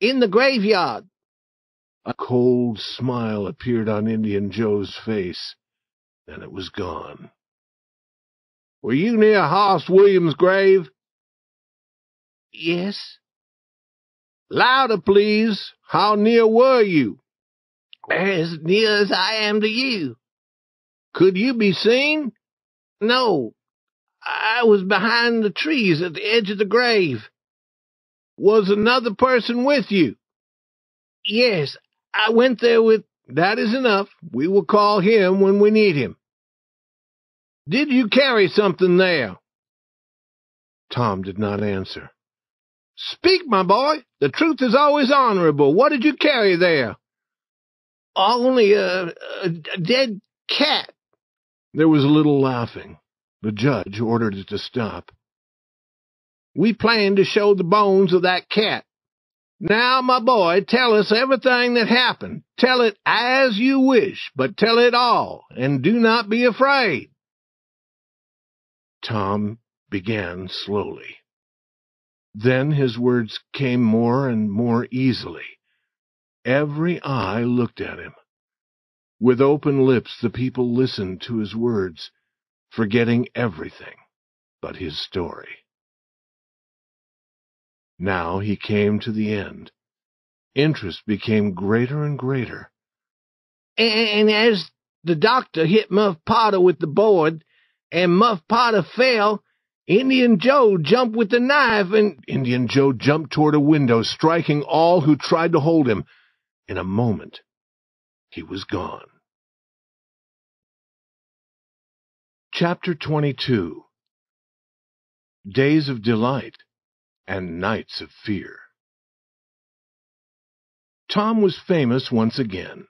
In the graveyard. A cold smile appeared on Indian Joe's face. Then it was gone. Were you near Hoss Williams' grave? Yes. Louder, please. How near were you? As near as I am to you. Could you be seen? No. I was behind the trees at the edge of the grave. Was another person with you? Yes, I went there with... That is enough. We will call him when we need him. Did you carry something there? Tom did not answer. Speak, my boy. The truth is always honorable. What did you carry there? Only a, a, dead cat. There was a little laughing. The judge ordered it to stop. we plan to show the bones of that cat. Now, my boy, tell us everything that happened. Tell it as you wish, but tell it all, and do not be afraid. Tom began slowly. Then his words came more and more easily. Every eye looked at him. With open lips, the people listened to his words, forgetting everything but his story. Now he came to the end. Interest became greater and greater. And as the doctor hit Muff Potter with the board, and Muff Potter fell, Indian Joe jumped with the knife and... Indian Joe jumped toward a window, striking all who tried to hold him. In a moment, he was gone. Chapter 22 Days of Delight and Nights of Fear Tom was famous once again.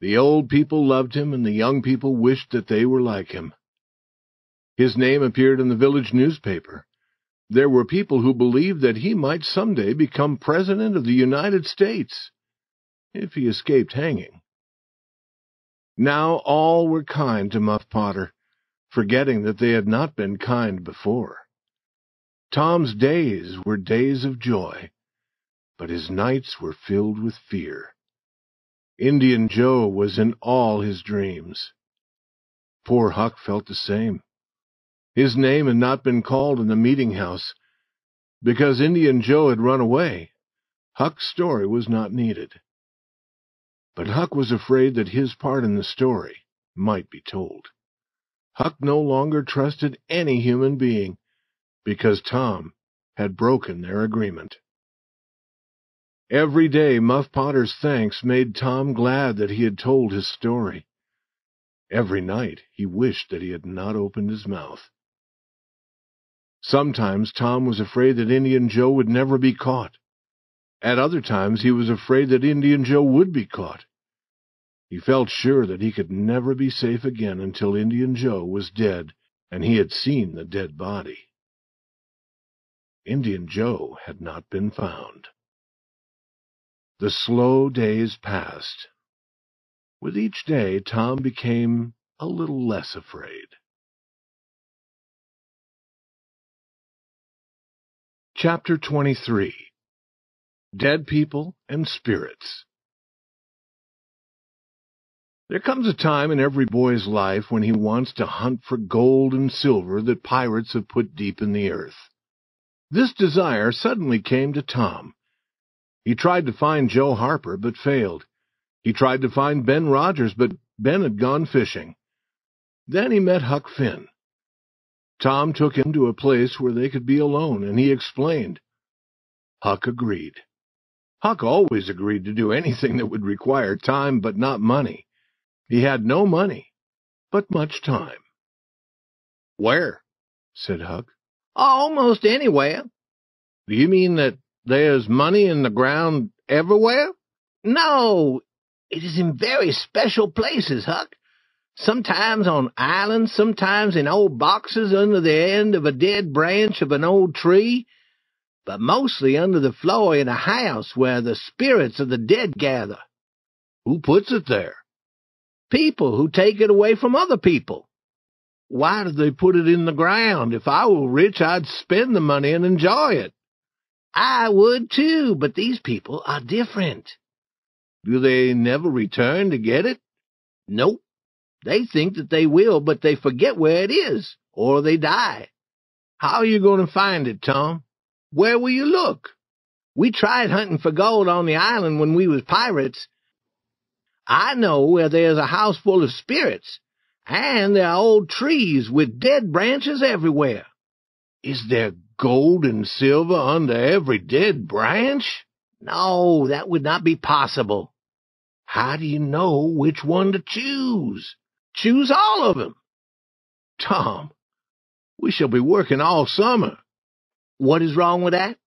The old people loved him, and the young people wished that they were like him. His name appeared in the village newspaper. There were people who believed that he might someday become President of the United States, if he escaped hanging. Now all were kind to Muff Potter, forgetting that they had not been kind before. Tom's days were days of joy, but his nights were filled with fear. Indian Joe was in all his dreams. Poor Huck felt the same. His name had not been called in the meeting house. Because Indian Joe had run away, Huck's story was not needed. But Huck was afraid that his part in the story might be told. Huck no longer trusted any human being because Tom had broken their agreement. Every day Muff Potter's thanks made Tom glad that he had told his story. Every night he wished that he had not opened his mouth. Sometimes Tom was afraid that Indian Joe would never be caught. At other times he was afraid that Indian Joe would be caught. He felt sure that he could never be safe again until Indian Joe was dead and he had seen the dead body. Indian Joe had not been found. The slow days passed. With each day, Tom became a little less afraid. Chapter 23 Dead People and Spirits There comes a time in every boy's life when he wants to hunt for gold and silver that pirates have put deep in the earth. This desire suddenly came to Tom. He tried to find Joe Harper, but failed. He tried to find Ben Rogers, but Ben had gone fishing. Then he met Huck Finn. Tom took him to a place where they could be alone, and he explained. Huck agreed. Huck always agreed to do anything that would require time but not money. He had no money, but much time. Where? said Huck. Almost anywhere. Do you mean that there's money in the ground everywhere? No, it is in very special places, Huck. Sometimes on islands, sometimes in old boxes under the end of a dead branch of an old tree, but mostly under the floor in a house where the spirits of the dead gather. Who puts it there? People who take it away from other people. Why do they put it in the ground? If I were rich, I'd spend the money and enjoy it. I would too, but these people are different. Do they never return to get it? Nope. They think that they will, but they forget where it is, or they die. How are you going to find it, Tom? Where will you look? We tried hunting for gold on the island when we was pirates. I know where there's a house full of spirits, and there are old trees with dead branches everywhere. Is there gold and silver under every dead branch? No, that would not be possible. How do you know which one to choose? Choose all of them. Tom, we shall be working all summer. What is wrong with that?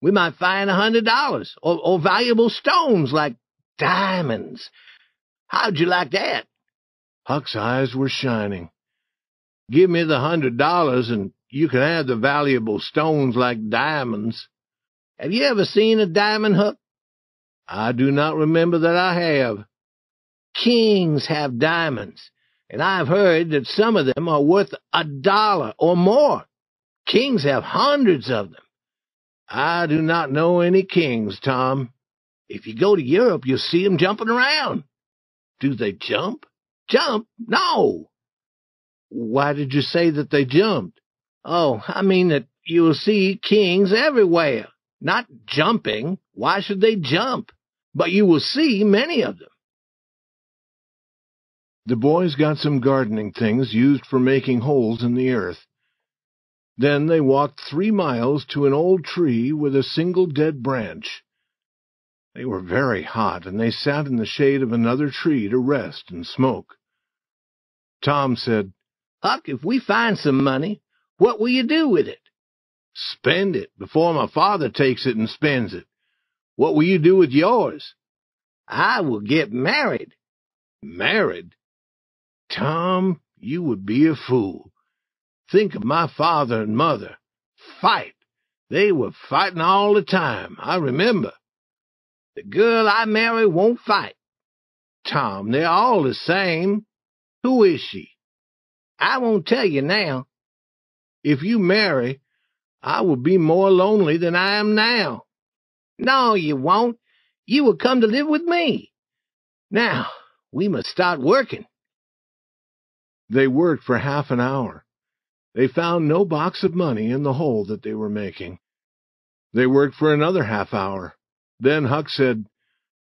We might find a hundred dollars or, or valuable stones like diamonds. How'd you like that? Huck's eyes were shining. Give me the hundred dollars and you can have the valuable stones like diamonds. Have you ever seen a diamond, Huck? I do not remember that I have. Kings have diamonds, and I've heard that some of them are worth a dollar or more. Kings have hundreds of them. I do not know any kings, Tom. If you go to Europe, you'll see them jumping around. Do they jump? Jump? No. Why did you say that they jumped? Oh, I mean that you will see kings everywhere. Not jumping. Why should they jump? But you will see many of them. The boys got some gardening things used for making holes in the earth. Then they walked three miles to an old tree with a single dead branch. They were very hot, and they sat in the shade of another tree to rest and smoke. Tom said, Huck, if we find some money, what will you do with it? Spend it before my father takes it and spends it. What will you do with yours? I will get married. Married? Tom, you would be a fool. Think of my father and mother. Fight. They were fighting all the time, I remember. The girl I marry won't fight. Tom, they're all the same. Who is she? I won't tell you now. If you marry, I will be more lonely than I am now. No, you won't. You will come to live with me. Now, we must start working. They worked for half an hour. They found no box of money in the hole that they were making. They worked for another half hour. Then Huck said,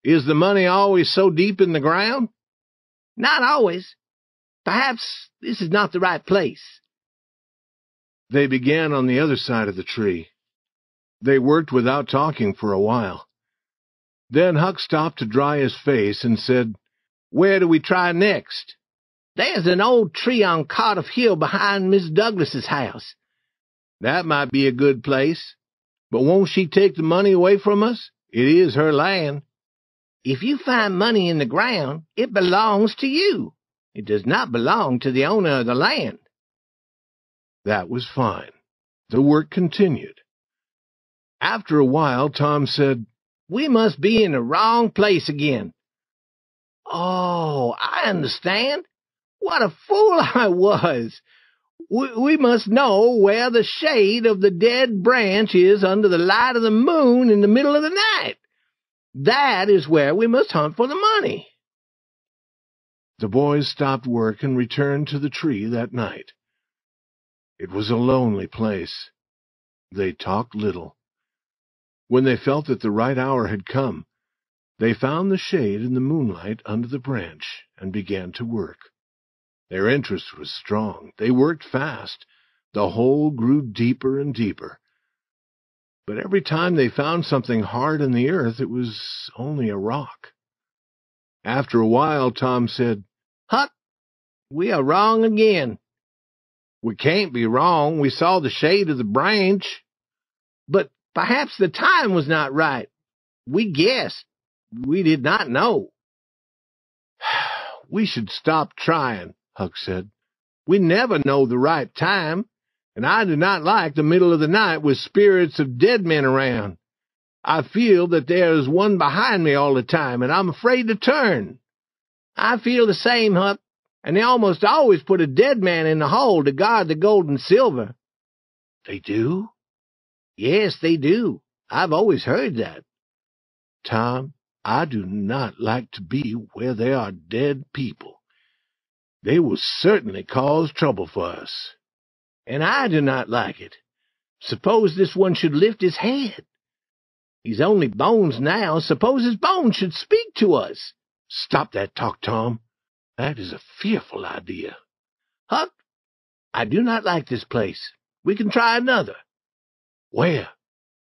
Is the money always so deep in the ground? Not always. Perhaps this is not the right place. They began on the other side of the tree. They worked without talking for a while. Then Huck stopped to dry his face and said, Where do we try next? There's an old tree on Cardiff Hill behind Miss Douglas's house. That might be a good place. But won't she take the money away from us? It is her land. If you find money in the ground, it belongs to you. It does not belong to the owner of the land. That was fine. The work continued. After a while, Tom said, We must be in the wrong place again. Oh, I understand. What a fool I was! We, we must know where the shade of the dead branch is under the light of the moon in the middle of the night. That is where we must hunt for the money. The boys stopped work and returned to the tree that night. It was a lonely place. They talked little. When they felt that the right hour had come, they found the shade in the moonlight under the branch and began to work. Their interest was strong. They worked fast. The hole grew deeper and deeper. But every time they found something hard in the earth, it was only a rock. After a while, Tom said, Huck, we are wrong again. We can't be wrong. We saw the shade of the branch. But perhaps the time was not right. We guessed. We did not know. we should stop trying. Huck said. We never know the right time, and I do not like the middle of the night with spirits of dead men around. I feel that there is one behind me all the time, and I'm afraid to turn. I feel the same, Huck, and they almost always put a dead man in the hole to guard the gold and silver. They do? Yes, they do. I've always heard that. Tom, I do not like to be where there are dead people. They will certainly cause trouble for us. And I do not like it. Suppose this one should lift his head. He's only bones now. Suppose his bones should speak to us. Stop that talk, Tom. That is a fearful idea. Huck, I do not like this place. We can try another. Where?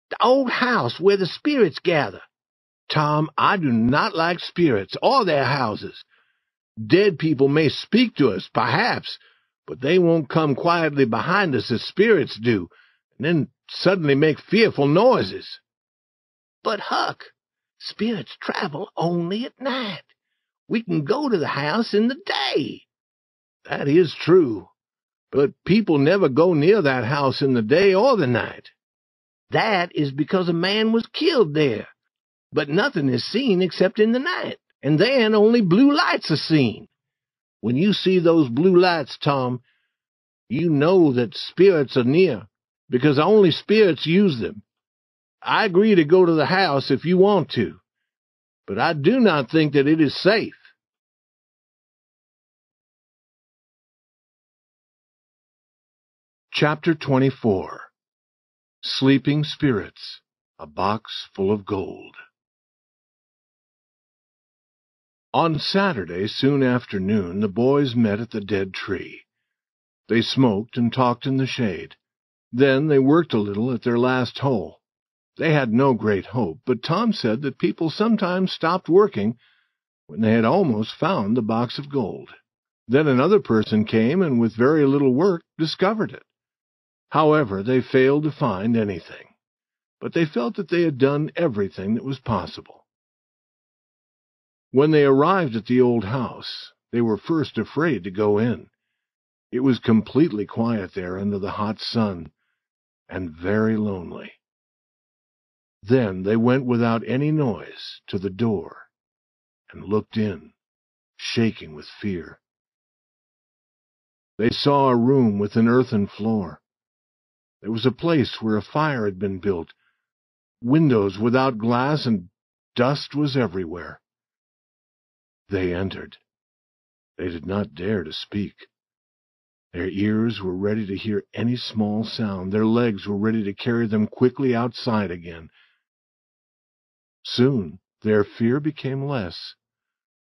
The old house where the spirits gather. Tom, I do not like spirits or their houses. Dead people may speak to us, perhaps, but they won't come quietly behind us as spirits do, and then suddenly make fearful noises. But, Huck, spirits travel only at night. We can go to the house in the day. That is true. but people never go near that house in the day or the night. That is because a man was killed there. But nothing is seen except in the night, and then only blue lights are seen. When you see those blue lights, Tom, you know that spirits are near, because only spirits use them. I agree to go to the house if you want to, but I do not think that it is safe. Chapter 24 Sleeping Spirits A Box Full of Gold On Saturday, soon after noon, the boys met at the dead tree. They smoked and talked in the shade. Then they worked a little at their last hole. They had no great hope, but Tom said that people sometimes stopped working when they had almost found the box of gold. Then another person came and with very little work discovered it. However, they failed to find anything, but they felt that they had done everything that was possible. When they arrived at the old house, they were first afraid to go in. It was completely quiet there under the hot sun, and very lonely. Then they went without any noise to the door and looked in, shaking with fear. They saw a room with an earthen floor. There was a place where a fire had been built, windows without glass, and dust was everywhere. They entered. They did not dare to speak. Their ears were ready to hear any small sound. Their legs were ready to carry them quickly outside again. Soon their fear became less.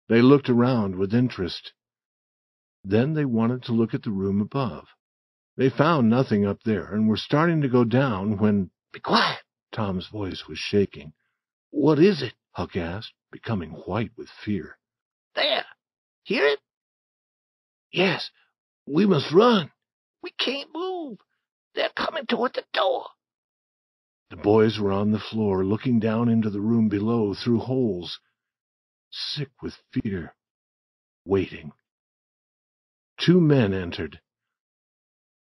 They looked around with interest. Then they wanted to look at the room above. They found nothing up there and were starting to go down when... Be quiet! Tom's voice was shaking. What is it? Huck asked, becoming white with fear. There! Hear it? Yes, we must run. We can't move. They're coming toward the door. The boys were on the floor, looking down into the room below through holes, sick with fear, waiting. Two men entered.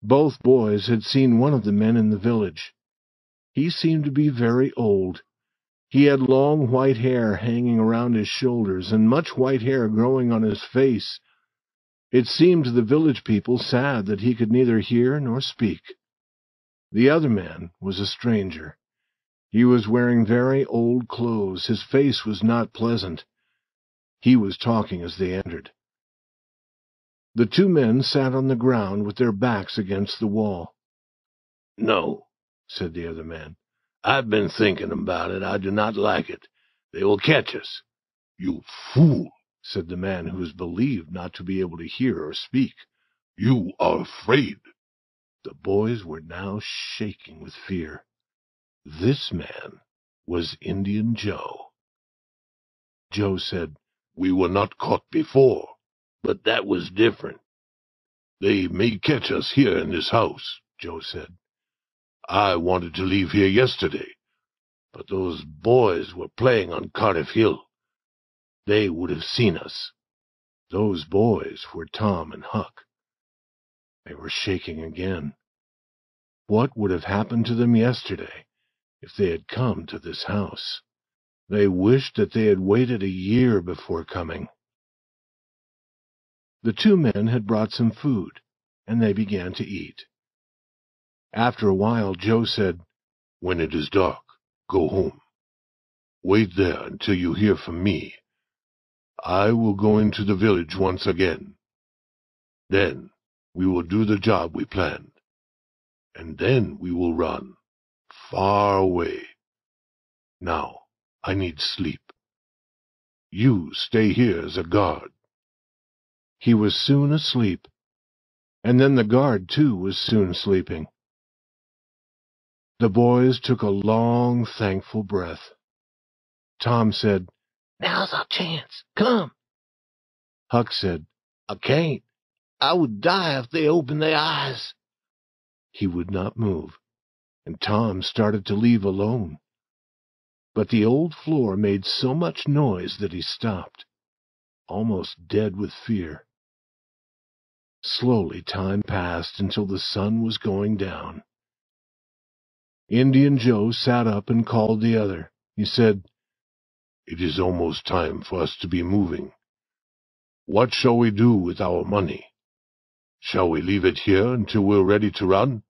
Both boys had seen one of the men in the village. He seemed to be very old. He had long white hair hanging around his shoulders and much white hair growing on his face. It seemed to the village people sad that he could neither hear nor speak. The other man was a stranger. He was wearing very old clothes. His face was not pleasant. He was talking as they entered. The two men sat on the ground with their backs against the wall. No, said the other man. I've been thinking about it. I do not like it. They will catch us. You fool, said the man who was believed not to be able to hear or speak. You are afraid. The boys were now shaking with fear. This man was Indian Joe. Joe said, We were not caught before. But that was different. They may catch us here in this house, Joe said. I wanted to leave here yesterday, but those boys were playing on Cardiff Hill. They would have seen us. Those boys were Tom and Huck. They were shaking again. What would have happened to them yesterday if they had come to this house? They wished that they had waited a year before coming. The two men had brought some food, and they began to eat. After a while, Joe said, When it is dark, go home. Wait there until you hear from me. I will go into the village once again. Then we will do the job we planned. And then we will run, far away. Now, I need sleep. You stay here as a guard. He was soon asleep, and then the guard, too, was soon sleeping. The boys took a long, thankful breath. Tom said, Now's our chance. Come. Huck said, I can't. I would die if they opened their eyes. He would not move, and Tom started to leave alone. But the old floor made so much noise that he stopped, almost dead with fear. Slowly time passed until the sun was going down. Indian Joe sat up and called the other. He said, It is almost time for us to be moving. What shall we do with our money? Shall we leave it here until we're ready to run?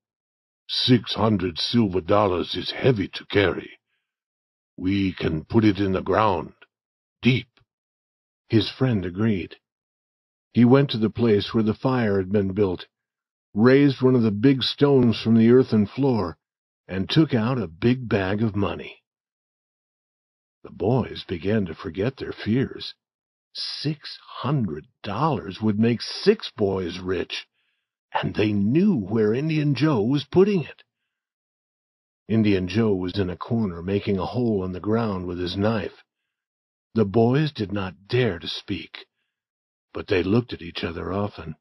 Six hundred silver dollars is heavy to carry. We can put it in the ground, deep. His friend agreed. He went to the place where the fire had been built, raised one of the big stones from the earthen floor, and took out a big bag of money. The boys began to forget their fears. Six hundred dollars would make six boys rich, and they knew where Indian Joe was putting it. Indian Joe was in a corner making a hole in the ground with his knife. The boys did not dare to speak, but they looked at each other often.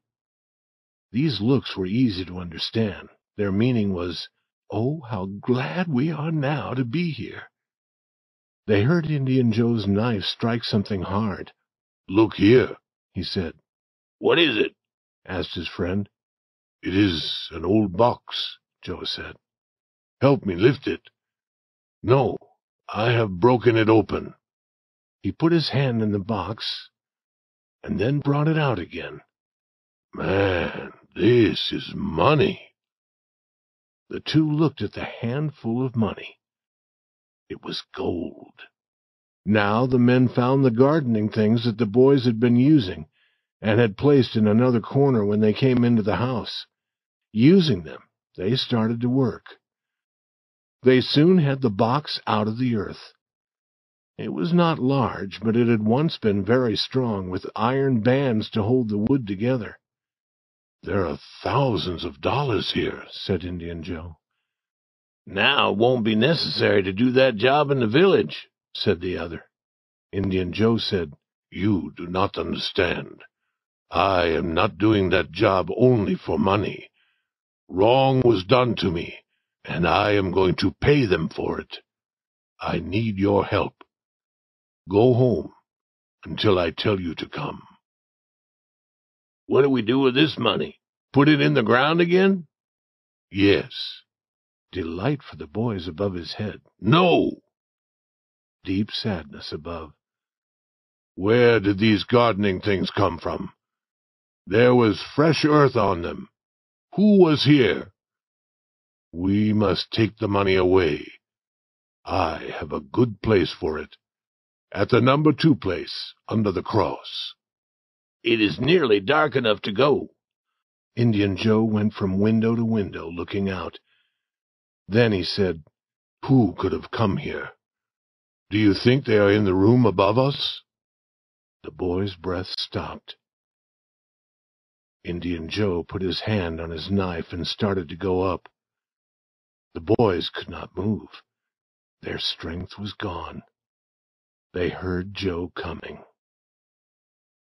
These looks were easy to understand. Their meaning was, Oh, how glad we are now to be here. They heard Indian Joe's knife strike something hard. Look here, he said. What is it? asked his friend. It is an old box, Joe said. Help me lift it. No, I have broken it open. He put his hand in the box and then brought it out again. Man, this is money. The two looked at the handful of money. It was gold. Now the men found the gardening things that the boys had been using and had placed in another corner when they came into the house. Using them, they started to work. They soon had the box out of the earth. It was not large, but it had once been very strong, with iron bands to hold the wood together. There are thousands of dollars here, said Indian Joe. Now it won't be necessary to do that job in the village, said the other. Indian Joe said, You do not understand. I am not doing that job only for money. Wrong was done to me, and I am going to pay them for it. I need your help. Go home until I tell you to come. What do we do with this money? Put it in the ground again? Yes. Delight for the boys above his head. No. Deep sadness above. Where did these gardening things come from? There was fresh earth on them. Who was here? We must take the money away. I have a good place for it. At the number two place, under the cross. It is nearly dark enough to go. Indian Joe went from window to window, looking out. Then he said, Who could have come here? Do you think they are in the room above us? The boy's breath stopped. Indian Joe put his hand on his knife and started to go up. The boys could not move. Their strength was gone. They heard Joe coming.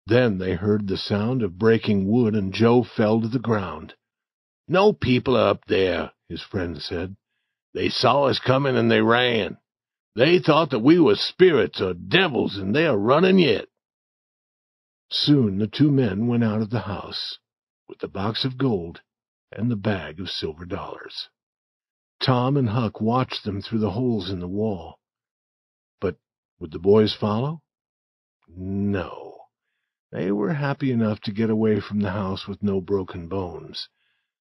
Then they heard the sound of breaking wood, and Joe fell to the ground. No people up there, his friend said. They saw us coming and they ran. They thought that we were spirits or devils, and they are running yet. Soon the two men went out of the house, with the box of gold and the bag of silver dollars. Tom and Huck watched them through the holes in the wall. But would the boys follow? No. They were happy enough to get away from the house with no broken bones,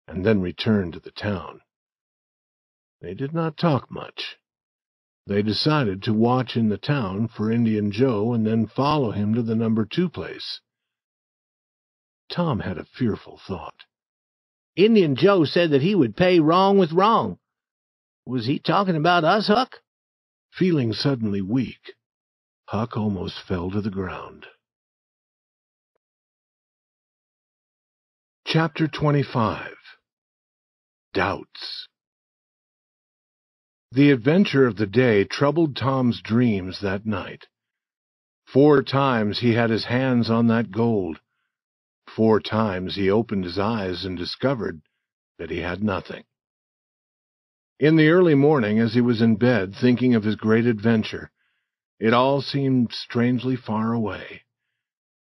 and then return to the town. They did not talk much. They decided to watch in the town for Indian Joe and then follow him to the number two place. Tom had a fearful thought. Indian Joe said that he would pay wrong with wrong. Was he talking about us, Huck? Feeling suddenly weak, Huck almost fell to the ground. Chapter 25 Doubts The adventure of the day troubled Tom's dreams that night. Four times he had his hands on that gold. Four times he opened his eyes and discovered that he had nothing. In the early morning, as he was in bed thinking of his great adventure, it all seemed strangely far away.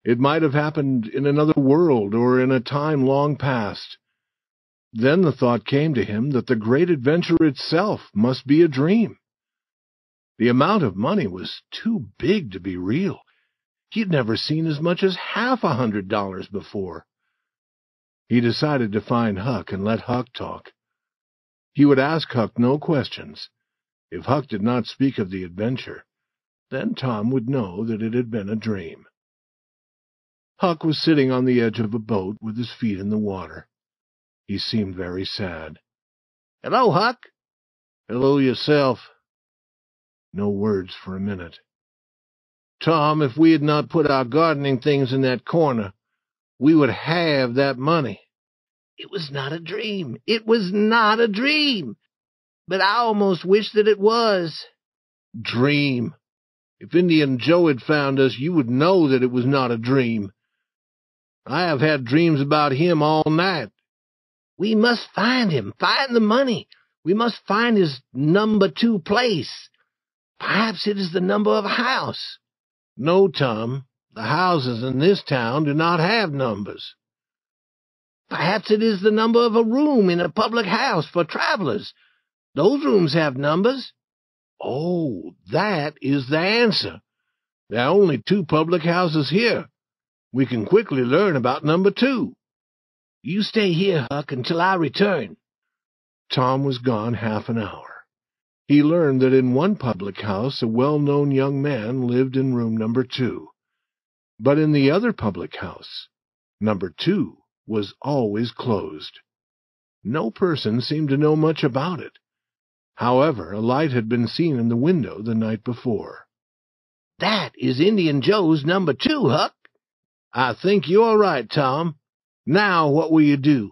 It might have happened in another world or in a time long past. Then the thought came to him that the great adventure itself must be a dream. The amount of money was too big to be real. He had never seen as much as half a hundred dollars before. He decided to find Huck and let Huck talk. He would ask Huck no questions. If Huck did not speak of the adventure, then Tom would know that it had been a dream. Huck was sitting on the edge of a boat with his feet in the water. He seemed very sad. Hello, Huck. Hello yourself. No words for a minute. Tom, if we had not put our gardening things in that corner, we would have that money. It was not a dream. It was not a dream. But I almost wish that it was. Dream. If Indian Joe had found us, you would know that it was not a dream. I have had dreams about him all night. We must find him, find the money. We must find his number two place. Perhaps it is the number of a house. No, Tom. The houses in this town do not have numbers. Perhaps it is the number of a room in a public house for travelers. Those rooms have numbers. Oh, that is the answer. There are only two public houses here. We can quickly learn about number two. You stay here, Huck, until I return. Tom was gone half an hour. He learned that in one public house a well-known young man lived in room number two. But in the other public house, number two was always closed. No person seemed to know much about it. However, a light had been seen in the window the night before. That is Indian Joe's number two, Huck. I think you're right, Tom. Now what will you do?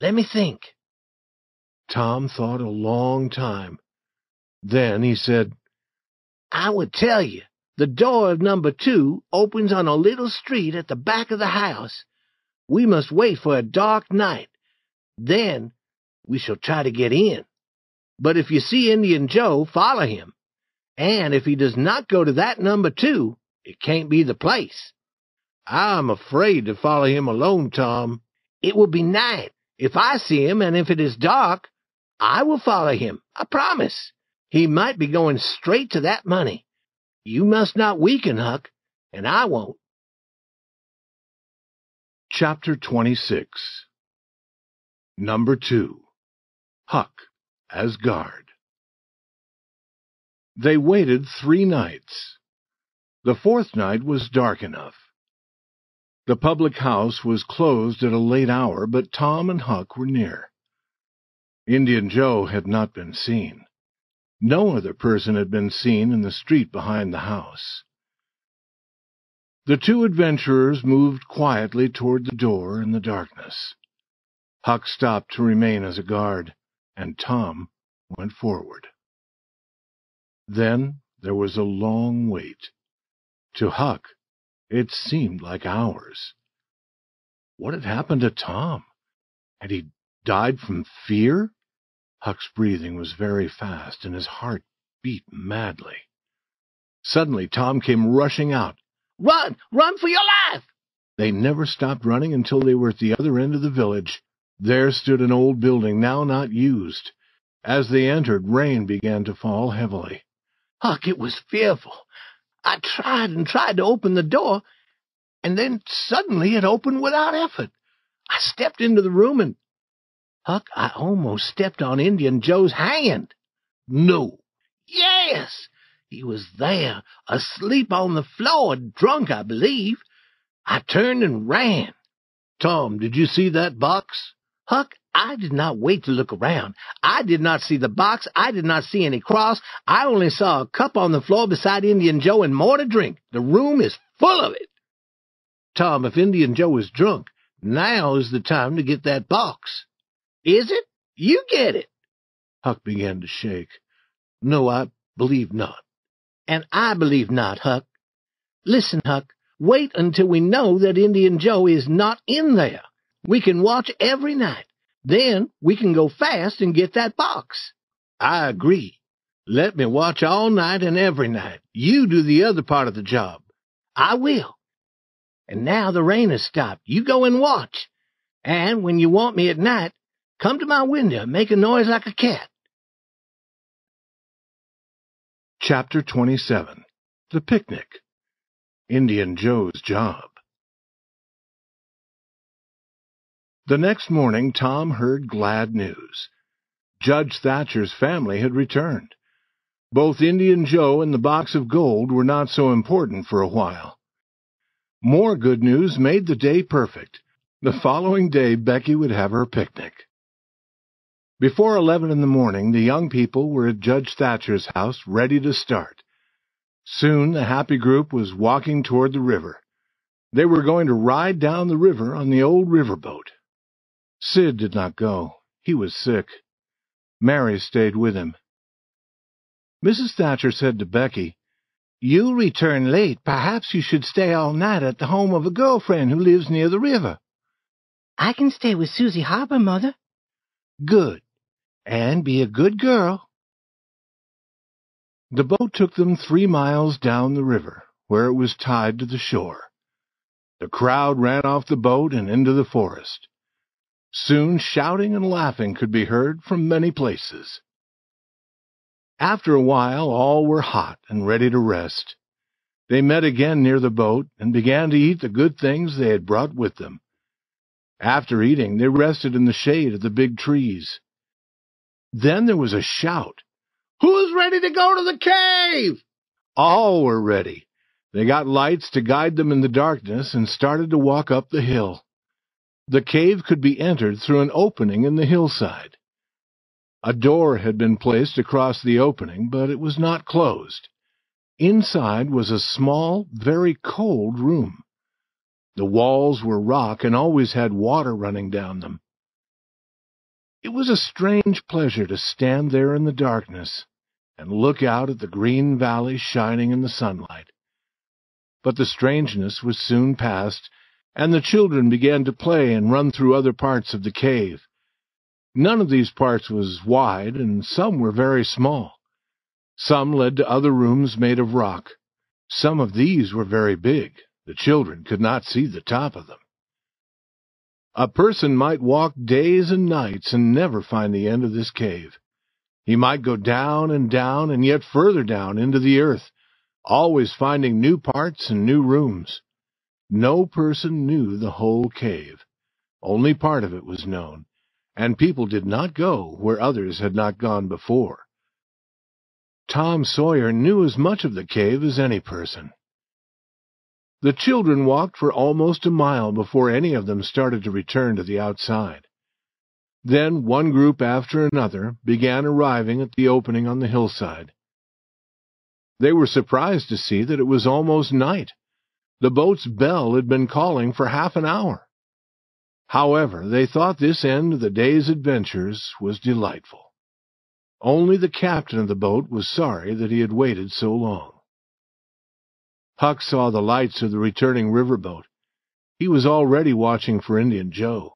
Let me think. Tom thought a long time. Then he said, I would tell you. The door of number two opens on a little street at the back of the house. We must wait for a dark night. Then we shall try to get in. But if you see Indian Joe, follow him. And if he does not go to that number two, it can't be the place. I'm afraid to follow him alone, Tom. It will be night. If I see him, and if it is dark, I will follow him. I promise. He might be going straight to that money. You must not weaken, Huck, and I won't. Chapter 26 Number 2 Huck as Guard They waited three nights. The fourth night was dark enough. The public house was closed at a late hour, but Tom and Huck were near. Indian Joe had not been seen. No other person had been seen in the street behind the house. The two adventurers moved quietly toward the door in the darkness. Huck stopped to remain as a guard, and Tom went forward. Then there was a long wait. To Huck, it seemed like hours. What had happened to Tom? Had he died from fear? Huck's breathing was very fast, and his heart beat madly. Suddenly Tom came rushing out. Run! Run for your life! They never stopped running until they were at the other end of the village. There stood an old building, now not used. As they entered, rain began to fall heavily. Huck, it was fearful. I tried and tried to open the door, and then suddenly it opened without effort. I stepped into the room and Huck, I almost stepped on Indian Joe's hand. No. Yes, he was there, asleep on the floor, drunk, I believe. I turned and ran. Tom, did you see that box? Huck, I did not wait to look around. I did not see the box. I did not see any cross. I only saw a cup on the floor beside Indian Joe and more to drink. The room is full of it. Tom, if Indian Joe is drunk, now is the time to get that box. Is it? You get it. Huck began to shake. No, I believe not. And I believe not, Huck. Listen, Huck, wait until we know that Indian Joe is not in there. We can watch every night. Then we can go fast and get that box. I agree. Let me watch all night and every night. You do the other part of the job. I will. and now the rain has stopped. You go and watch. And when you want me at night, come to my window and make a noise like a cat. Chapter 27 The Picnic Indian Joe's Job The next morning Tom heard glad news. Judge Thatcher's family had returned. Both Indian Joe and the box of gold were not so important for a while. More good news made the day perfect. The following day Becky would have her picnic. Before eleven in the morning the young people were at Judge Thatcher's house ready to start. Soon the happy group was walking toward the river. They were going to ride down the river on the old riverboat. Sid did not go. He was sick. Mary stayed with him. Mrs. Thatcher said to Becky, You'll return late. Perhaps you should stay all night at the home of a girlfriend who lives near the river. I can stay with Susie Harper, Mother. Good. And be a good girl. The boat took them three miles down the river, where it was tied to the shore. The crowd ran off the boat and into the forest. Soon shouting and laughing could be heard from many places. After a while all were hot and ready to rest. They met again near the boat and began to eat the good things they had brought with them. After eating, they rested in the shade of the big trees. Then there was a shout. Who's ready to go to the cave? All were ready. They got lights to guide them in the darkness and started to walk up the hill. The cave could be entered through an opening in the hillside. A door had been placed across the opening, but it was not closed. Inside was a small, very cold room. The walls were rock and always had water running down them. It was a strange pleasure to stand there in the darkness and look out at the green valley shining in the sunlight. But the strangeness was soon past, and the children began to play and run through other parts of the cave. None of these parts was wide, and some were very small. Some led to other rooms made of rock. Some of these were very big. The children could not see the top of them. A person might walk days and nights and never find the end of this cave. He might go down and down and yet further down into the earth, always finding new parts and new rooms. No person knew the whole cave. Only part of it was known and people did not go where others had not gone before. Tom Sawyer knew as much of the cave as any person. The children walked for almost a mile before any of them started to return to the outside. Then one group after another began arriving at the opening on the hillside. They were surprised to see that it was almost night. The boat's bell had been calling for half an hour. However, they thought this end of the day's adventures was delightful. Only the captain of the boat was sorry that he had waited so long. Huck saw the lights of the returning riverboat. He was already watching for Indian Joe.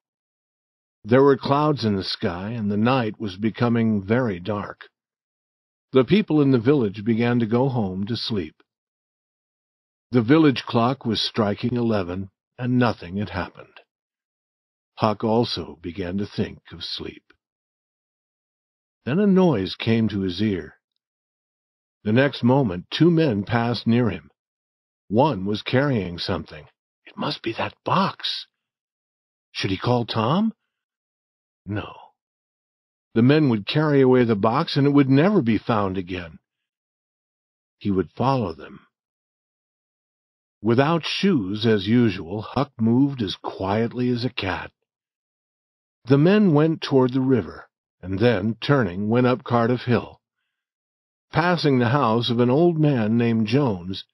There were clouds in the sky, and the night was becoming very dark. The people in the village began to go home to sleep. The village clock was striking eleven, and nothing had happened. Huck also began to think of sleep. Then a noise came to his ear. The next moment two men passed near him. One was carrying something. It must be that box. Should he call Tom? No. The men would carry away the box, and it would never be found again. He would follow them. Without shoes, as usual, Huck moved as quietly as a cat. The men went toward the river, and then, turning, went up Cardiff Hill. Passing the house of an old man named Jones,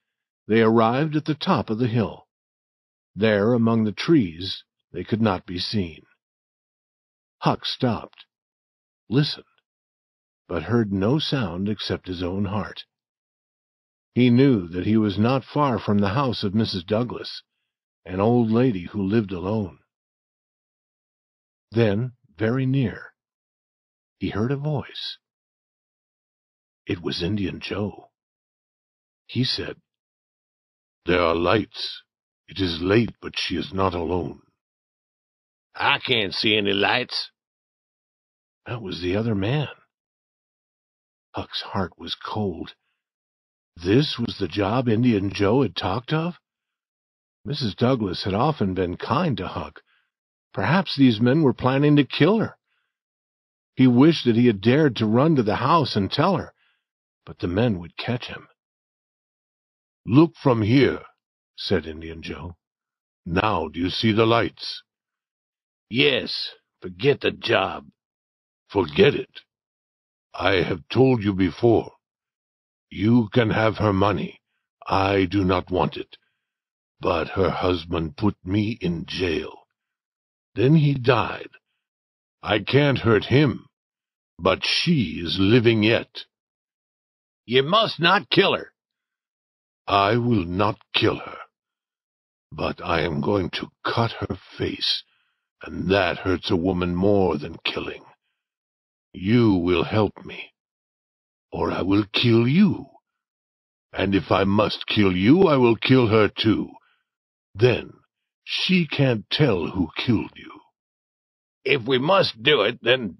they arrived at the top of the hill. There, among the trees, they could not be seen. Huck stopped, listened, but heard no sound except his own heart. He knew that he was not far from the house of Mrs. Douglas, an old lady who lived alone. Then, very near, he heard a voice. It was Indian Joe. He said, There are lights It is late, but she is not alone. I can't see any lights. That was the other man. Huck's heart was cold. This was the job Indian Joe had talked of? Mrs. Douglas had often been kind to Huck. Perhaps these men were planning to kill her. He wished that he had dared to run to the house and tell her, but the men would catch him. Look from here, said Indian Joe. Now do you see the lights? Yes. Forget the job. Forget it. I have told you before. You can have her money. I do not want it. But her husband put me in jail. Then he died. I can't hurt him, but she is living yet. You must not kill her. I will not kill her, but I am going to cut her face, and that hurts a woman more than killing. You will help me, or I will kill you. And if I must kill you, I will kill her too. Then she can't tell who killed you. If we must do it, then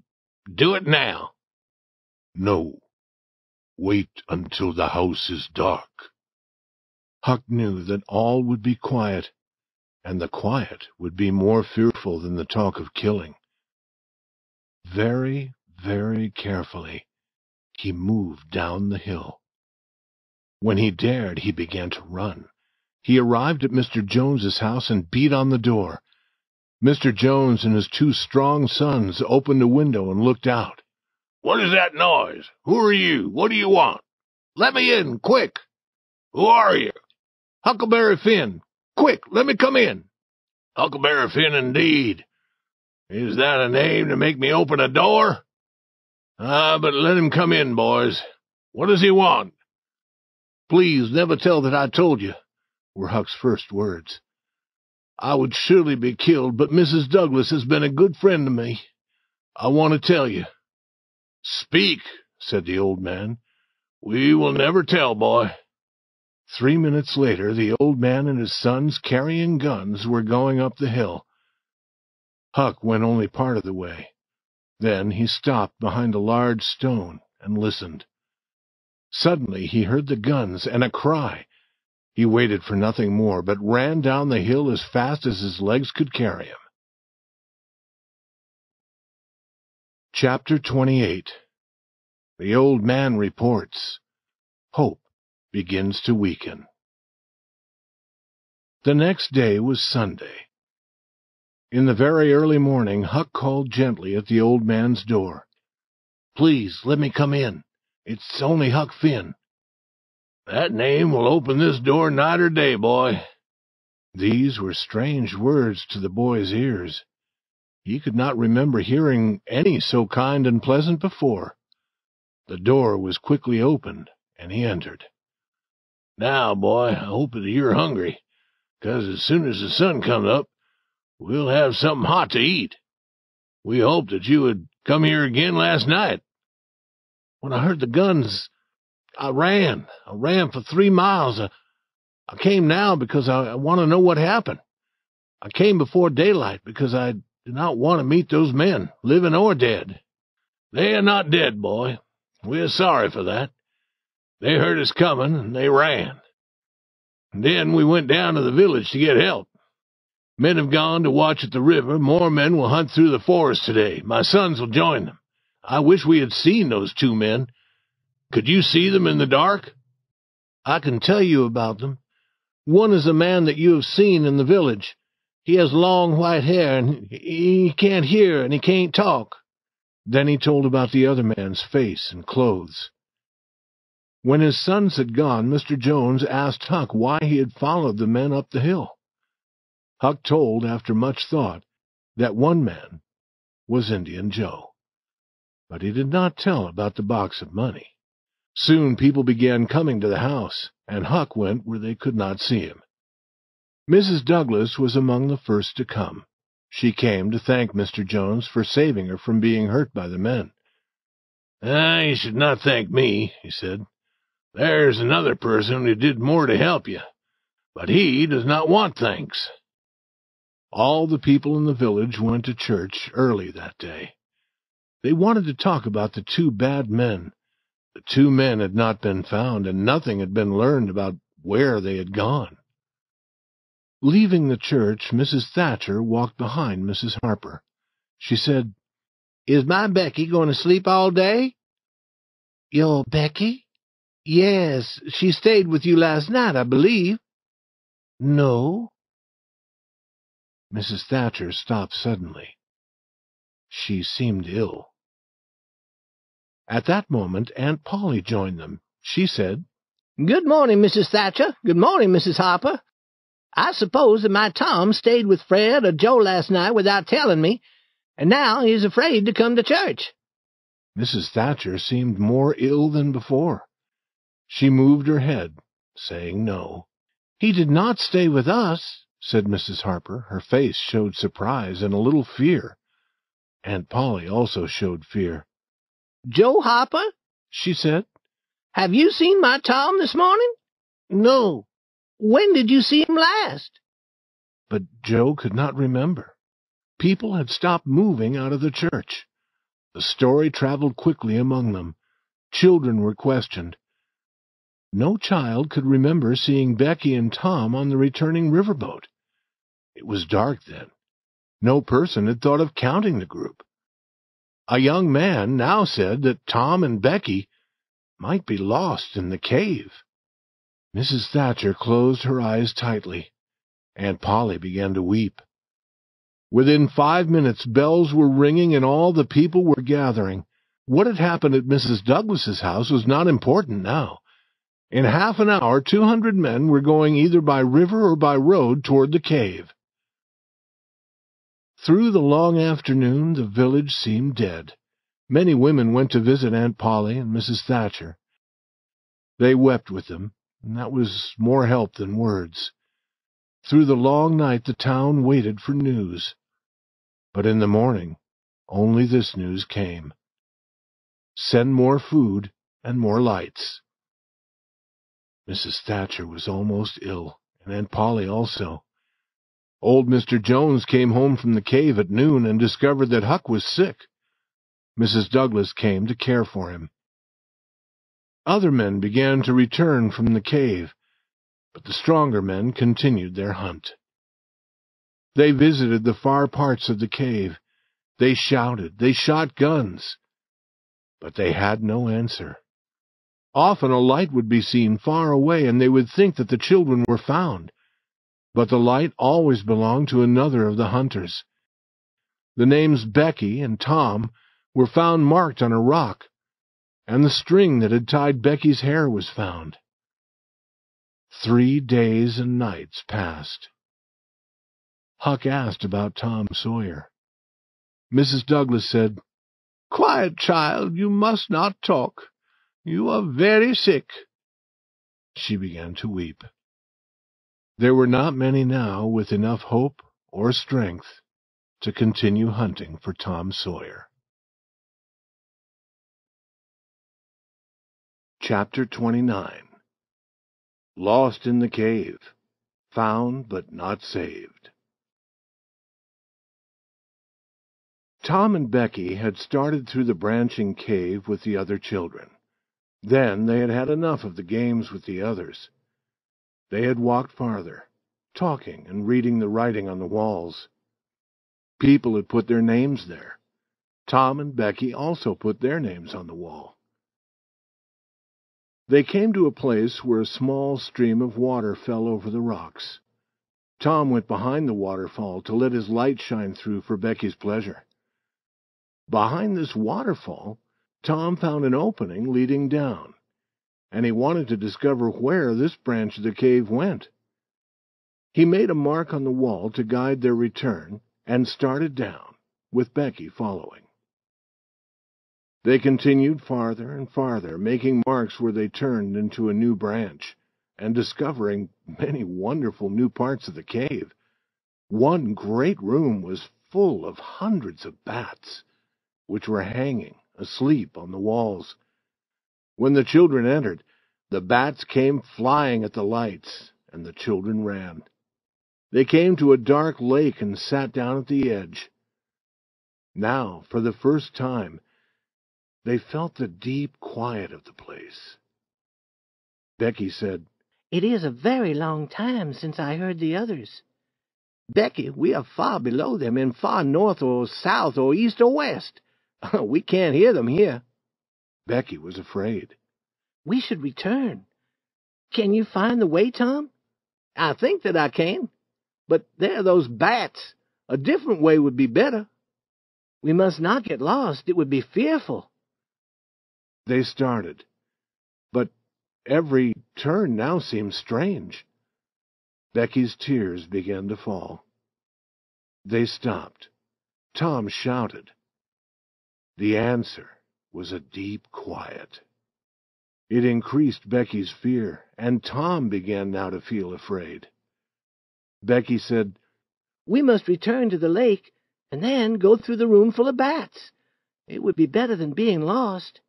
do it now. No. Wait until the house is dark. Huck knew that all would be quiet, and the quiet would be more fearful than the talk of killing. Very, very carefully, he moved down the hill. When he dared, he began to run. He arrived at Mr. Jones's house and beat on the door. Mr. Jones and his two strong sons opened a window and looked out. What is that noise? Who are you? What do you want? Let me in, quick! Who are you? Huckleberry Finn. Quick, let me come in. Huckleberry Finn, indeed. Is that a name to make me open a door? Ah, but let him come in, boys. What does he want? Please never tell that I told you, were Huck's first words. I would surely be killed, but Mrs. Douglas has been a good friend to me. I want to tell you. Speak, said the old man. We will never tell, boy. Three minutes later, the old man and his sons, carrying guns, were going up the hill. Huck went only part of the way. Then he stopped behind a large stone and listened. Suddenly he heard the guns and a cry. He waited for nothing more, but ran down the hill as fast as his legs could carry him. Chapter 28 The Old Man Reports Hope begins to weaken. The next day was Sunday. In the very early morning, Huck called gently at the old man's door. Please, let me come in. It's only Huck Finn. That name will open this door night or day, boy. These were strange words to the boy's ears. He could not remember hearing any so kind and pleasant before. The door was quickly opened, and he entered. Now, boy, I hope that you're hungry, 'cause as soon as the sun comes up, we'll have something hot to eat. We hoped that you would come here again last night. When I heard the guns, I ran. I ran for three miles. I, I came now because I, I want to know what happened. I came before daylight because I do not want to meet those men, living or dead. They are not dead, boy. We are sorry for that. They heard us coming, and they ran. And then we went down to the village to get help. Men have gone to watch at the river. More men will hunt through the forest today. My sons will join them. I wish we had seen those two men. Could you see them in the dark? I can tell you about them. One is a man that you have seen in the village. He has long white hair, and he can't hear, and he can't talk. Then he told about the other man's face and clothes. When his sons had gone, Mr. Jones asked Huck why he had followed the men up the hill. Huck told, after much thought, that one man was Indian Joe. But he did not tell about the box of money. Soon people began coming to the house, and Huck went where they could not see him. Mrs. Douglas was among the first to come. She came to thank Mr. Jones for saving her from being hurt by the men. Ah, you should not thank me, he said. There's another person who did more to help you. but he does not want thanks. All the people in the village went to church early that day. They wanted to talk about the two bad men. The two men had not been found, and nothing had been learned about where they had gone. Leaving the church, Mrs. Thatcher walked behind Mrs. Harper. She said, Is my Becky going to sleep all day? Your Becky? Yes, she stayed with you last night, I believe. No. Mrs. Thatcher stopped suddenly. She seemed ill. At that moment, Aunt Polly joined them. She said, Good morning, Mrs. Thatcher. Good morning, Mrs. Harper. I suppose that my Tom stayed with Fred or Joe last night without telling me, and now he's afraid to come to church. Mrs. Thatcher seemed more ill than before. She moved her head, saying no. He did not stay with us, said Mrs. Harper. Her face showed surprise and a little fear. Aunt Polly also showed fear. Joe Harper, she said, have you seen my Tom this morning? No. When did you see him last? But Joe could not remember. People had stopped moving out of the church. The story traveled quickly among them. Children were questioned. No child could remember seeing Becky and Tom on the returning riverboat. It was dark then. No person had thought of counting the group. A young man now said that Tom and Becky might be lost in the cave. Mrs. Thatcher closed her eyes tightly. Aunt Polly began to weep. Within five minutes, bells were ringing and all the people were gathering. What had happened at Mrs. Douglas's house was not important now. In half an hour, two hundred men were going either by river or by road toward the cave. Through the long afternoon, the village seemed dead. Many women went to visit Aunt Polly and Mrs. Thatcher. They wept with them, and that was more help than words. Through the long night the town waited for news. But in the morning only this news came. Send more food and more lights. Mrs. Thatcher was almost ill, and Aunt Polly also. Old Mr. Jones came home from the cave at noon and discovered that Huck was sick. Mrs. Douglas came to care for him. Other men began to return from the cave, but the stronger men continued their hunt. They visited the far parts of the cave. They shouted. They shot guns. But they had no answer. Often a light would be seen far away, and they would think that the children were found. But the light always belonged to another of the hunters. The names Becky and Tom were found marked on a rock, and the string that had tied Becky's hair was found. Three days and nights passed. Huck asked about Tom Sawyer. Mrs. Douglas said, Quiet, child, you must not talk. You are very sick. She began to weep. There were not many now with enough hope or strength to continue hunting for Tom Sawyer. Chapter 29 Lost in the Cave Found but not saved Tom and Becky had started through the branching cave with the other children. Then they had had enough of the games with the others. They had walked farther, talking and reading the writing on the walls. People had put their names there. Tom and Becky also put their names on the wall. They came to a place where a small stream of water fell over the rocks. Tom went behind the waterfall to let his light shine through for Becky's pleasure. Behind this waterfall, Tom found an opening leading down, and he wanted to discover where this branch of the cave went. He made a mark on the wall to guide their return and started down, with Becky following. They continued farther and farther, making marks where they turned into a new branch, and discovering many wonderful new parts of the cave. One great room was full of hundreds of bats, which were hanging, asleep, on the walls. When the children entered, the bats came flying at the lights, and the children ran. They came to a dark lake and sat down at the edge. Now, for the first time, they felt the deep quiet of the place. Becky said, It is a very long time since I heard the others. Becky, we are far below them and far north or south or east or west. we can't hear them here. Becky was afraid. We should return. Can you find the way, Tom? I think that I can. But there are those bats. A different way would be better. We must not get lost. It would be fearful. They started. But every turn now seemed strange. Becky's tears began to fall. They stopped. Tom shouted. The answer was a deep quiet. It increased Becky's fear, and Tom began now to feel afraid. Becky said, We must return to the lake, and then go through the room full of bats. It would be better than being lost.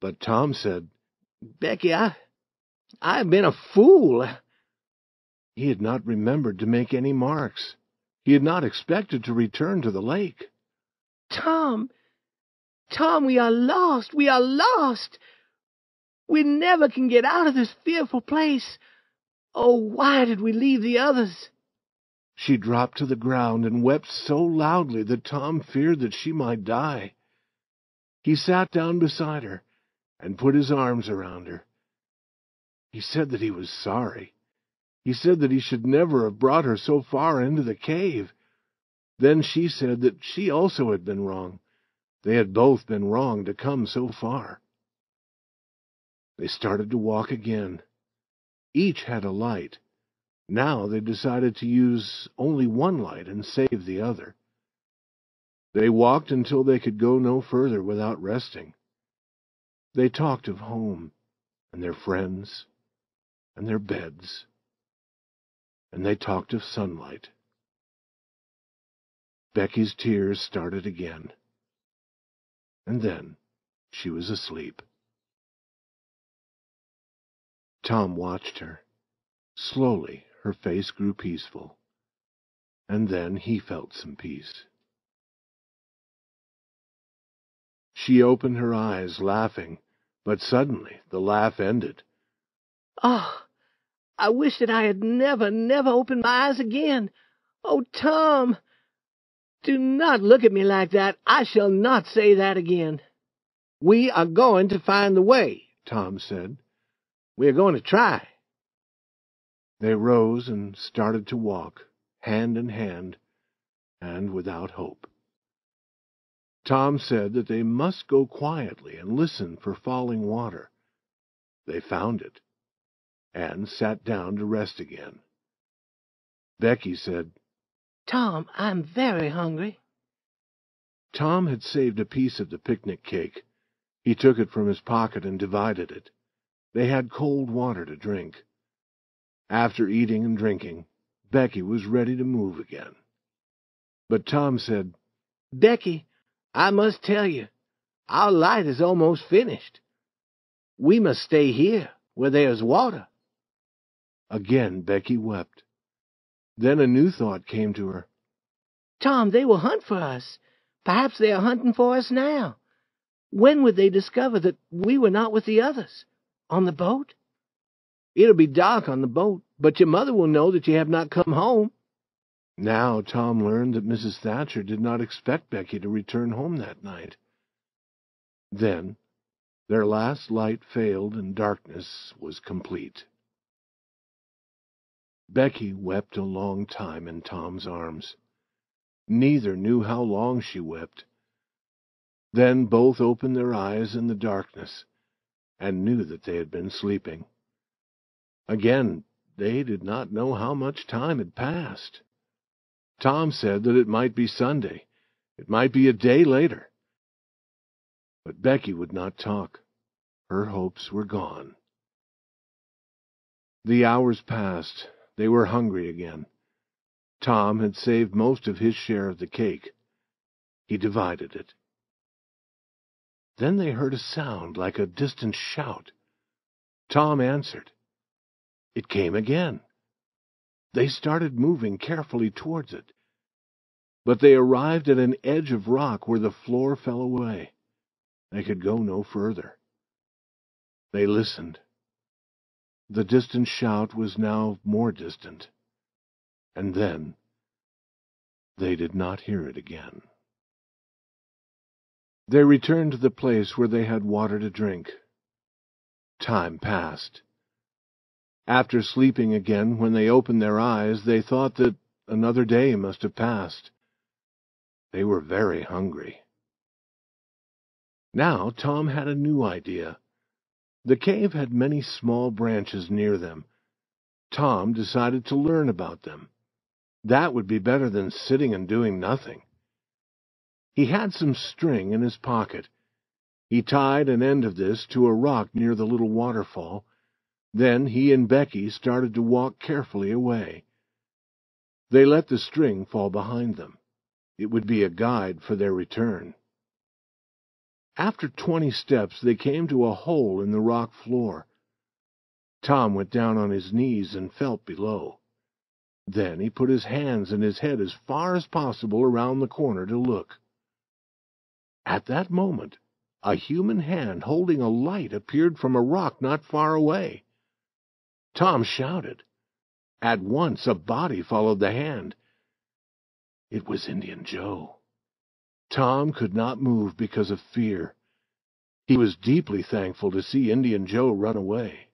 But Tom said, Becky, I, I've been a fool. He had not remembered to make any marks. He had not expected to return to the lake. Tom, Tom, we are lost. We are lost. We never can get out of this fearful place. Oh, why did we leave the others? She dropped to the ground and wept so loudly that Tom feared that she might die. He sat down beside her and put his arms around her. He said that he was sorry. He said that he should never have brought her so far into the cave. Then she said that she also had been wrong. They had both been wrong to come so far. They started to walk again. Each had a light. Now they decided to use only one light and save the other. They walked until they could go no further without resting. They talked of home, and their friends, and their beds, and they talked of sunlight. Becky's tears started again and then she was asleep. Tom watched her. Slowly her face grew peaceful, and then he felt some peace. She opened her eyes, laughing, but suddenly the laugh ended. Oh, I wish that I had never, never opened my eyes again. Oh, Tom, do not look at me like that. I shall not say that again. We are going to find the way, Tom said. We are going to try. They rose and started to walk, hand in hand, and without hope. Tom said that they must go quietly and listen for falling water. They found it, and sat down to rest again. Becky said, Tom, I'm very hungry. Tom had saved a piece of the picnic cake. He took it from his pocket and divided it. They had cold water to drink. After eating and drinking, Becky was ready to move again. But Tom said, Becky, I must tell you, our light is almost finished. We must stay here, where there is water. Again Becky wept. Then a new thought came to her. Tom, they will hunt for us. Perhaps they are hunting for us now. When would they discover that we were not with the others? On the boat? It'll be dark on the boat, but your mother will know that you have not come home. Now Tom learned that Mrs. Thatcher did not expect Becky to return home that night. Then their last light failed and darkness was complete. Becky wept a long time in Tom's arms. Neither knew how long she wept. Then both opened their eyes in the darkness and knew that they had been sleeping. Again, they did not know how much time had passed. Tom said that it might be Sunday. It might be a day later. But Becky would not talk. Her hopes were gone. The hours passed, they were hungry again. Tom had saved most of his share of the cake. He divided it. Then they heard a sound like a distant shout. Tom answered. It came again, They started moving carefully towards it. But they arrived at an edge of rock where the floor fell away. They could go no further. They listened. The distant shout was now more distant. And then they did not hear it again. They returned to the place where they had water to drink. Time passed. After sleeping again, when they opened their eyes, they thought that another day must have passed. They were very hungry. Now Tom had a new idea. The cave had many small branches near them. Tom decided to learn about them. That would be better than sitting and doing nothing. He had some string in his pocket. He tied an end of this to a rock near the little waterfall. Then he and Becky started to walk carefully away. They let the string fall behind them. It would be a guide for their return. After twenty steps, they came to a hole in the rock floor. Tom went down on his knees and felt below. Then he put his hands and his head as far as possible around the corner to look. At that moment, a human hand holding a light appeared from a rock not far away. Tom shouted. At once a body followed the hand. It was Indian Joe. Tom could not move because of fear. He was deeply thankful to see Indian Joe run away.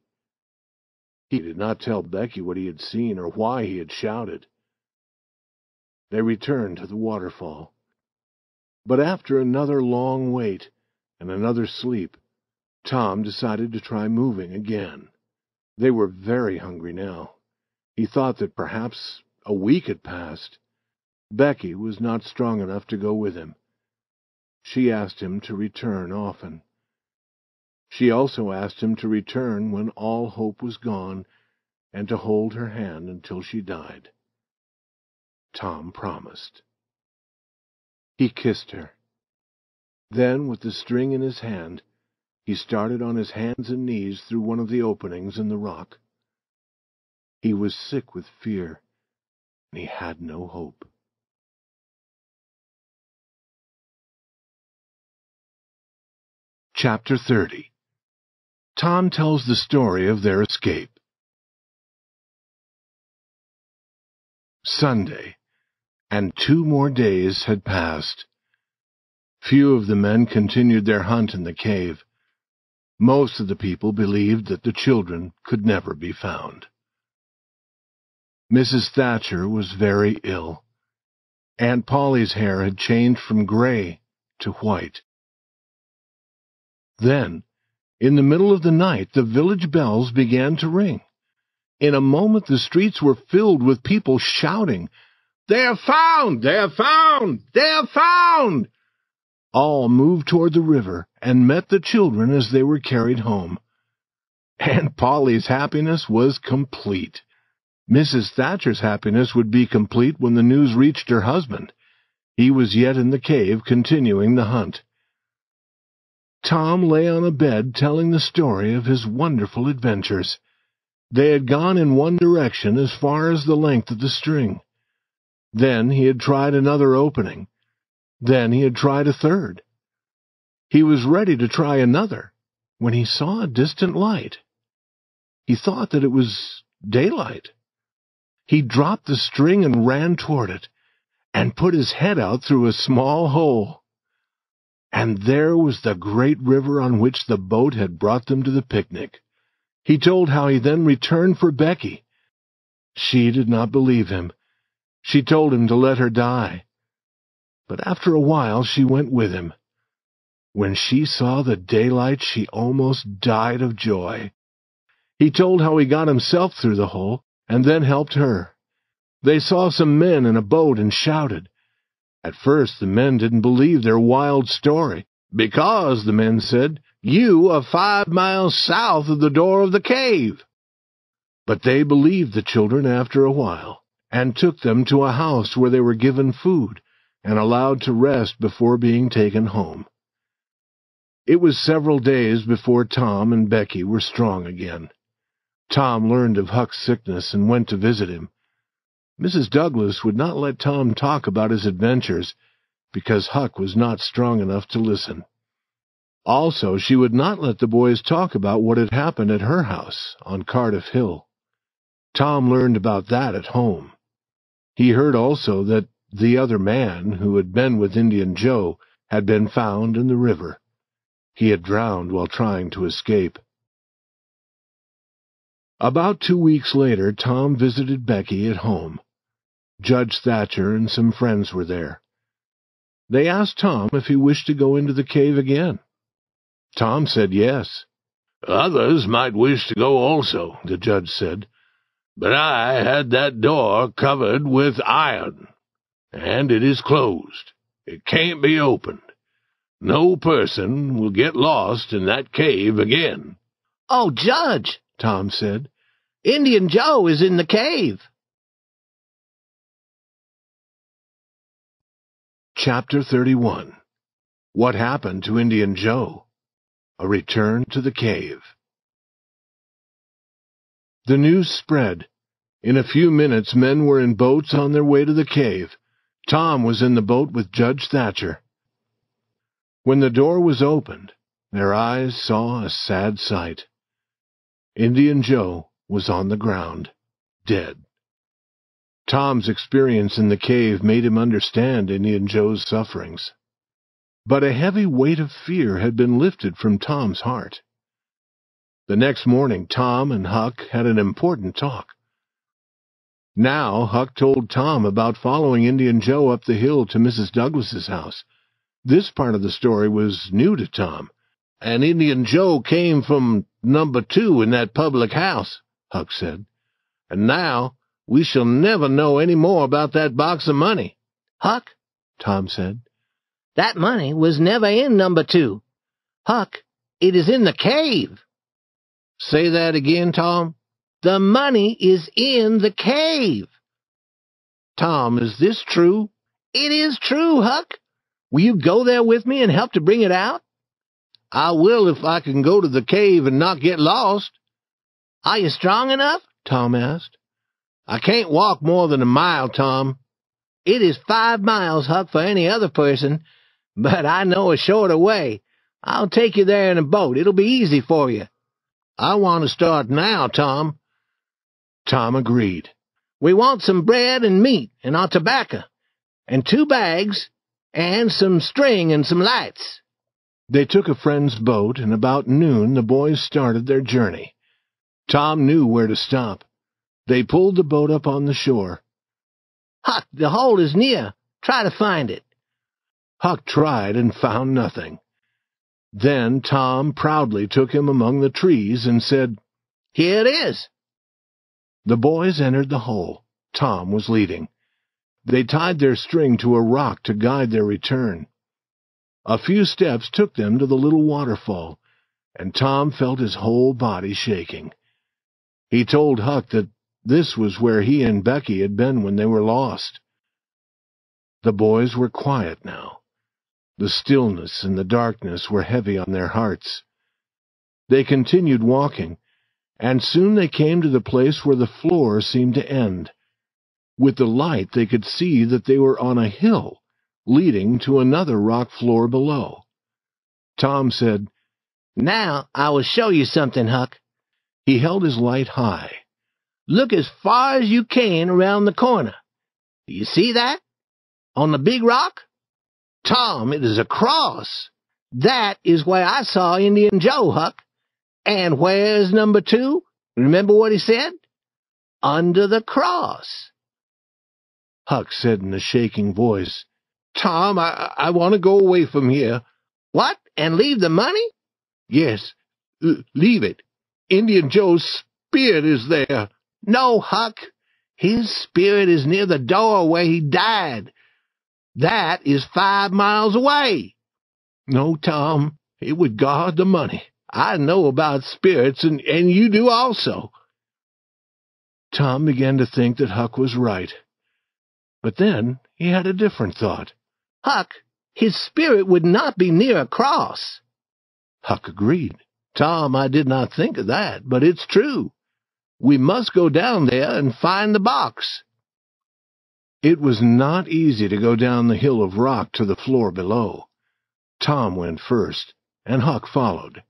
He did not tell Becky what he had seen or why he had shouted. They returned to the waterfall. But after another long wait and another sleep, Tom decided to try moving again. They were very hungry now. He thought that perhaps a week had passed. Becky was not strong enough to go with him. She asked him to return often. She also asked him to return when all hope was gone and to hold her hand until she died. Tom promised. He kissed her. Then, with the string in his hand, he started on his hands and knees through one of the openings in the rock. He was sick with fear, and he had no hope. Chapter 30 Tom tells the story of their escape. Sunday, and two more days had passed. Few of the men continued their hunt in the cave. Most of the people believed that the children could never be found. Mrs. Thatcher was very ill. Aunt Polly's hair had changed from gray to white. Then, in the middle of the night, the village bells began to ring. In a moment, the streets were filled with people shouting, they're found! They're found! They're found! All moved toward the river and met the children as they were carried home. Aunt Polly's happiness was complete. Mrs. Thatcher's happiness would be complete when the news reached her husband. He was yet in the cave continuing the hunt. Tom lay on a bed telling the story of his wonderful adventures. They had gone in one direction as far as the length of the string. Then he had tried another opening. Then he had tried a third. He was ready to try another when he saw a distant light. He thought that it was daylight. He dropped the string and ran toward it, and put his head out through a small hole. And there was the great river on which the boat had brought them to the picnic. He told how he then returned for Becky. She did not believe him, she told him to let her die. But after a while she went with him. When she saw the daylight, she almost died of joy. He told how he got himself through the hole, and then helped her. They saw some men in a boat and shouted. At first the men didn't believe their wild story, because, the men said, you are five miles south of the door of the cave. But they believed the children after a while and took them to a house where they were given food and allowed to rest before being taken home. It was several days before Tom and Becky were strong again. Tom learned of Huck's sickness and went to visit him. Mrs. Douglas would not let Tom talk about his adventures because Huck was not strong enough to listen. Also, she would not let the boys talk about what had happened at her house on Cardiff Hill. Tom learned about that at home. He heard also that the other man, who had been with Indian Joe, had been found in the river. He had drowned while trying to escape. About two weeks later, Tom visited Becky at home. Judge Thatcher and some friends were there. They asked Tom if he wished to go into the cave again. Tom said yes. Others might wish to go also, the judge said, but I had that door covered with iron, and it is closed. It can't be opened. No person will get lost in that cave again. Oh, Judge, Tom said, Indian Joe is in the cave. Chapter 31 What Happened to Indian Joe? A Return to the Cave. The news spread. In a few minutes, men were in boats on their way to the cave. Tom was in the boat with Judge Thatcher. When the door was opened, their eyes saw a sad sight. Indian Joe was on the ground, dead. Tom's experience in the cave made him understand Indian Joe's sufferings. But a heavy weight of fear had been lifted from Tom's heart. The next morning, Tom and Huck had an important talk. Now Huck told Tom about following Indian Joe up the hill to Mrs. Douglas's house. This part of the story was new to Tom. And Indian Joe came from number two in that public house, Huck said. And now we shall never know any more about that box of money. Huck, Tom said, that money was never in number two. Huck, it is in the cave. Say that again, Tom. The money is in the cave. Tom, is this true? It is true, Huck. Will you go there with me and help to bring it out? I will if I can go to the cave and not get lost. Are you strong enough? Tom asked. I can't walk more than a mile, Tom. It is five miles, Huck, for any other person, but I know a shorter way. I'll take you there in a boat. It'll be easy for you. I want to start now, Tom. Tom agreed. We want some bread and meat and our tobacco, and two bags, and some string and some lights. They took a friend's boat, and about noon the boys started their journey. Tom knew where to stop. They pulled the boat up on the shore. Huck, the hole is near. Try to find it. Huck tried and found nothing. Then Tom proudly took him among the trees and said, Here it is. The boys entered the hole. Tom was leading. They tied their string to a rock to guide their return. A few steps took them to the little waterfall, and Tom felt his whole body shaking. He told Huck that this was where he and Becky had been when they were lost. The boys were quiet now. The stillness and the darkness were heavy on their hearts. They continued walking, and soon they came to the place where the floor seemed to end. With the light they could see that they were on a hill leading to another rock floor below. Tom said, Now I will show you something, Huck. He held his light high. Look as far as you can around the corner. Do you see that? On the big rock? Tom, it is a cross. That is where I saw Indian Joe, Huck. And where's number two? Remember what he said? Under the cross. Huck said in a shaking voice, Tom, I, I want to go away from here. What? And leave the money? Yes, leave it. Indian Joe's spirit is there. No, Huck. His spirit is near the door where he died. That is five miles away. No, Tom, it would guard the money. I know about spirits, and, and you do also. Tom began to think that Huck was right. But then he had a different thought. Huck, his spirit would not be near a cross. Huck agreed. Tom, I did not think of that, but it's true. We must go down there and find the box. It was not easy to go down the hill of rock to the floor below. Tom went first, and Huck followed.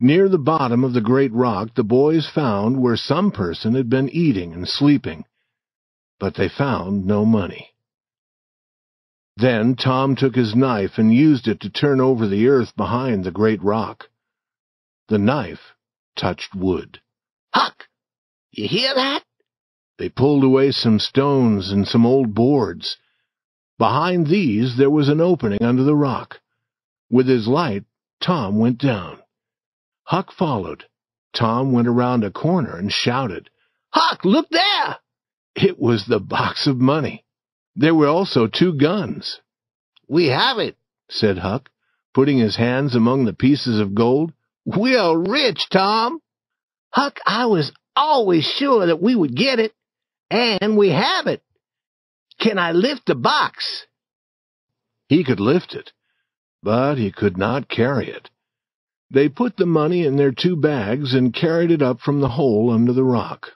Near the bottom of the great rock the boys found where some person had been eating and sleeping, but they found no money. Then Tom took his knife and used it to turn over the earth behind the great rock. The knife touched wood. Huck, you hear that? They pulled away some stones and some old boards. Behind these there was an opening under the rock. With his light, Tom went down. Huck followed. Tom went around a corner and shouted, Huck, look there! It was the box of money. There were also two guns. We have it, said Huck, putting his hands among the pieces of gold. We're rich, Tom. Huck, I was always sure that we would get it. And we have it. Can I lift the box? He could lift it, but he could not carry it. They put the money in their two bags and carried it up from the hole under the rock.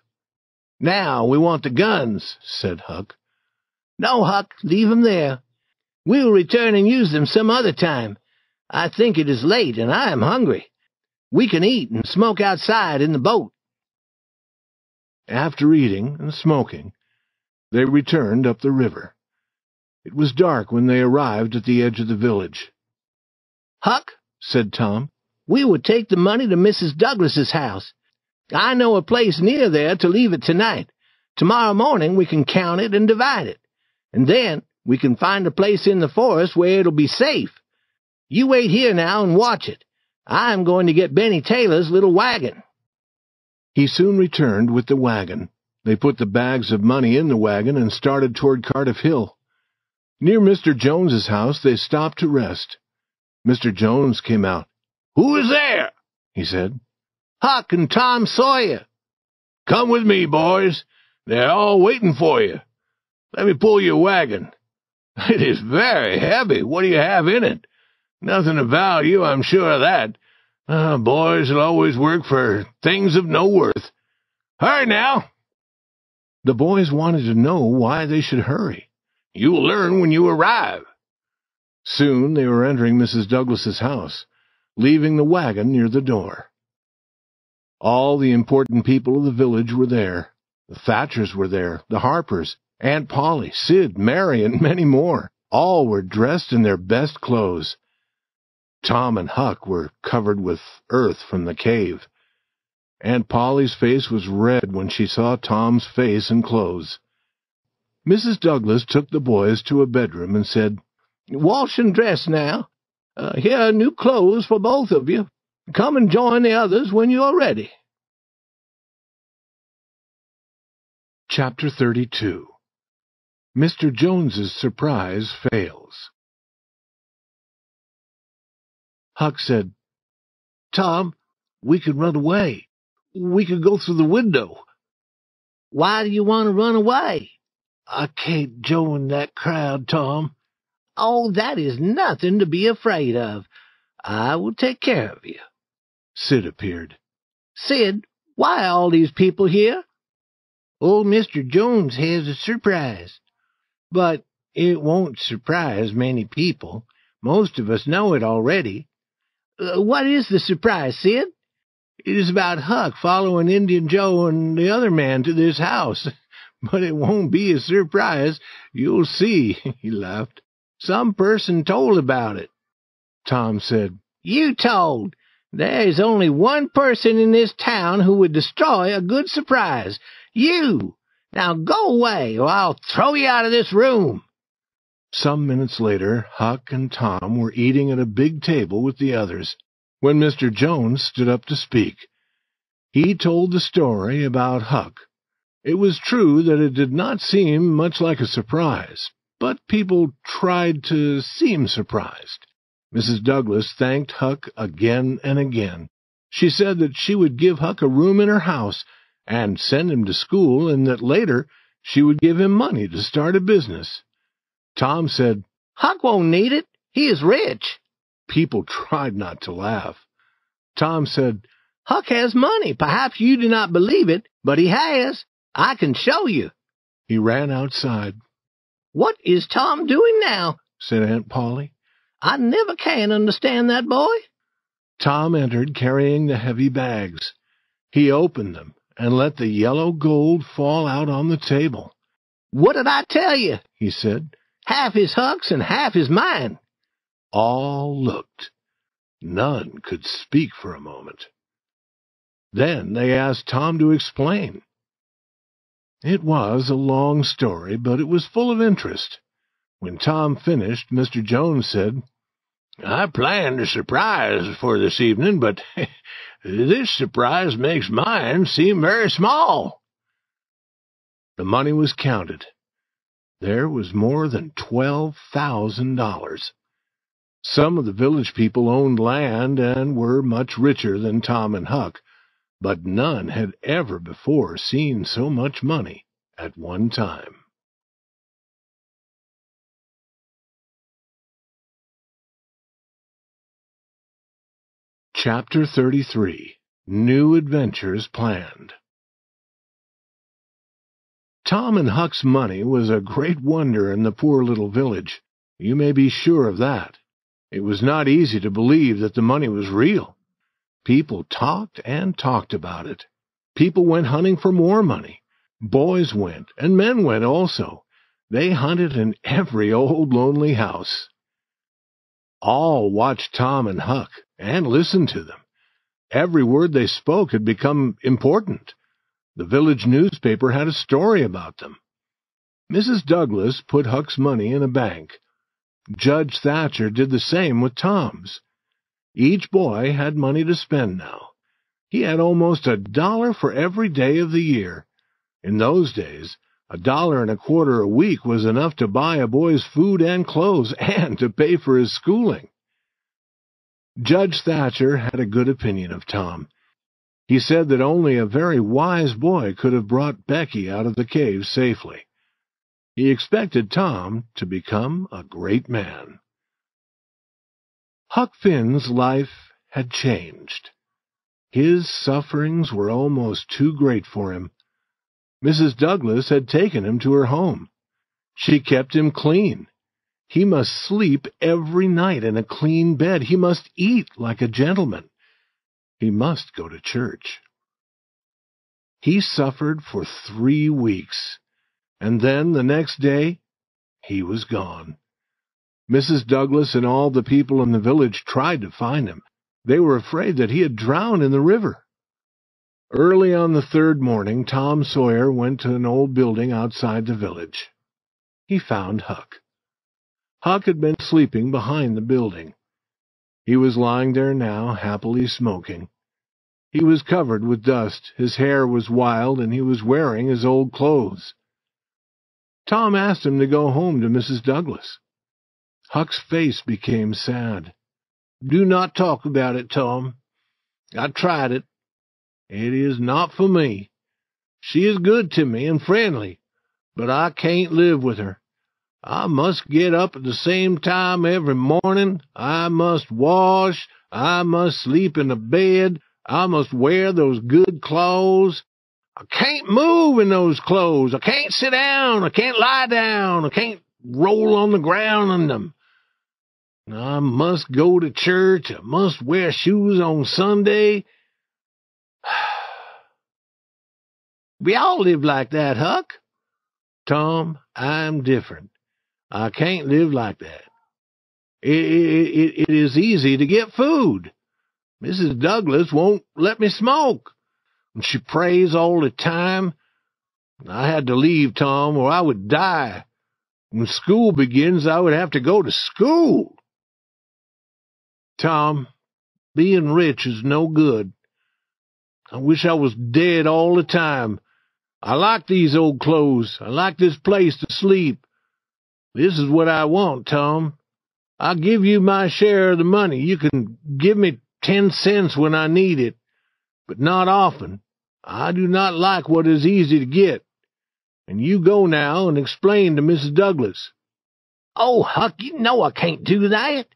Now we want the guns, said Huck. No, Huck, leave them there. We'll return and use them some other time. I think it is late, and I am hungry. We can eat and smoke outside in the boat. After eating and smoking, they returned up the river. It was dark when they arrived at the edge of the village. Huck, said Tom, we would take the money to Mrs. Douglas's house. I know a place near there to leave it tonight. Tomorrow morning we can count it and divide it. And then we can find a place in the forest where it'll be safe. You wait here now and watch it. I'm going to get Benny Taylor's little wagon. He soon returned with the wagon. They put the bags of money in the wagon and started toward Cardiff Hill. Near Mr. Jones's house, they stopped to rest. Mr. Jones came out. Who is there? he said. Huck and Tom Sawyer. Come with me, boys. They're all waiting for you. Let me pull your wagon. It is very heavy. What do you have in it? Nothing of value, I'm sure of that. Uh, boys will always work for things of no worth. Hurry now! The boys wanted to know why they should hurry. You will learn when you arrive. Soon they were entering Mrs. Douglas's house, leaving the wagon near the door. All the important people of the village were there. The Thatchers were there, the Harpers, Aunt Polly, Sid, Mary, and many more. All were dressed in their best clothes. Tom and Huck were covered with earth from the cave. Aunt Polly's face was red when she saw Tom's face and clothes. Mrs. Douglas took the boys to a bedroom and said, Wash and dress now. Uh, here are new clothes for both of you. Come and join the others when you are ready. Chapter 32 Mr. Jones's Surprise Fails Huck said, Tom, we could run away. We could go through the window. Why do you want to run away? I can't join that crowd, Tom. Oh, that is nothing to be afraid of. I will take care of you. Sid appeared. Sid, why all these people here? Oh, Old Mr. Jones has a surprise. But it won't surprise many people. Most of us know it already. Uh, what is the surprise, Sid? It is about Huck following Indian Joe and the other man to this house. But it won't be a surprise. You'll see, he laughed. Some person told about it. Tom said, You told. There is only one person in this town who would destroy a good surprise. You. Now go away, or I'll throw you out of this room. Some minutes later, Huck and Tom were eating at a big table with the others, when Mr. Jones stood up to speak. He told the story about Huck. It was true that it did not seem much like a surprise, but people tried to seem surprised. Mrs. Douglas thanked Huck again and again. She said that she would give Huck a room in her house and send him to school, and that later she would give him money to start a business. Tom said, Huck won't need it. He is rich. People tried not to laugh. Tom said, Huck has money. Perhaps you do not believe it, but he has. I can show you. He ran outside. What is Tom doing now? said Aunt Polly. I never can understand that boy. Tom entered carrying the heavy bags. He opened them and let the yellow gold fall out on the table. What did I tell you? he said. Half is Huck's and half is mine. All looked. None could speak for a moment. Then they asked Tom to explain. It was a long story, but it was full of interest. When Tom finished, Mr. Jones said, I planned a surprise for this evening, but this surprise makes mine seem very small. The money was counted. There was more than twelve thousand dollars. Some of the village people owned land and were much richer than Tom and Huck, but none had ever before seen so much money at one time. Chapter 33 New Adventures Planned Tom and Huck's money was a great wonder in the poor little village. You may be sure of that. It was not easy to believe that the money was real. People talked and talked about it. People went hunting for more money. Boys went, and men went also. They hunted in every old lonely house. All watched Tom and Huck and listened to them. Every word they spoke had become important. The village newspaper had a story about them. Mrs. Douglas put Huck's money in a bank. Judge Thatcher did the same with Tom's. Each boy had money to spend now. He had almost a dollar for every day of the year. In those days, a dollar and a quarter a week was enough to buy a boy's food and clothes and to pay for his schooling. Judge Thatcher had a good opinion of Tom. He said that only a very wise boy could have brought Becky out of the cave safely. He expected Tom to become a great man. Huck Finn's life had changed. His sufferings were almost too great for him. Mrs. Douglas had taken him to her home. She kept him clean. He must sleep every night in a clean bed. He must eat like a gentleman. He must go to church. He suffered for three weeks, and then the next day he was gone. Mrs. Douglas and all the people in the village tried to find him. They were afraid that he had drowned in the river. Early on the third morning, Tom Sawyer went to an old building outside the village. He found Huck. Huck had been sleeping behind the building. He was lying there now, happily smoking. He was covered with dust, his hair was wild, and he was wearing his old clothes. Tom asked him to go home to Mrs. Douglas. Huck's face became sad. Do not talk about it, Tom. I tried it. It is not for me. She is good to me and friendly, but I can't live with her. I must get up at the same time every morning. I must wash. I must sleep in the bed. I must wear those good clothes. I can't move in those clothes. I can't sit down. I can't lie down. I can't roll on the ground in them. I must go to church. I must wear shoes on Sunday. we all live like that, Huck. Tom, I'm different. I can't live like that. It, it, it is easy to get food. Mrs. Douglas won't let me smoke. And she prays all the time. I had to leave, Tom, or I would die. When school begins, I would have to go to school. Tom, being rich is no good. I wish I was dead all the time. I like these old clothes. I like this place to sleep. This is what I want, Tom. I'll give you my share of the money. You can give me ten cents when I need it, but not often. I do not like what is easy to get. And you go now and explain to Mrs. Douglas. Oh, Huck, you know I can't do that.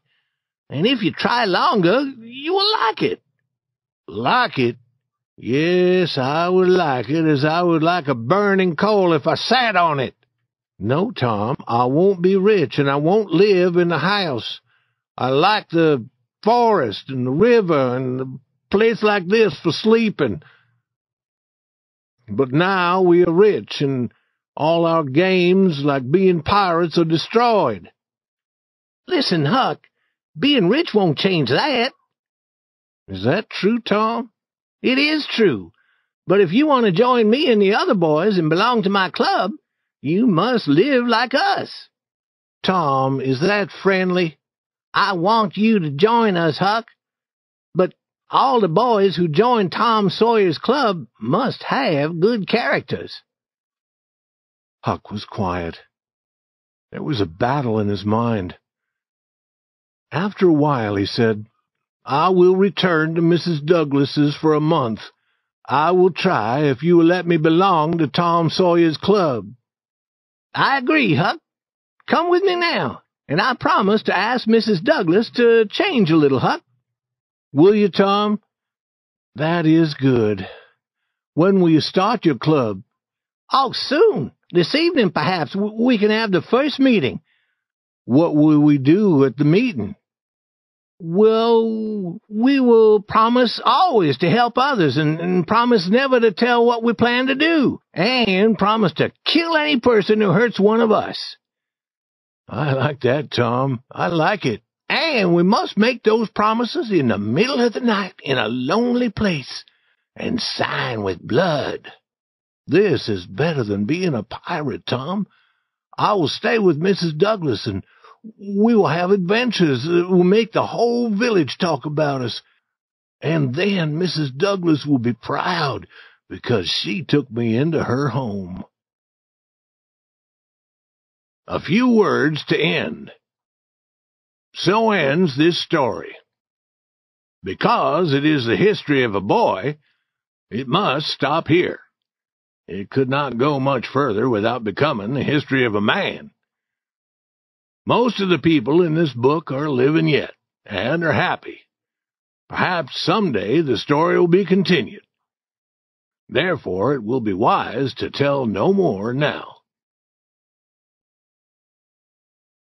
And if you try longer, you will like it. Like it? Yes, I would like it as I would like a burning coal if I sat on it. No, Tom, I won't be rich and I won't live in the house. I like the forest and the river and a place like this for sleeping. But now we are rich and all our games, like being pirates, are destroyed. Listen, Huck, being rich won't change that. Is that true, Tom? It is true. But if you want to join me and the other boys and belong to my club, you must live like us. Tom, is that friendly? I want you to join us, Huck. But all the boys who join Tom Sawyer's club must have good characters. Huck was quiet. There was a battle in his mind. After a while he said, I will return to Mrs. Douglas's for a month. I will try if you will let me belong to Tom Sawyer's club. I agree, Huck. Come with me now, and I promise to ask Mrs. Douglas to change a little, Huck. Will you, Tom? That is good. When will you start your club? Oh, soon. This evening, perhaps, we can have the first meeting. What will we do at the meeting? Well, we will promise always to help others and, and, promise never to tell what we plan to do and promise to kill any person who hurts one of us. I like that, Tom. I like it. And we must make those promises in the middle of the night in a lonely place and sign with blood. This is better than being a pirate, Tom. I will stay with Mrs. Douglas and we will have adventures uh, that will make the whole village talk about us. And then Mrs. Douglas will be proud because she took me into her home. A few words to end. So ends this story. Because it is the history of a boy, it must stop here. It could not go much further without becoming the history of a man. Most of the people in this book are living yet, and are happy. Perhaps someday the story will be continued. Therefore it will be wise to tell no more now.